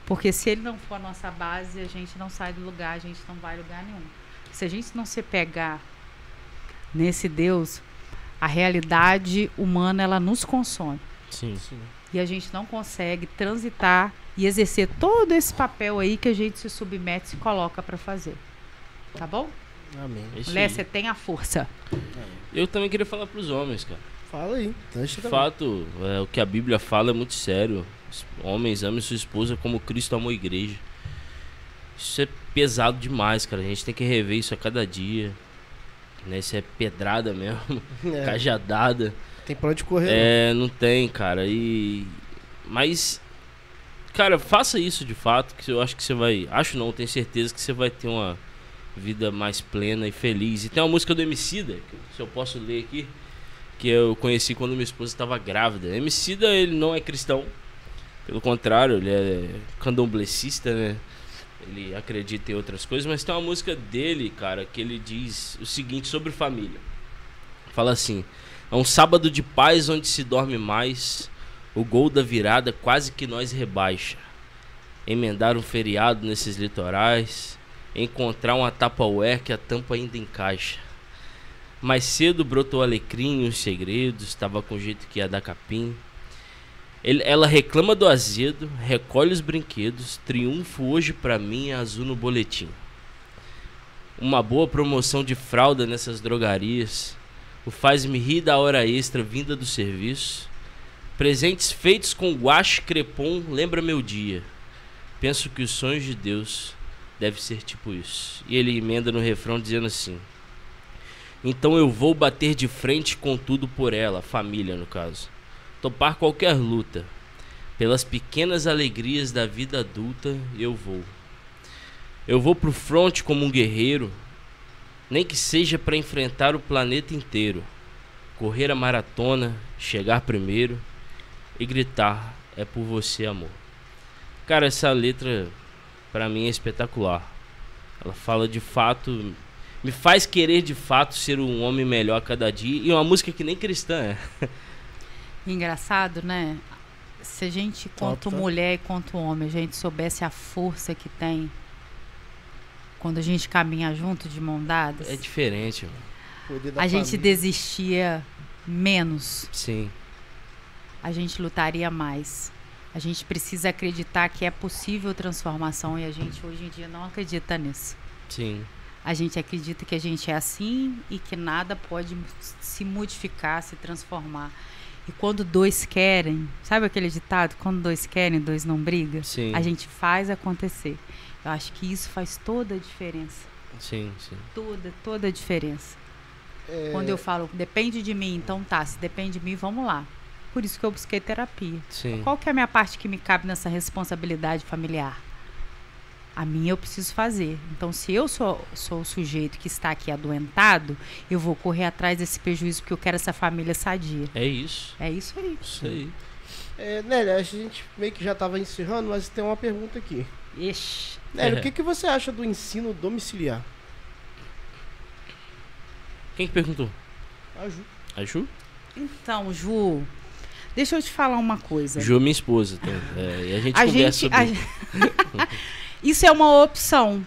Porque se ele não for a nossa base, a gente não sai do lugar, a gente não vai a lugar nenhum. Se a gente não se pegar nesse Deus, a realidade humana ela nos consome. Sim. Sim. E a gente não consegue transitar e exercer todo esse papel aí que a gente se submete e se coloca para fazer. Tá bom? Amém. É Mulher, aí. você tem a força. Eu também queria falar pros homens, cara. Fala aí. Deixa De fato, é, o que a Bíblia fala é muito sério. Os Homens, amem sua esposa como Cristo amou a igreja. Isso é pesado demais, cara. A gente tem que rever isso a cada dia. Né? Isso é pedrada mesmo, É, cajadada. tem pra onde correr. É, não tem, cara. E. Mas. Cara, faça isso de fato, que eu acho que você vai. Acho não, tenho certeza que você vai ter uma vida mais plena e feliz. E tem uma música do Emicida, que se eu posso ler aqui, que eu conheci quando minha esposa estava grávida. Emicida, ele não é cristão. Pelo contrário, ele é candomblessista, né? Ele acredita em outras coisas, mas tem uma música dele, cara, que ele diz o seguinte sobre família. Fala assim: É um sábado de paz onde se dorme mais. O gol da virada quase que nós rebaixa. Emendar um feriado nesses litorais. Encontrar uma Tupperware que a tampa ainda encaixa. Mais cedo brotou alecrim e os segredos. Estava com jeito que ia dar capim. Ele- ela reclama do azedo, recolhe os brinquedos. Triunfo hoje pra mim é azul no boletim. Uma boa promoção de fralda nessas drogarias. O faz-me rir da hora extra vinda do serviço. Presentes feitos com guache crepom lembra meu dia. Penso que os sonhos de Deus deve ser tipo isso. E ele emenda no refrão dizendo assim: Então eu vou bater de frente com tudo por ela, família no caso. Topar qualquer luta. Pelas pequenas alegrias da vida adulta, eu vou. Eu vou pro front como um guerreiro, nem que seja para enfrentar o planeta inteiro, correr a maratona, chegar primeiro e gritar: é por você, amor. Cara, essa letra pra mim é espetacular. Ela fala de fato, me faz querer de fato ser um homem melhor a cada dia e uma música que nem cristã é. Engraçado, né? Se a gente, quanto tá? mulher e quanto homem, a gente soubesse a força que tem quando a gente caminha junto de mão dadas, É diferente, mano. A gente família. desistia menos, Sim, a gente lutaria mais. A gente precisa acreditar que é possível transformação e a gente hoje em dia não acredita nisso. sim, A gente acredita que a gente é assim e que nada pode se modificar, se transformar. E quando dois querem, sabe aquele ditado? Quando dois querem, dois não brigam? sim, A gente faz acontecer. Eu acho que isso faz toda a diferença. sim, sim. Toda, toda a diferença. É, Quando eu falo, depende de mim, então tá, se depende de mim, vamos lá. Por isso que eu busquei terapia. Sim. Qual que é a minha parte que me cabe nessa responsabilidade familiar? A minha eu preciso fazer. Então, se eu sou, sou o sujeito que está aqui adoentado, eu vou correr atrás desse prejuízo porque eu quero essa família sadia. É isso. É isso aí. Isso aí. é, Nélia, a gente meio que já estava encerrando, mas tem uma pergunta aqui. Ixi. Nélia, É. o que, que você acha do ensino domiciliar? Quem que perguntou? A Ju. A Ju? Então, Ju, deixa eu te falar uma coisa. Ju minha esposa. Então, é, e a gente a conversa gente, sobre a- isso é uma opção.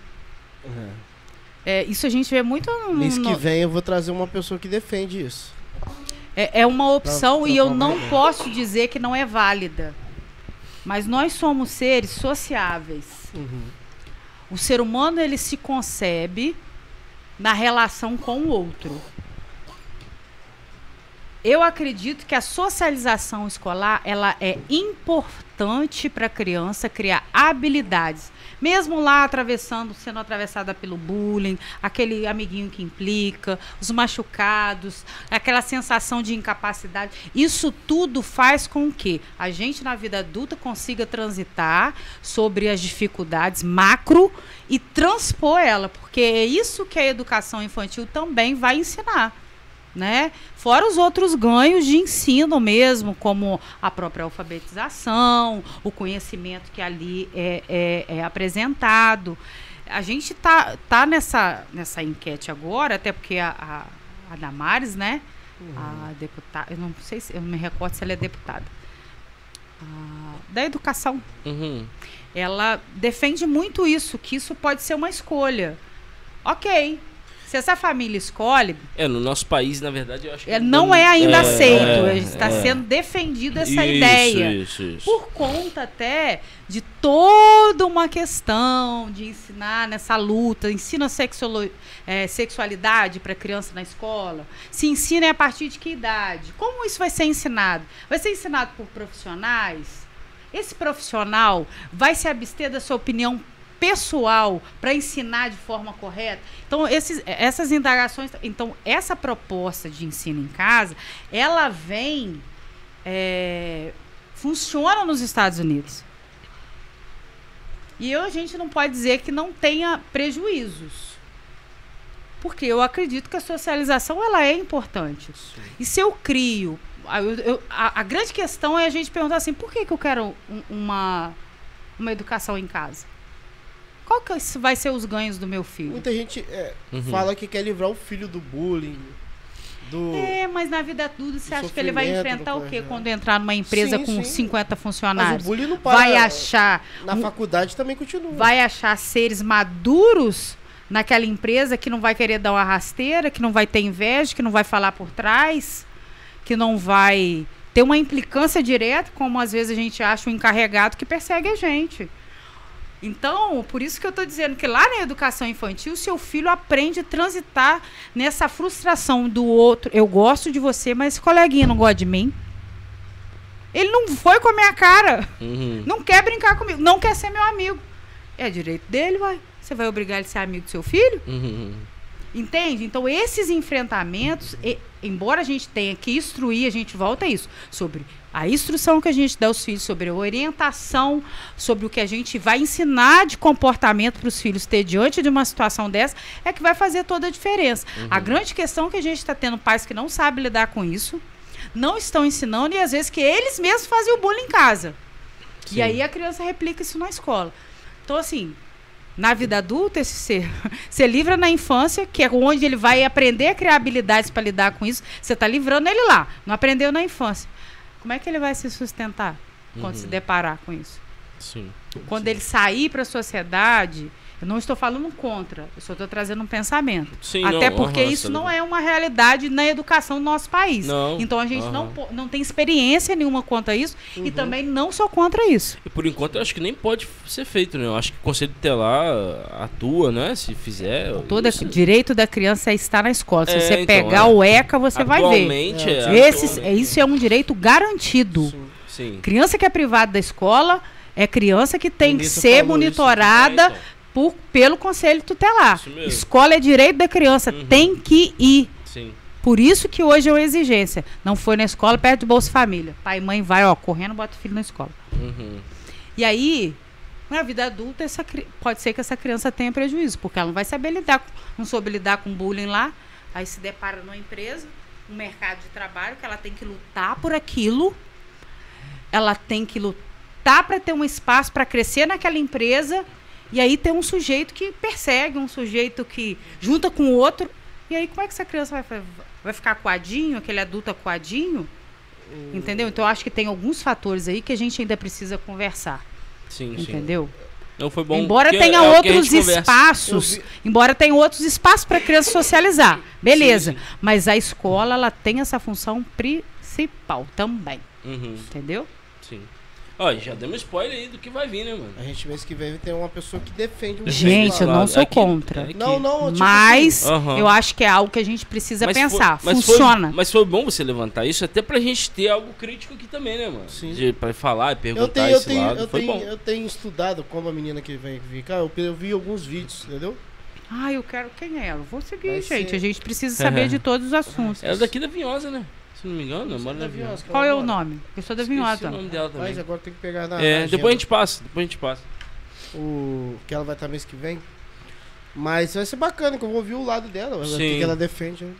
É, isso a gente vê muito no, Mês que vem eu vou trazer uma pessoa que defende isso. É, é uma opção Pra- e pra eu não posso dizer que não é válida. Mas nós somos seres sociáveis. O ser humano ele se concebe na relação com o outro. Eu acredito que a socialização escolar ela é importante para a criança criar habilidades, mesmo lá atravessando, sendo atravessada pelo bullying, aquele amiguinho que implica, os machucados, aquela sensação de incapacidade. Isso tudo faz com que a gente na vida adulta consiga transitar sobre as dificuldades macro e transpor ela, porque é isso que a educação infantil também vai ensinar né? Fora os outros ganhos de ensino mesmo, como a própria alfabetização, o conhecimento que ali é, é- é apresentado. A gente tá, tá nessa, nessa enquete agora, até porque a, a, a Damares, né? A deputada, eu não sei se eu me recordo se ela é deputada. Ah, da educação Uhum. ela defende muito isso, que isso pode ser uma escolha. Ok. Se essa família escolhe, É, no nosso país, na verdade, eu acho que. é, não é ainda É, aceito. é, está é. sendo defendida essa Isso, ideia. Isso, isso. Por conta até de toda uma questão de ensinar nessa luta, ensina eh, sexualidade para criança na escola. Se ensina a partir de que idade? Como isso vai ser ensinado? Vai ser ensinado por profissionais? Esse profissional vai se abster da sua opinião pessoal para ensinar de forma correta? Então, esses, essas indagações. Então, essa proposta de ensino em casa, ela vem. eh, funciona nos Estados Unidos. E eu, a gente não pode dizer que não tenha prejuízos. Porque eu acredito que a socialização ela é importante. E se eu crio. a- eu- eu- a, a grande questão é a gente perguntar assim: por que, que eu quero um- uma, uma educação em casa? Qual que vai ser os ganhos do meu filho? Muita gente é, Uhum. fala que quer livrar o filho do bullying, do... É, mas na vida tudo você acha que ele vai enfrentar o quê quando entrar numa empresa Sim, com sim. 50 Mas funcionários? o bullying não para. Vai achar Na um- faculdade também continua. vai achar seres maduros naquela empresa que não vai querer dar uma rasteira, que não vai ter inveja, que não vai falar por trás, que não vai ter uma implicância direta, como às vezes a gente acha o encarregado que persegue a gente. Então, por isso que eu estou dizendo que lá na educação infantil, seu filho aprende a transitar nessa frustração do outro. Eu gosto de você, mas esse coleguinha não gosta de mim. Ele não foi com a minha cara. Uhum. Não quer brincar comigo, não quer ser meu amigo. É direito dele, vai. Você vai obrigar ele a ser amigo do seu filho? Uhum. Entende? Então, esses enfrentamentos, e- embora a gente tenha que instruir, a gente volta a isso, sobre a instrução que a gente dá aos filhos, sobre a orientação, sobre o que a gente vai ensinar de comportamento para os filhos ter diante de uma situação dessa, é que vai fazer toda a diferença. A grande questão é que a gente está tendo pais que não sabem lidar com isso, não estão ensinando e às vezes que eles mesmos fazem o bullying em casa. Sim. E aí a criança replica isso na escola. Então, assim, na vida adulta, esse ser, você livra na infância, que é onde ele vai aprender a criar habilidades para lidar com isso. Você está livrando ele lá, não aprendeu na infância. Como é que ele vai se sustentar quando Uhum. se deparar com isso? Sim. Quando ele sair para a sociedade, eu não estou falando contra, eu só estou trazendo um pensamento. Sim, Até não, porque aham, isso não é uma realidade na educação do nosso país. Não, Então a gente não, aham. não tem experiência nenhuma quanto a isso Uhum. e também não sou contra isso. E por enquanto eu acho que nem pode ser feito, né? Eu acho que o Conselho Tutelar atua, né? Se fizer. Todo isso- direito da criança é estar na escola. Se É, você então, pegar é. o ECA, você vai ver. É, Esses, atualmente. isso é um direito garantido. Sim. Sim. Criança que é privada da escola é criança que tem que ser falou isso. monitorada É, então. Por, pelo conselho tutelar. Escola é direito da criança, Uhum. tem que ir. Sim. Por isso que hoje é uma exigência. Não foi na escola, perto do Bolsa Família. Pai e mãe vai, ó, correndo, bota o filho na escola. Uhum. E aí, na vida adulta, essa, pode ser que essa criança tenha prejuízo, porque ela não vai saber lidar, com, não soube lidar com bullying lá, aí se depara numa empresa, um mercado de trabalho, que ela tem que lutar por aquilo, ela tem que lutar para ter um espaço para crescer naquela empresa, e aí tem um sujeito que persegue, um sujeito que junta com o outro, e aí como é que essa criança vai, vai ficar coadinho, aquele adulto coadinho? Entendeu? Então eu acho que tem alguns fatores aí que a gente ainda precisa conversar. Sim, sim. Entendeu? Não foi bom. embora tenha é a outros espaços, vi- embora tenha outros espaços para criança socializar, beleza. Sim, sim. Mas a escola ela tem essa função principal também, Uhum, entendeu? Ó, já demos spoiler aí do que vai vir, né, mano? A gente mês que vem tem uma pessoa que defende o Gente, eu não sou aqui- contra. aqui. Não, não, tipo Mas assim, eu acho que é algo que a gente precisa Mas pensar. foi- mas Funciona. Foi, mas foi bom você levantar isso, até pra gente ter algo crítico aqui também, né, mano? Sim. De, pra falar e perguntar Eu tenho, eu esse tenho, lado. eu foi tenho, bom. eu tenho estudado como a menina que vem vir cá, eu, eu vi alguns vídeos, entendeu? Ah, eu quero. Quem é ela? Vou seguir, Vai gente. ser- A gente precisa saber de todos os assuntos. Ela é daqui da Vinhosa, né? Se não me engano, Você mora é na Vinhosa. Vinhosa, Qual é o nome? Eu sou da Vinhota. o nome dela também. Mas agora tem que pegar na. É, na depois a gente passa, depois a gente passa. o que ela vai estar mês que vem. Mas vai ser bacana, que eu vou ouvir o lado dela, o que Sim. que ela defende. né?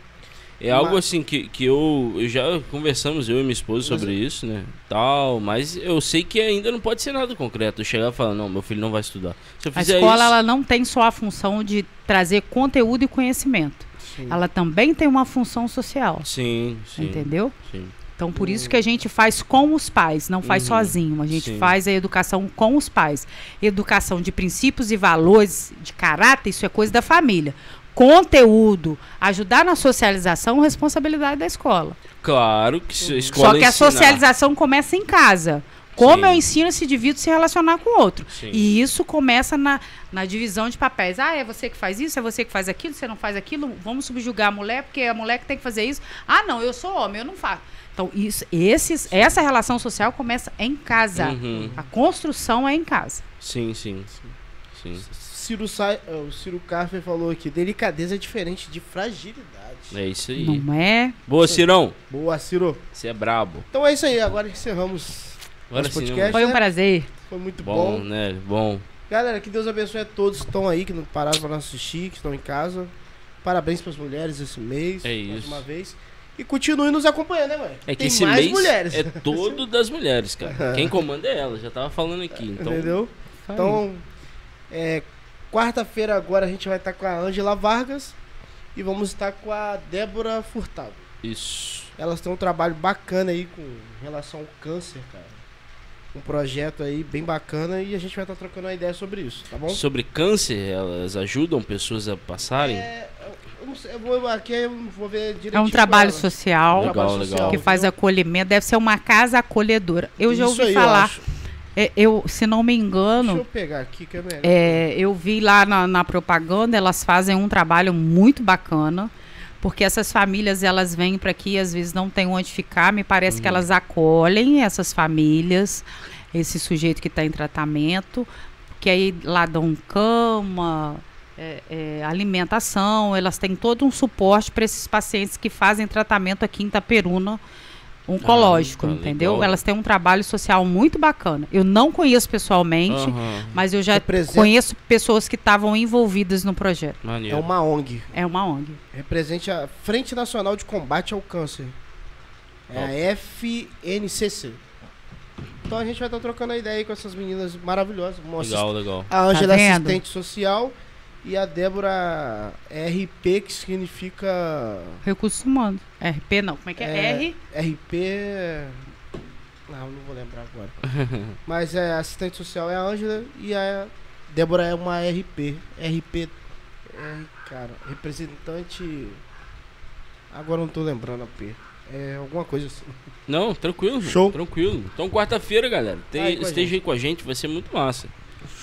É algo Mas- assim que, que eu, eu já conversamos, eu e minha esposa, Mas sobre eu- isso, né? Tal, mas eu sei que ainda não pode ser nada concreto. Eu chegar e falar, não, meu filho não vai estudar. Se eu A escola isso, ela não tem só a função de trazer conteúdo e conhecimento. Sim. Ela também tem uma função social. Sim, sim. Entendeu? sim. Então, por isso que a gente faz com os pais, não faz Uhum, sozinho. A gente sim. faz a educação com os pais. Educação de princípios e valores, de caráter, isso é coisa da família. Conteúdo, ajudar na socialização, responsabilidade da escola. Claro que se a escola Só que a ensinar- socialização começa em casa. Como Sim. eu ensino esse indivíduo a se relacionar com o outro. Sim. E isso começa na, na divisão de papéis. Ah, é você que faz isso, é você que faz aquilo, você não faz aquilo, vamos subjugar a mulher, porque a mulher que tem que fazer isso. Ah, não, eu sou homem, eu não faço. Então, isso, esses, essa relação social começa em casa. Uhum. A construção é em casa. Sim, sim. Sim. Ciro Sai, eh, o Ciro Carfer falou aqui, delicadeza é diferente de fragilidade. É isso aí. Não é? Boa, Cirão. Boa, Ciro. Você é brabo. Então é isso aí, agora encerramos. Agora Nosso sim, podcast. mano. Foi um né? prazer. Foi muito Bom, bom. né? Bom. Galera, que Deus abençoe a todos que estão aí, que não pararam para assistir, que estão em casa. Parabéns para as mulheres esse mês, É mais isso. uma vez. E continue nos acompanhando, né, mãe? É que Tem esse mais mês mulheres. é todo das mulheres, cara. Quem comanda é ela, já tava falando aqui. Então, Entendeu? Então, é, quarta-feira agora a gente vai estar com a Ângela Vargas e vamos estar com a Débora Furtado. isso. Elas têm um trabalho bacana aí com relação ao câncer, cara. Um projeto aí bem bacana e a gente vai estar trocando uma ideia sobre isso, tá bom? Sobre câncer, elas ajudam pessoas a passarem? É, eu não sei, eu vou, aqui eu vou ver direitinho. É um trabalho social Legal, Trabalho legal. que faz acolhimento. Deve ser uma casa acolhedora. Eu já Isso ouvi aí, eu falar. acho. é, Eu, se não me Deixa engano, eu pegar aqui que é melhor. É, eu vi lá na, na propaganda, elas fazem um trabalho muito bacana, porque essas famílias elas vêm para aqui, às vezes não tem onde ficar, me parece que Uhum. elas acolhem essas famílias, esse sujeito que está em tratamento, que aí lá dão cama, é, é, alimentação, elas têm todo um suporte para esses pacientes que fazem tratamento aqui em Itaperuna oncológico, tá, entendeu? legal. Elas têm um trabalho social muito bacana. Eu não conheço pessoalmente, Aham, mas eu já Representa- conheço pessoas que estavam envolvidas no projeto. É maneiro. uma ONG. É uma ONG. Represente a Frente Nacional de Combate ao Câncer. É a FNCC. Então a gente vai estar trocando a ideia aí com essas meninas maravilhosas. Uma Legal, legal. A Ângela é Tá vendo? assistente social e a Débora RP, que significa Recursos humanos. RP não. Como é que é? É. R? RP. Não, não vou lembrar agora. Mas é assistente social é a Ângela e a Débora é uma RP. RP. É, cara, representante. Agora eu não tô lembrando a P. É alguma coisa assim. Não, tranquilo. Show. Tranquilo. Então, quarta-feira, galera, tem- esteja gente. aí com a gente, vai ser muito massa.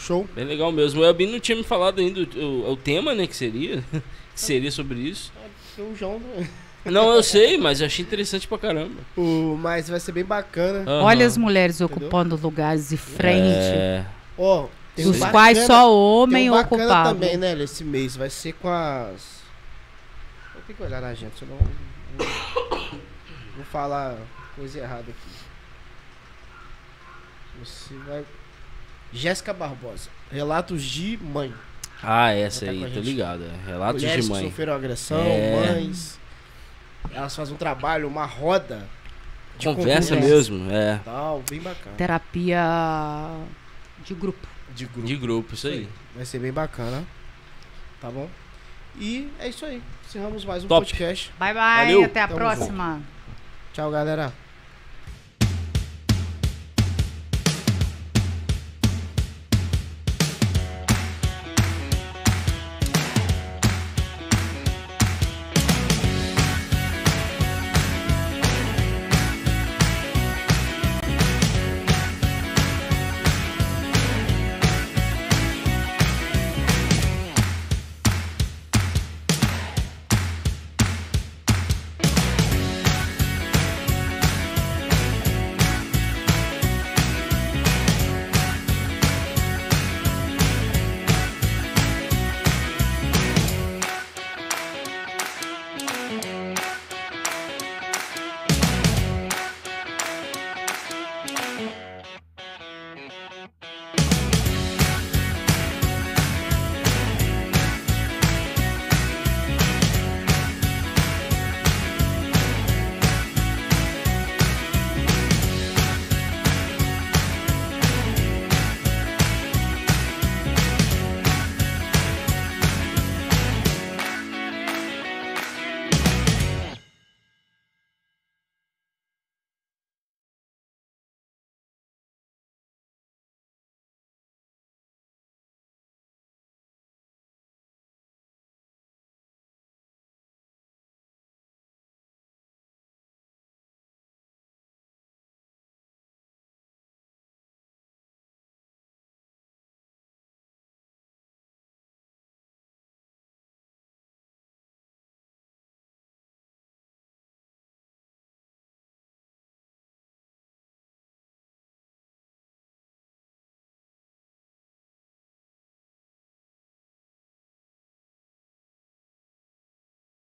Show. Bem legal mesmo. O Elbin não tinha me falado ainda o, o- o tema, né, que seria. que seria sobre isso. É o João. né? Não, eu sei, mas eu achei interessante pra caramba. O, mas vai ser bem bacana. Aham. Olha as mulheres Entendeu? ocupando lugares de frente, É, Ó, tem dos um quais bacana- só tem homem um bacana ocupava. também, né, esse mês. Vai ser com as. tem que olhar na gente, senão vou, vou falar coisa errada aqui. Você vai. Jéssica Barbosa. Relatos de mãe. Ah, essa Tá aí, tô ligado. é. Relatos Mulheres de que mãe. sofreram agressão, É. mães. Elas fazem um trabalho, uma roda. de Conversa conversa. mesmo, é. Tal, bem bacana. Terapia de grupo. De grupo. De grupo, isso aí. Vai ser bem bacana. Tá bom? E é isso aí. Encerramos mais um Top. podcast. Bye bye, Valeu. até a Tamo próxima. Tchau, galera.